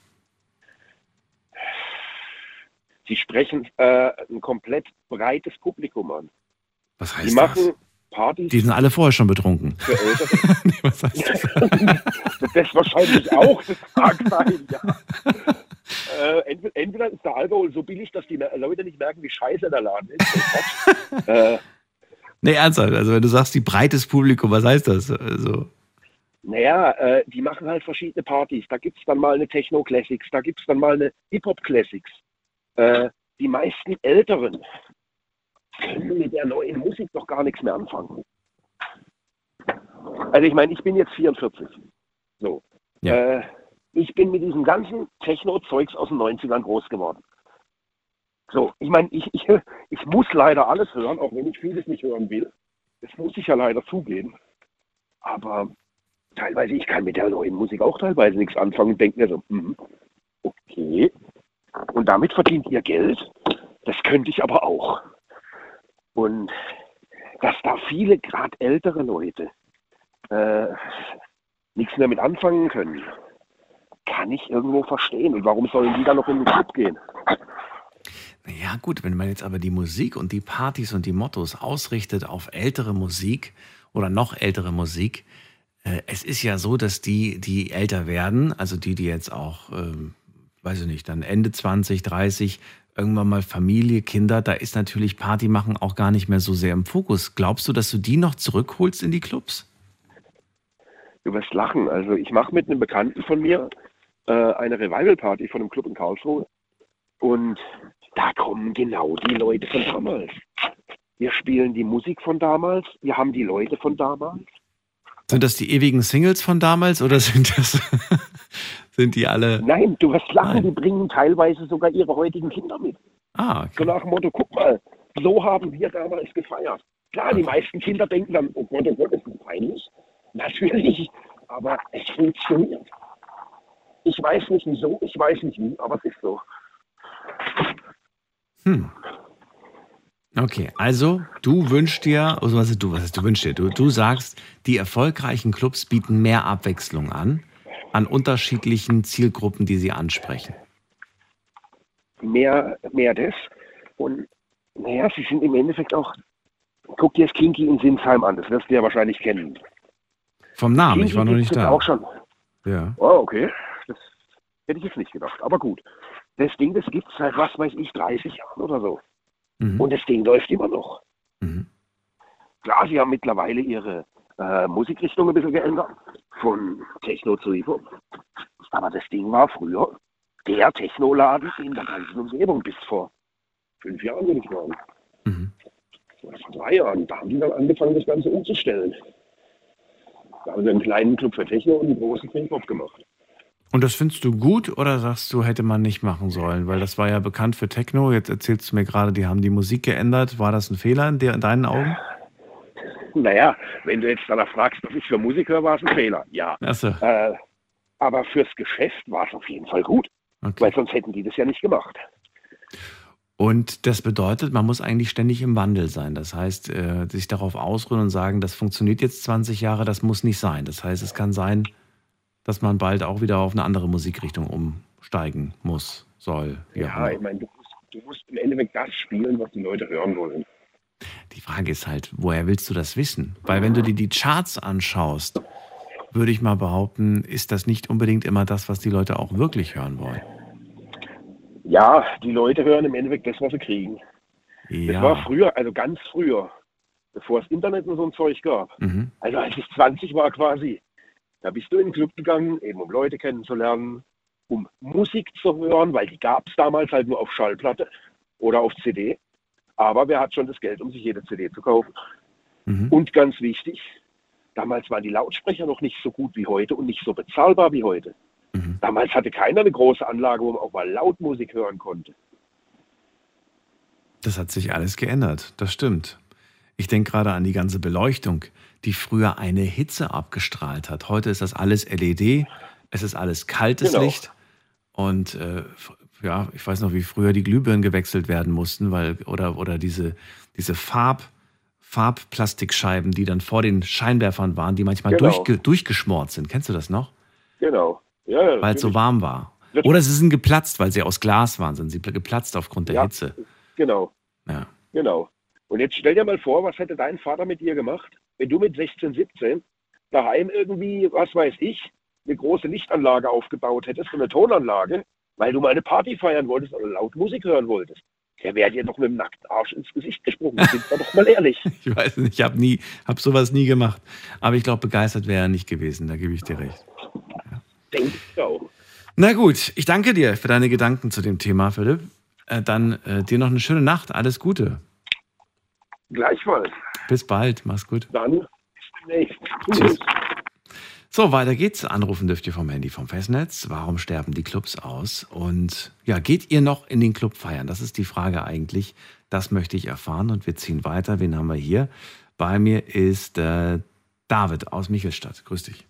Sie sprechen äh, ein komplett breites Publikum an. Was heißt machen das? Partys Die sind alle vorher schon betrunken. für Ältere. Nee, was heißt das? das wahrscheinlich auch, das mag sein, ja. Äh, entweder, entweder ist der Alkohol so billig, dass die Leute nicht merken, wie scheiße der Laden ist. äh, Nee, ernsthaft. Also wenn du sagst, die breites Publikum, was heißt das? Also, naja, äh, die machen halt verschiedene Partys. Da gibt es dann mal eine Techno-Classics, da gibt es dann mal eine Hip-Hop-Classics. Äh, die meisten Älteren können mit der neuen Musik doch gar nichts mehr anfangen. Also ich meine, ich bin jetzt 44. So. Ja. Äh, ich bin mit diesem ganzen Techno-Zeugs aus den 90ern groß geworden. So, ich meine, ich, ich, ich muss leider alles hören, auch wenn ich vieles nicht hören will. Das muss ich ja leider zugeben. Aber teilweise, ich kann mit der neuen Musik auch teilweise nichts anfangen und denke mir so, hm, okay. Und damit verdient ihr Geld. Das könnte ich aber auch. Und dass da viele, gerade ältere Leute, äh, nichts mehr mit anfangen können, kann ich irgendwo verstehen. Und warum sollen die dann noch in den Club gehen? Ja gut, wenn man jetzt aber die Musik und die Partys und die Mottos ausrichtet auf ältere Musik oder noch ältere Musik, äh, es ist ja so, dass die, die älter werden, also die, die jetzt auch, ähm, weiß ich nicht, dann Ende 20, 30, irgendwann mal Familie, Kinder, da ist natürlich Party machen auch gar nicht mehr so sehr im Fokus. Glaubst du, dass du die noch zurückholst in die Clubs? Du wirst lachen. Also ich mache mit einem Bekannten von mir äh, eine Revival-Party von einem Club in Karlsruhe. Und da kommen genau die Leute von damals. Wir spielen die Musik von damals, wir haben die Leute von damals. Sind das die ewigen Singles von damals oder sind das sind die alle? Nein, du wirst lachen, Nein. die bringen teilweise sogar ihre heutigen Kinder mit. Ah, okay. So nach dem Motto, guck mal, so haben wir damals gefeiert. Klar, die meisten Kinder denken dann, oh Gott, oh Gott, ist das peinlich. Natürlich, aber es funktioniert. Ich weiß nicht wieso, ich weiß nicht wie, aber es ist so. Hm. Okay, also du wünschst dir, also was ist du, was ist du wünschst dir? Du, du sagst, die erfolgreichen Clubs bieten mehr Abwechslung an, an unterschiedlichen Zielgruppen, die sie ansprechen. Mehr, mehr das. Und naja, sie sind im Endeffekt auch, guck dir das Kinky in Sinsheim an, das wirst du ja wahrscheinlich kennen. Vom Namen, Kinky ich war noch nicht da. auch schon. Ja. Oh, okay. Das hätte ich jetzt nicht gedacht, aber gut. Das Ding, das gibt es seit, was weiß ich, 30 Jahren oder so. Mhm. Und das Ding läuft immer noch. Mhm. Klar, sie haben mittlerweile ihre äh, Musikrichtung ein bisschen geändert. Von Techno zu Hip-Hop. Aber das Ding war früher der Technoladen in der ganzen Umgebung bis vor fünf Jahren, würde ich sagen. Mhm. Oder vor drei Jahren. Da haben die dann angefangen, das Ganze umzustellen. Da haben sie einen kleinen Club für Techno und einen großen für Hip-Hop gemacht. Und das findest du gut oder sagst du, hätte man nicht machen sollen? Weil das war ja bekannt für Techno. Jetzt erzählst du mir gerade, die haben die Musik geändert. War das ein Fehler in, in deinen Augen? Naja, wenn du jetzt danach fragst, was ich für Musik höre, war es ein Fehler. Ja. So. Äh, aber fürs Geschäft war es auf jeden Fall gut. Okay. Weil sonst hätten die das ja nicht gemacht. Und das bedeutet, man muss eigentlich ständig im Wandel sein. Das heißt, äh, sich darauf ausruhen und sagen, das funktioniert jetzt 20 Jahre, das muss nicht sein. Das heißt, es kann sein, dass man bald auch wieder auf eine andere Musikrichtung umsteigen muss, soll. Ja, ich meine, du musst, du musst im Endeffekt das spielen, was die Leute hören wollen. Die Frage ist halt, woher willst du das wissen? Weil wenn du dir die Charts anschaust, würde ich mal behaupten, ist das nicht unbedingt immer das, was die Leute auch wirklich hören wollen. Ja, die Leute hören im Endeffekt das, was sie kriegen. Ja. Das war früher, also ganz früher, bevor es Internet und so ein Zeug gab. Mhm. Also als ich 20 war quasi, da bist du in den Club gegangen, eben um Leute kennenzulernen, um Musik zu hören, weil die gab es damals halt nur auf Schallplatte oder auf CD. Aber wer hat schon das Geld, um sich jede CD zu kaufen? Mhm. Und ganz wichtig, damals waren die Lautsprecher noch nicht so gut wie heute und nicht so bezahlbar wie heute. Mhm. Damals hatte keiner eine große Anlage, wo man auch mal laut Musik hören konnte. Das hat sich alles geändert, das stimmt. Ich denke gerade an die ganze Beleuchtung die früher eine Hitze abgestrahlt hat. Heute ist das alles LED, es ist alles kaltes genau. Licht. Und äh, ja, ich weiß noch, wie früher die Glühbirnen gewechselt werden mussten, weil, oder, oder diese, diese Farb, Farbplastikscheiben, die dann vor den Scheinwerfern waren, die manchmal genau. durchge, durchgeschmort sind. Kennst du das noch? Genau. Ja, weil es so warm war. Oder sie sind geplatzt, weil sie aus Glas waren, sind sie geplatzt aufgrund der ja, Hitze. Genau. Ja. Genau. Und jetzt stell dir mal vor, was hätte dein Vater mit dir gemacht? wenn du mit 16, 17 daheim irgendwie, was weiß ich, eine große Lichtanlage aufgebaut hättest, eine Tonanlage, weil du mal eine Party feiern wolltest oder laut Musik hören wolltest, der wäre dir doch mit dem nackten Arsch ins Gesicht gesprungen. Sind wir doch mal ehrlich. ich weiß nicht, ich habe nie, habe sowas nie gemacht. Aber ich glaube, begeistert wäre er nicht gewesen, da gebe ich dir recht. Ja. Denke ich auch. Na gut, ich danke dir für deine Gedanken zu dem Thema, Philipp. Äh, dann äh, dir noch eine schöne Nacht. Alles Gute. Gleichfalls. Bis bald, mach's gut. Dann bis demnächst. Tschüss. So, weiter geht's. Anrufen dürft ihr vom Handy vom Festnetz. Warum sterben die Clubs aus? Und ja, geht ihr noch in den Club feiern? Das ist die Frage eigentlich. Das möchte ich erfahren und wir ziehen weiter. Wen haben wir hier? Bei mir ist äh, David aus Michelstadt. Grüß dich.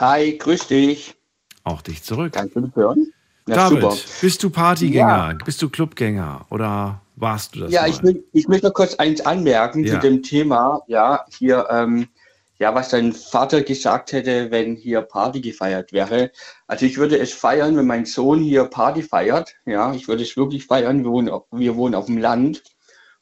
Hi, grüß dich. Auch dich zurück. Kannst du mich hören? Ja, David, super. bist du Partygänger? Ja. Bist du Clubgänger? Oder warst du das? Ja, ich, will, ich möchte noch kurz eins anmerken ja. zu dem Thema. Ja, hier, ähm, ja, was dein Vater gesagt hätte, wenn hier Party gefeiert wäre. Also ich würde es feiern, wenn mein Sohn hier Party feiert. Ja, ich würde es wirklich feiern. Wir wohnen, wir wohnen auf dem Land.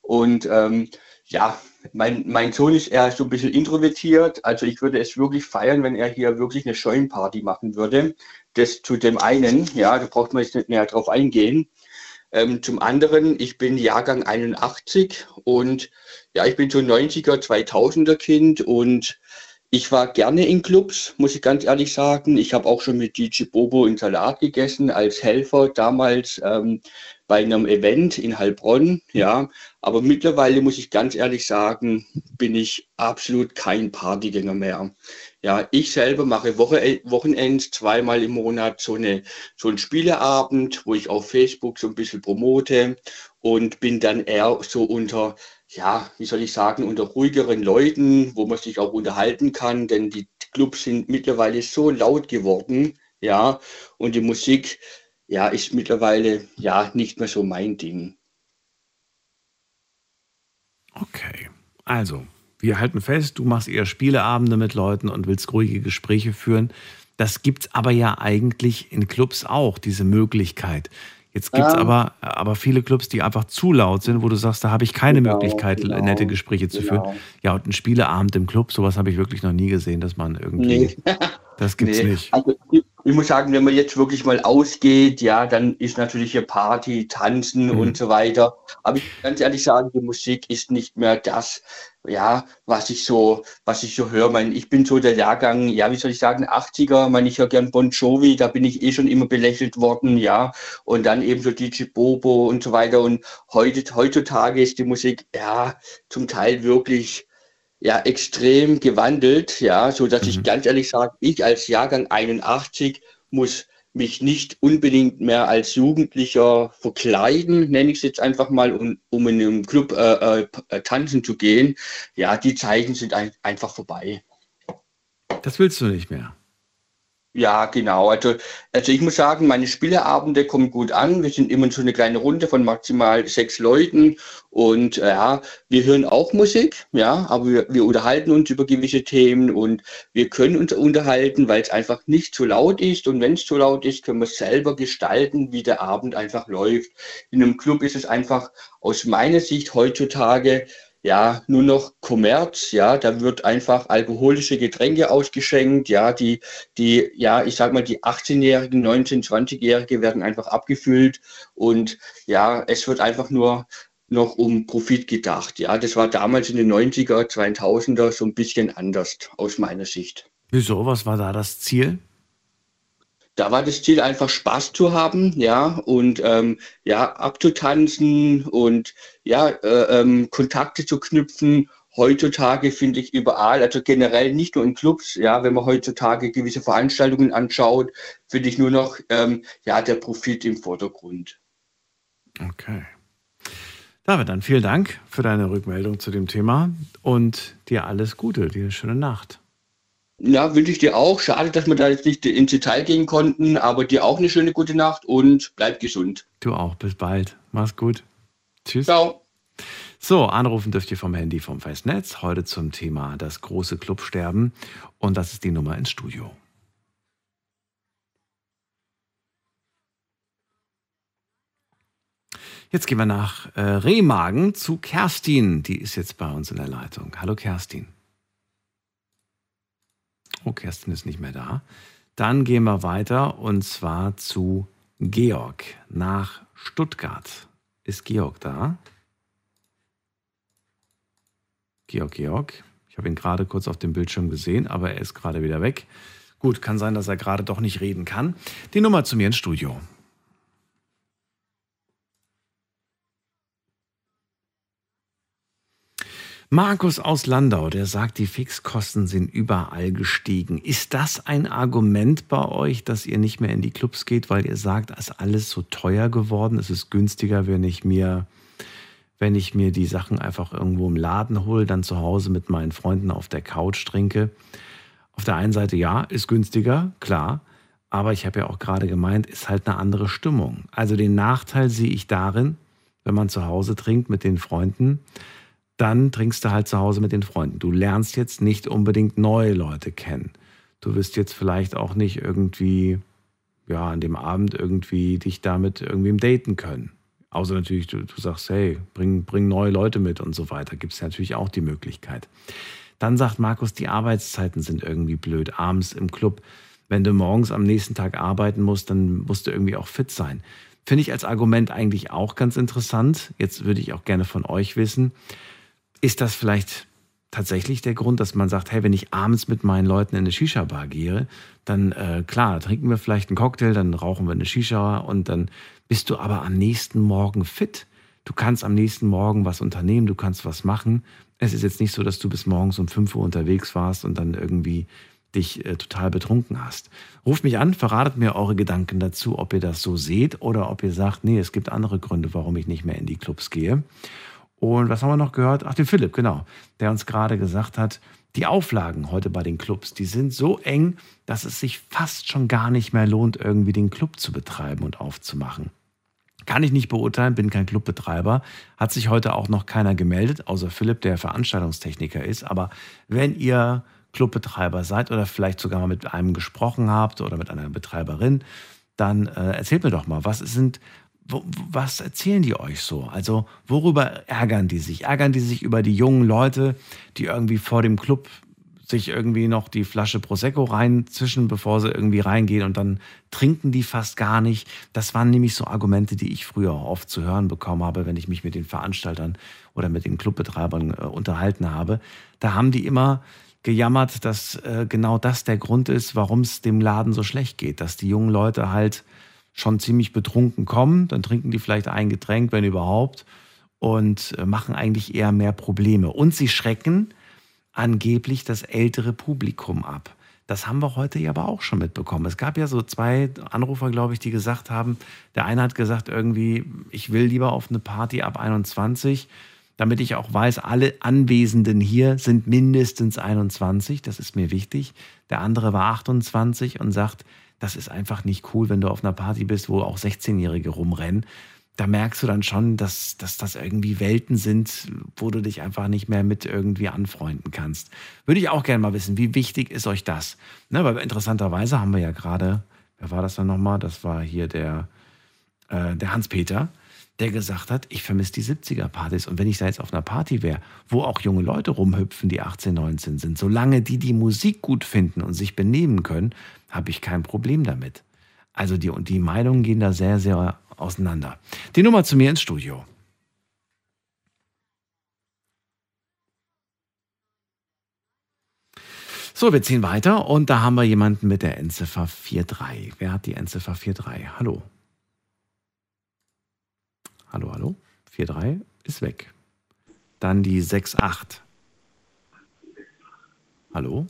Und ähm, ja, mein, mein Sohn ist eher so ein bisschen introvertiert. Also ich würde es wirklich feiern, wenn er hier wirklich eine Scheunenparty machen würde. Das zu dem einen, ja, da braucht man jetzt nicht näher drauf eingehen. Ähm, zum anderen, ich bin Jahrgang 81 und ja, ich bin so 90er, 2000er Kind und ich war gerne in Clubs, muss ich ganz ehrlich sagen. Ich habe auch schon mit DJ Bobo in Salat gegessen als Helfer damals ähm, bei einem Event in Heilbronn. Ja, aber mittlerweile muss ich ganz ehrlich sagen, bin ich absolut kein Partygänger mehr. Ja, ich selber mache Woche, Wochenends zweimal im Monat so, eine, so einen Spieleabend, wo ich auf Facebook so ein bisschen promote und bin dann eher so unter ja, wie soll ich sagen, unter ruhigeren Leuten, wo man sich auch unterhalten kann, denn die Clubs sind mittlerweile so laut geworden, ja, und die Musik, ja, ist mittlerweile ja nicht mehr so mein Ding. Okay, also, wir halten fest, du machst eher Spieleabende mit Leuten und willst ruhige Gespräche führen. Das gibt es aber ja eigentlich in Clubs auch, diese Möglichkeit. Jetzt gibt es ähm, aber, aber viele Clubs, die einfach zu laut sind, wo du sagst, da habe ich keine genau, Möglichkeit, genau, nette Gespräche zu genau. führen. Ja, und ein Spieleabend im Club, sowas habe ich wirklich noch nie gesehen, dass man irgendwie. Nee. Das gibt's nee. nicht. Also, ich muss sagen, wenn man jetzt wirklich mal ausgeht, ja, dann ist natürlich hier Party, Tanzen mhm. und so weiter. Aber ich kann ganz ehrlich sagen, die Musik ist nicht mehr das, ja, was ich so, was ich so höre. Mein, ich bin so der Jahrgang, ja, wie soll ich sagen, 80er, meine ich höre gern Bon Jovi, da bin ich eh schon immer belächelt worden, ja. Und dann eben so DJ Bobo und so weiter. Und heute, heutzutage ist die Musik, ja, zum Teil wirklich, ja, extrem gewandelt, ja, so dass mhm. ich ganz ehrlich sage, ich als Jahrgang 81 muss mich nicht unbedingt mehr als Jugendlicher verkleiden, nenne ich es jetzt einfach mal, um, um in einem Club äh, äh, tanzen zu gehen. Ja, die Zeiten sind ein, einfach vorbei. Das willst du nicht mehr. Ja, genau. Also, also ich muss sagen, meine Spieleabende kommen gut an. Wir sind immer so eine kleine Runde von maximal sechs Leuten und äh, ja, wir hören auch Musik, ja, aber wir, wir unterhalten uns über gewisse Themen und wir können uns unterhalten, weil es einfach nicht zu laut ist und wenn es zu laut ist, können wir selber gestalten, wie der Abend einfach läuft. In einem Club ist es einfach aus meiner Sicht heutzutage ja, nur noch Kommerz, ja, da wird einfach alkoholische Getränke ausgeschenkt, ja, die, die, ja, ich sag mal, die 18-Jährigen, 19-, 20-Jährige werden einfach abgefüllt und ja, es wird einfach nur noch um Profit gedacht, ja, das war damals in den 90er, 2000er so ein bisschen anders aus meiner Sicht. Wieso, was war da das Ziel? Da war das Ziel einfach Spaß zu haben, ja, und ähm, ja, abzutanzen und ja, äh, ähm, Kontakte zu knüpfen. Heutzutage finde ich überall, also generell nicht nur in Clubs, ja, wenn man heutzutage gewisse Veranstaltungen anschaut, finde ich nur noch ähm, ja, der Profit im Vordergrund. Okay. David, dann vielen Dank für deine Rückmeldung zu dem Thema und dir alles Gute, dir eine schöne Nacht. Ja, wünsche ich dir auch. Schade, dass wir da jetzt nicht ins Detail gehen konnten, aber dir auch eine schöne gute Nacht und bleib gesund. Du auch. Bis bald. Mach's gut. Tschüss. Ciao. So, anrufen dürft ihr vom Handy vom Festnetz. Heute zum Thema das große Clubsterben. Und das ist die Nummer ins Studio. Jetzt gehen wir nach äh, Remagen zu Kerstin. Die ist jetzt bei uns in der Leitung. Hallo Kerstin. Oh, Kerstin ist nicht mehr da. Dann gehen wir weiter und zwar zu Georg nach Stuttgart. Ist Georg da? Georg, Georg. Ich habe ihn gerade kurz auf dem Bildschirm gesehen, aber er ist gerade wieder weg. Gut, kann sein, dass er gerade doch nicht reden kann. Die Nummer zu mir ins Studio. Markus aus Landau, der sagt, die Fixkosten sind überall gestiegen. Ist das ein Argument bei euch, dass ihr nicht mehr in die Clubs geht, weil ihr sagt, es ist alles so teuer geworden? Es ist günstiger, wenn ich mir, wenn ich mir die Sachen einfach irgendwo im Laden hole, dann zu Hause mit meinen Freunden auf der Couch trinke. Auf der einen Seite ja, ist günstiger, klar. Aber ich habe ja auch gerade gemeint, ist halt eine andere Stimmung. Also den Nachteil sehe ich darin, wenn man zu Hause trinkt mit den Freunden, dann trinkst du halt zu Hause mit den Freunden. Du lernst jetzt nicht unbedingt neue Leute kennen. Du wirst jetzt vielleicht auch nicht irgendwie, ja, an dem Abend irgendwie dich damit irgendwie daten können. Außer natürlich, du, du sagst, hey, bring, bring neue Leute mit und so weiter. Gibt es natürlich auch die Möglichkeit. Dann sagt Markus, die Arbeitszeiten sind irgendwie blöd. Abends im Club, wenn du morgens am nächsten Tag arbeiten musst, dann musst du irgendwie auch fit sein. Finde ich als Argument eigentlich auch ganz interessant. Jetzt würde ich auch gerne von euch wissen, ist das vielleicht tatsächlich der Grund, dass man sagt, hey, wenn ich abends mit meinen Leuten in eine Shisha-Bar gehe, dann äh, klar, trinken wir vielleicht einen Cocktail, dann rauchen wir eine Shisha und dann bist du aber am nächsten Morgen fit. Du kannst am nächsten Morgen was unternehmen, du kannst was machen. Es ist jetzt nicht so, dass du bis morgens um 5 Uhr unterwegs warst und dann irgendwie dich äh, total betrunken hast. Ruft mich an, verratet mir eure Gedanken dazu, ob ihr das so seht oder ob ihr sagt, nee, es gibt andere Gründe, warum ich nicht mehr in die Clubs gehe. Und was haben wir noch gehört? Ach, den Philipp, genau, der uns gerade gesagt hat, die Auflagen heute bei den Clubs, die sind so eng, dass es sich fast schon gar nicht mehr lohnt, irgendwie den Club zu betreiben und aufzumachen. Kann ich nicht beurteilen, bin kein Clubbetreiber. Hat sich heute auch noch keiner gemeldet, außer Philipp, der Veranstaltungstechniker ist. Aber wenn ihr Clubbetreiber seid oder vielleicht sogar mal mit einem gesprochen habt oder mit einer Betreiberin, dann äh, erzählt mir doch mal, was sind, was erzählen die euch so? Also worüber ärgern die sich? Ärgern die sich über die jungen Leute, die irgendwie vor dem Club sich irgendwie noch die Flasche Prosecco reinzischen, bevor sie irgendwie reingehen und dann trinken die fast gar nicht. Das waren nämlich so Argumente, die ich früher oft zu hören bekommen habe, wenn ich mich mit den Veranstaltern oder mit den Clubbetreibern äh, unterhalten habe. Da haben die immer gejammert, dass äh, genau das der Grund ist, warum es dem Laden so schlecht geht, dass die jungen Leute halt schon ziemlich betrunken kommen, dann trinken die vielleicht ein Getränk, wenn überhaupt, und äh, machen eigentlich eher mehr Probleme. Und sie schrecken angeblich das ältere Publikum ab. Das haben wir heute ja aber auch schon mitbekommen. Es gab ja so zwei Anrufer, glaube ich, die gesagt haben, der eine hat gesagt irgendwie, ich will lieber auf eine Party ab 21, damit ich auch weiß, alle Anwesenden hier sind mindestens 21, das ist mir wichtig. Der andere war 28 und sagt, das ist einfach nicht cool, wenn du auf einer Party bist, wo auch 16-Jährige rumrennen. Da merkst du dann schon, dass, dass das irgendwie Welten sind, wo du dich einfach nicht mehr mit irgendwie anfreunden kannst. Würde ich auch gerne mal wissen, wie wichtig ist euch das? Ne, weil interessanterweise haben wir ja gerade, wer war das dann nochmal? Das war hier der, äh, der Hans-Peter der gesagt hat, ich vermisse die 70er-Partys. Und wenn ich da jetzt auf einer Party wäre, wo auch junge Leute rumhüpfen, die 18, 19 sind, solange die die Musik gut finden und sich benehmen können, habe ich kein Problem damit. Also die, die Meinungen gehen da sehr, sehr auseinander. Die Nummer zu mir ins Studio. So, wir ziehen weiter und da haben wir jemanden mit der Endziffer 43. Wer hat die Endziffer 43? Hallo. Hallo, hallo. 4-3 ist weg. Dann die 6-8. Hallo?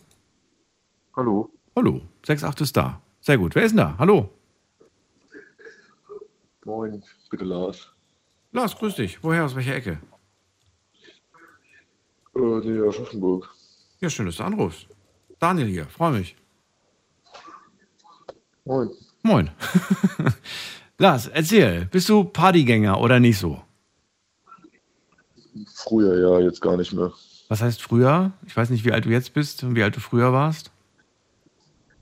Hallo. Hallo. 6-8 ist da. Sehr gut. Wer ist denn da? Hallo. Moin, bitte Lars. Lars, grüß dich. Woher, aus welcher Ecke? Äh, nee, aus Aschaffenburg. Ja, schön, dass du anrufst. Daniel hier, freue mich. Moin. Moin. Lars, erzähl, bist du Partygänger oder nicht so? Früher ja, jetzt gar nicht mehr. Was heißt früher? Ich weiß nicht, wie alt du jetzt bist und wie alt du früher warst.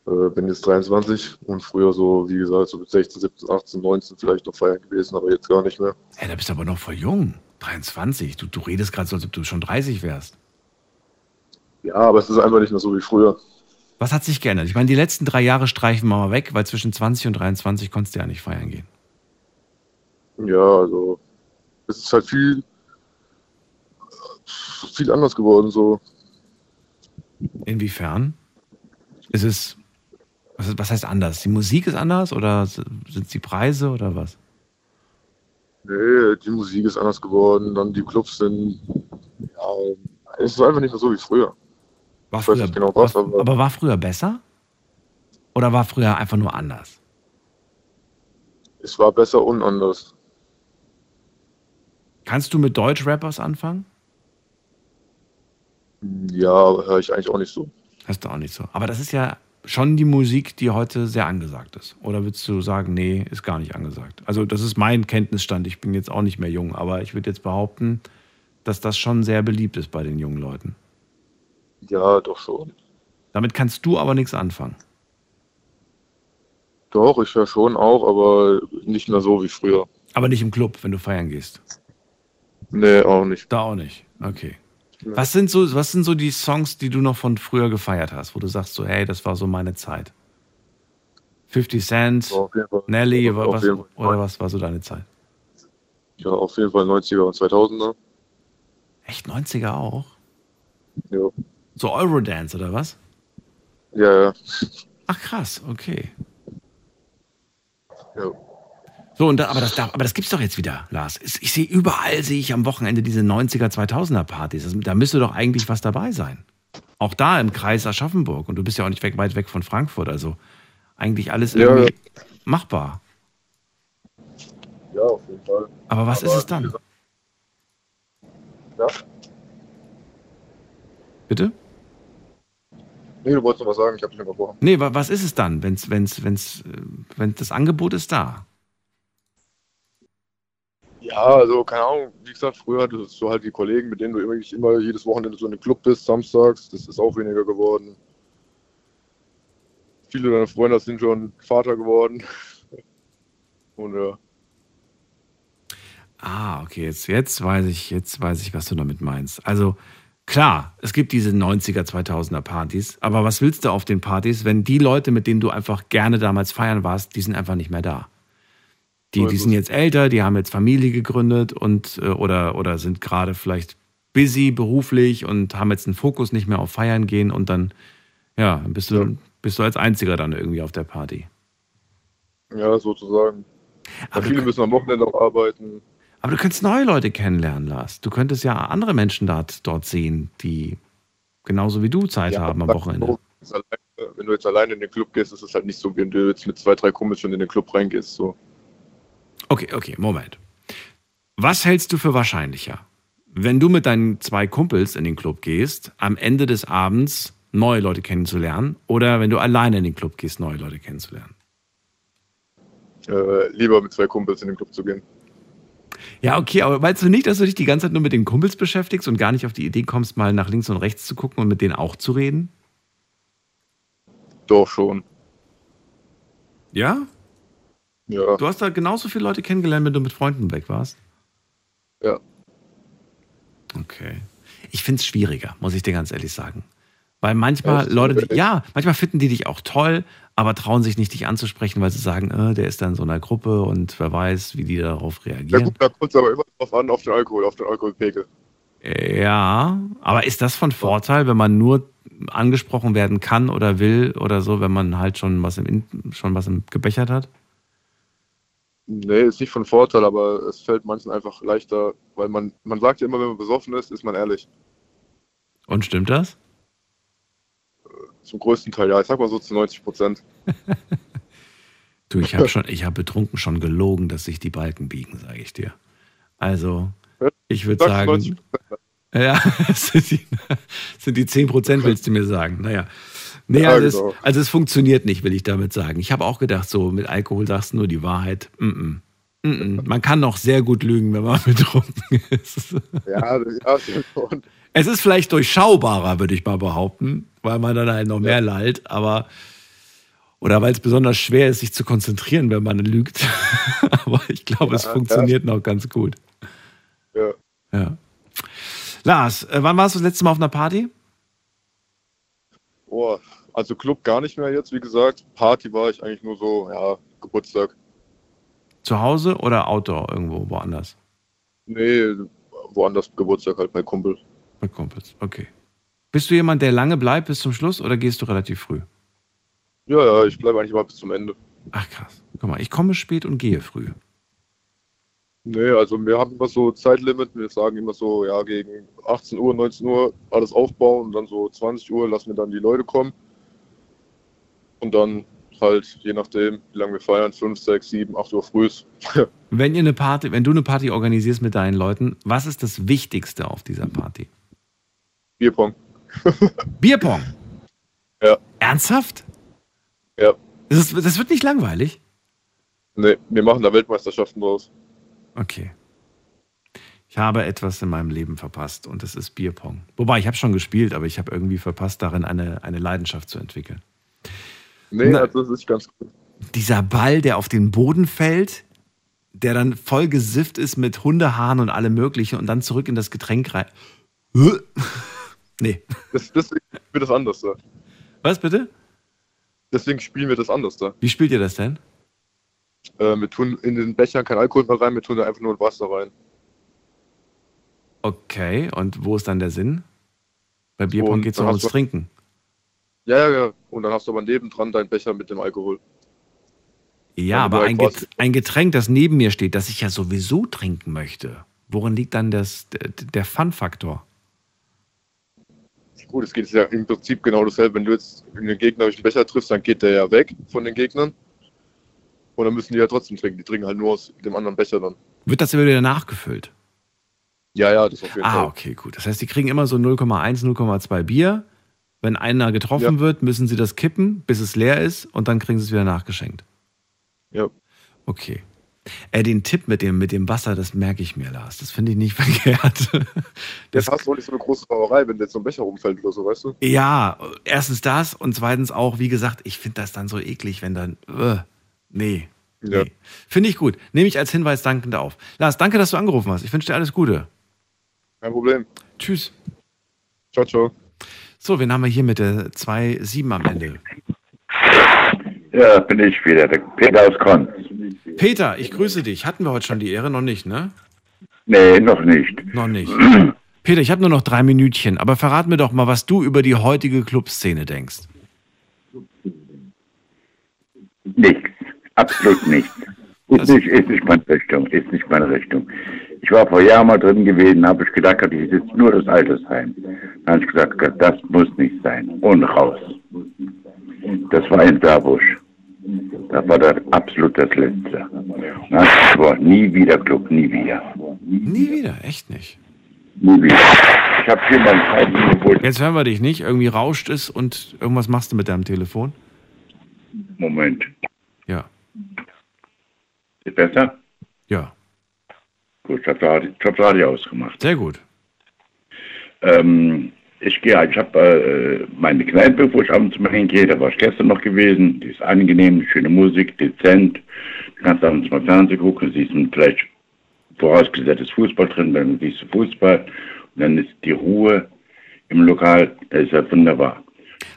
Äh, bin jetzt 23 und früher so, wie gesagt, so mit 16, 17, 18, 19 vielleicht noch feiern gewesen, aber jetzt gar nicht mehr. Hey, da bist du aber noch voll jung. 23. Du, du redest gerade so, als ob du schon 30 wärst. Ja, aber es ist einfach nicht mehr so wie früher. Was hat sich geändert? Ich meine, die letzten drei Jahre streichen wir mal weg, weil zwischen 20 und 23 konntest du ja nicht feiern gehen. Ja, also es ist halt viel, viel anders geworden so. Inwiefern? Ist es, was, heißt anders? Die Musik ist anders oder sind es die Preise oder was? Nee, die Musik ist anders geworden, dann die Clubs sind ja, Es ist einfach nicht mehr so wie früher. War ich weiß früher, nicht genau was, aber, aber war früher besser? Oder war früher einfach nur anders? es war besser und anders. Kannst du mit Deutsch-Rappers anfangen? Ja, höre ich eigentlich auch nicht so. Hast du auch nicht so. Aber das ist ja schon die Musik, die heute sehr angesagt ist. Oder würdest du sagen, nee, ist gar nicht angesagt? Also das ist mein Kenntnisstand. Ich bin jetzt auch nicht mehr jung, aber ich würde jetzt behaupten, dass das schon sehr beliebt ist bei den jungen Leuten. Ja, doch schon. Damit kannst du aber nichts anfangen. Doch, ich höre schon auch, aber nicht mehr so wie früher. Aber nicht im Club, wenn du feiern gehst. Nee, auch nicht. Da auch nicht. Okay. Was sind so, was sind so die Songs, die du noch von früher gefeiert hast, wo du sagst so, hey, das war so meine Zeit? 50 Cent, Fall. Nelly, Auf was, oder was war so deine Zeit? Ja, auf jeden Fall 90er und 2000er. Echt 90er auch? Ja. So Eurodance oder was? Ja, ja. Ach krass, okay. Ja. So, und da, aber, das, darf- aber das gibt's doch jetzt wieder, Lars. Ich sehe überall, sehe ich am Wochenende diese 90er, 2000er Partys. Das, da müsste doch eigentlich was dabei sein. Auch da im Kreis Aschaffenburg. Und du bist ja auch nicht weg, weit weg von Frankfurt. Also eigentlich alles Ja, irgendwie machbar. Ja, auf jeden Fall. Aber was Aber ist es dann? Ja? Bitte? Nee, du wolltest noch was sagen, ich habe dich unterbrochen. Nee, wa- was ist es dann, wenn's, wenn's, wenn's, äh, wenn das Angebot ist da? Ja, also keine Ahnung, wie gesagt, früher hattest du halt die Kollegen, mit denen du immer, immer jedes Wochenende so in den Club bist, samstags, das ist auch weniger geworden. Viele deiner Freunde sind schon Vater geworden. Und ja, Ah, okay, jetzt, jetzt weiß ich, jetzt weiß ich, was du damit meinst. Also klar, es gibt diese 90er, 2000er Partys, aber was willst du auf den Partys, wenn die Leute, mit denen du einfach gerne damals feiern warst, die sind einfach nicht mehr da? Die, die sind jetzt älter, die haben jetzt Familie gegründet und äh, oder, oder sind gerade vielleicht busy beruflich und haben jetzt einen Fokus nicht mehr auf Feiern gehen und dann, ja, bist du, bist du als Einziger dann irgendwie auf der Party. ja sozusagen. Weil viele müssen am Wochenende auch arbeiten. Aber du könntest neue Leute kennenlernen, Lars. Du könntest ja andere Menschen dort, dort sehen, die genauso wie du Zeit Ja, haben am aber Wochenende. Wenn du jetzt alleine in den Club gehst, ist es halt nicht so, wie wenn du jetzt mit zwei, drei Kumpels schon in den Club reingehst. So. Okay, okay, Moment. Was hältst du für wahrscheinlicher? Wenn du mit deinen zwei Kumpels in den Club gehst, am Ende des Abends neue Leute kennenzulernen oder wenn du alleine in den Club gehst, neue Leute kennenzulernen? Äh, lieber mit zwei Kumpels in den Club zu gehen. Ja, okay, aber meinst du nicht, dass du dich die ganze Zeit nur mit den Kumpels beschäftigst und gar nicht auf die Idee kommst, mal nach links und rechts zu gucken und mit denen auch zu reden? Doch schon. Ja? Ja. Du hast da genauso viele Leute kennengelernt, wenn du mit Freunden weg warst? Ja. Okay. Ich finde es schwieriger, muss ich dir ganz ehrlich sagen. Weil manchmal? Leute, die, ja, manchmal finden die dich auch toll, aber trauen sich nicht, dich anzusprechen, weil sie sagen, äh, der ist da in so einer Gruppe und wer weiß, wie die darauf Ja reagieren. gut, da kommt es aber immer drauf an, auf den Alkohol, auf den Alkoholpegel. Ja, aber ist das von Vorteil, wenn man nur angesprochen werden kann oder will oder so, wenn man halt schon was im, schon was im gebechert hat? Nee, ist nicht von Vorteil, aber es fällt manchen einfach leichter, weil man, man sagt ja immer, wenn man besoffen ist, ist man ehrlich. Und stimmt das? Zum größten Teil, ja. Ich sag mal so zu 90 Prozent. Du, ich habe schon, ich habe betrunken schon gelogen, dass sich die Balken biegen, sage ich dir. Also, ich würde sagen, ja, es sind die, sind die 10 Prozent, willst du mir sagen. Naja. Nee, Ja, also, genau. es, also es funktioniert nicht, will ich damit sagen. Ich habe auch gedacht, so mit Alkohol sagst du nur die Wahrheit. Mm -mm. Mm -mm. Man kann auch sehr gut lügen, wenn man betrunken ist. Ja, das- ja, stimmt schon. Es ist vielleicht durchschaubarer, würde ich mal behaupten, weil man dann halt noch mehr lallt, aber oder weil es besonders schwer ist, sich zu konzentrieren, wenn man lügt. aber ich glaube, es Ja, funktioniert noch ganz gut. Ja. Ja. Lars, äh, wann warst du das letzte Mal auf einer Party? Oh, also Club gar nicht mehr jetzt, wie gesagt. Party war ich eigentlich nur so, ja, Geburtstag. Zu Hause oder Outdoor irgendwo woanders? Nee, woanders Geburtstag halt, mein Kumpel. Bei Kumpels, okay. Bist du jemand, der lange bleibt bis zum Schluss oder gehst du relativ früh? Ja, ja, ich bleibe eigentlich mal bis zum Ende. Ach krass. Guck mal, ich komme spät und gehe früh. Nee, also wir haben immer so Zeitlimit. Wir sagen immer so, ja, gegen 18 Uhr, 19 Uhr alles aufbauen und dann so 20 Uhr lassen wir dann die Leute kommen. Und dann halt, je nachdem, wie lange wir feiern, 5, 6, 7, 8 Uhr früh. Wenn ihr eine Party, wenn du eine Party organisierst mit deinen Leuten, was ist das Wichtigste auf dieser Party? Bierpong. Bierpong? Ja. Ernsthaft? Ja. Das, ist, das wird nicht langweilig? Nee, wir machen da Weltmeisterschaften draus. Okay. Ich habe etwas in meinem Leben verpasst und das ist Bierpong. Wobei, ich habe schon gespielt, aber ich habe irgendwie verpasst, darin eine, eine Leidenschaft zu entwickeln. Nee, Na, also das ist ganz gut. Dieser Ball, der auf den Boden fällt, der dann voll gesifft ist mit Hundehaaren und allem Möglichen und dann zurück in das Getränk rein. nee. Das, deswegen spielen wir das anders da. Was bitte? Deswegen spielen wir das anders da. Wie spielt ihr das denn? Äh, wir tun in den Bechern kein Alkohol mehr rein, wir tun da einfach nur Wasser rein. Okay, und wo ist dann der Sinn? Bei Bierpong geht es hast ums Trinken. Ja, ja, ja. Und dann hast du aber nebendran deinen Becher mit dem Alkohol. Ja, aber ein, Get ein Getränk, das neben mir steht, das ich ja sowieso trinken möchte. Worin liegt dann das, der, Fun-Faktor? Gut, es geht ja im Prinzip genau dasselbe. Wenn du jetzt einen gegnerischen Becher triffst, dann geht der ja weg von den Gegnern. Und dann müssen die ja trotzdem trinken. Die trinken halt nur aus dem anderen Becher dann. Wird das immer wieder nachgefüllt? Ja, ja, das auf jeden Ah, Fall. okay, gut. Das heißt, die kriegen immer so 0,1, 0,2 Bier. Wenn einer getroffen wird, müssen sie das kippen, bis es leer ist und dann kriegen sie es wieder nachgeschenkt. Ja. Okay. Äh, den Tipp mit dem, mit dem Wasser, das merke ich mir, Lars. Das finde ich nicht verkehrt. Das hast du nicht so eine große Brauerei, wenn jetzt so ein Becher rumfällt oder so, weißt du? Ja, erstens das und zweitens auch, wie gesagt, ich finde das dann so eklig, wenn dann. Äh, nee. Ja. nee. Finde ich gut. Nehme ich als Hinweis dankend auf. Lars, danke, dass du angerufen hast. Ich wünsche dir alles Gute. Kein Problem. Tschüss. Ciao, ciao. So, wen haben wir hier mit der 2-7 am Ende? Ja, bin ich wieder, der Peter aus Konz. Peter, ich grüße dich. Hatten wir heute schon die Ehre? Noch nicht, ne? Nee, noch nicht. Noch nicht. Peter, ich habe nur noch drei Minütchen, aber verrat mir doch mal, was du über die heutige Clubszene denkst. Nichts. Absolut nichts. Ist nicht, ist nicht meine Richtung. Ist nicht meine Richtung. Ich war vor Jahren mal drin gewesen, habe ich gedacht, hier sitzt nur das Altersheim. Dann habe ich gesagt, das muss nicht sein. Und raus. Das war in Saarbusch. Das war das absolut das Letzte. Habe ich gesagt, nie wieder Club, nie wieder. Nie wieder, echt nicht. Nie wieder. Ich habe hier mal ein Zeitgebot. Jetzt hören wir dich nicht. Irgendwie rauscht es und irgendwas machst du mit deinem Telefon. Moment. Ja. Ist besser? Ja. Gut, ich habe Radio, ich hab Radio ausgemacht. Sehr gut. Ähm, ich gehe, ich habe äh, meine Kneipe, wo ich abends mal hingehe, da war ich gestern noch gewesen. Die ist angenehm, schöne Musik, dezent. Du kannst abends mal Fernsehen gucken, siehst vielleicht vorausgesetztes Fußball drin, dann siehst du Fußball. Und dann ist die Ruhe im Lokal, das ist ja wunderbar.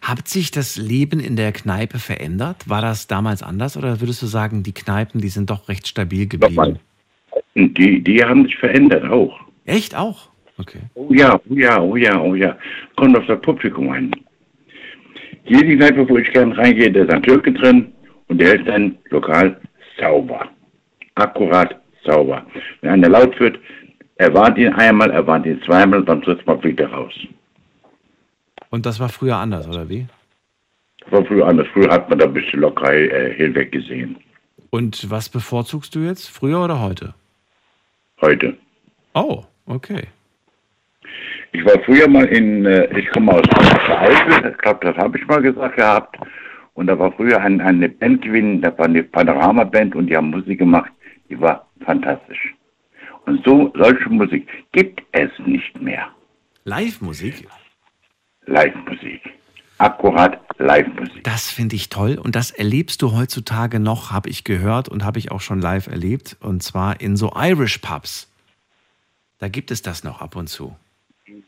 Hat sich das Leben in der Kneipe verändert? War das damals anders oder würdest du sagen, die Kneipen, die sind doch recht stabil geblieben? Und die, die haben sich verändert auch. Echt auch? Okay. Oh ja, oh ja, oh ja, oh ja. Kommt auf das Publikum an. Hier die Kneipe, wo ich gerne reingehe, da ist ein Türke drin und der ist dann lokal sauber. Akkurat sauber. Wenn einer laut wird, er warnt ihn einmal, er warnt ihn zweimal, dann tritt man wieder raus. Und das war früher anders, oder wie? Das war früher anders. Früher hat man da ein bisschen Lockerei äh, hinweg gesehen. Und was bevorzugst du jetzt? Früher oder heute? Heute. Oh, okay. Ich war früher mal in, äh, ich komme aus der Eifel, ich glaube, das habe ich mal gesagt gehabt. Und da war früher ein, eine Band gewesen, da war eine Panorama-Band und die haben Musik gemacht, die war fantastisch. Und so, solche Musik gibt es nicht mehr. Live-Musik? Live-Musik. Akkurat Live-Musik. Das finde ich toll und das erlebst du heutzutage noch, habe ich gehört und habe ich auch schon live erlebt. Und zwar in so Irish Pubs. Da gibt es das noch ab und zu.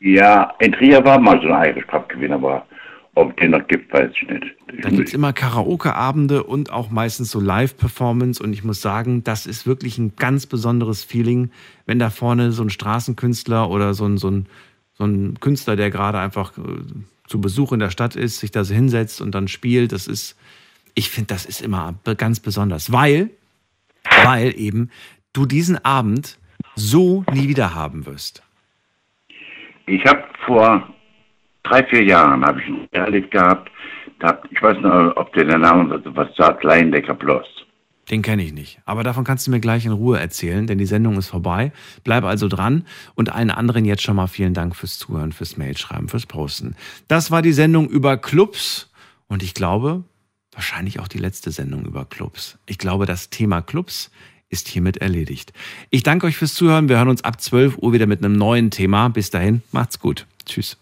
Ja, in Trier war mal so ein Irish Pub gewesen, aber ob den noch gibt, weiß ich nicht. Da gibt es immer Karaoke-Abende und auch meistens so Live-Performance. Und ich muss sagen, das ist wirklich ein ganz besonderes Feeling, wenn da vorne so ein Straßenkünstler oder so ein, so ein, so ein Künstler, der gerade einfach äh, zu Besuch in der Stadt ist, sich da hinsetzt und dann spielt. Das ist, ich finde, das ist immer ganz besonders, weil, weil eben du diesen Abend so nie wieder haben wirst? Ich habe vor drei, vier Jahren habe ich ihn erlebt gehabt. Da, ich weiß noch, ob der Name was sagt, Leindecker Plus. Den kenne ich nicht. Aber davon kannst du mir gleich in Ruhe erzählen, denn die Sendung ist vorbei. Bleib also dran und allen anderen jetzt schon mal vielen Dank fürs Zuhören, fürs Mailschreiben, fürs Posten. Das war die Sendung über Clubs und ich glaube, wahrscheinlich auch die letzte Sendung über Clubs. Ich glaube, das Thema Clubs ist hiermit erledigt. Ich danke euch fürs Zuhören. Wir hören uns ab 12 Uhr wieder mit einem neuen Thema. Bis dahin, macht's gut. Tschüss.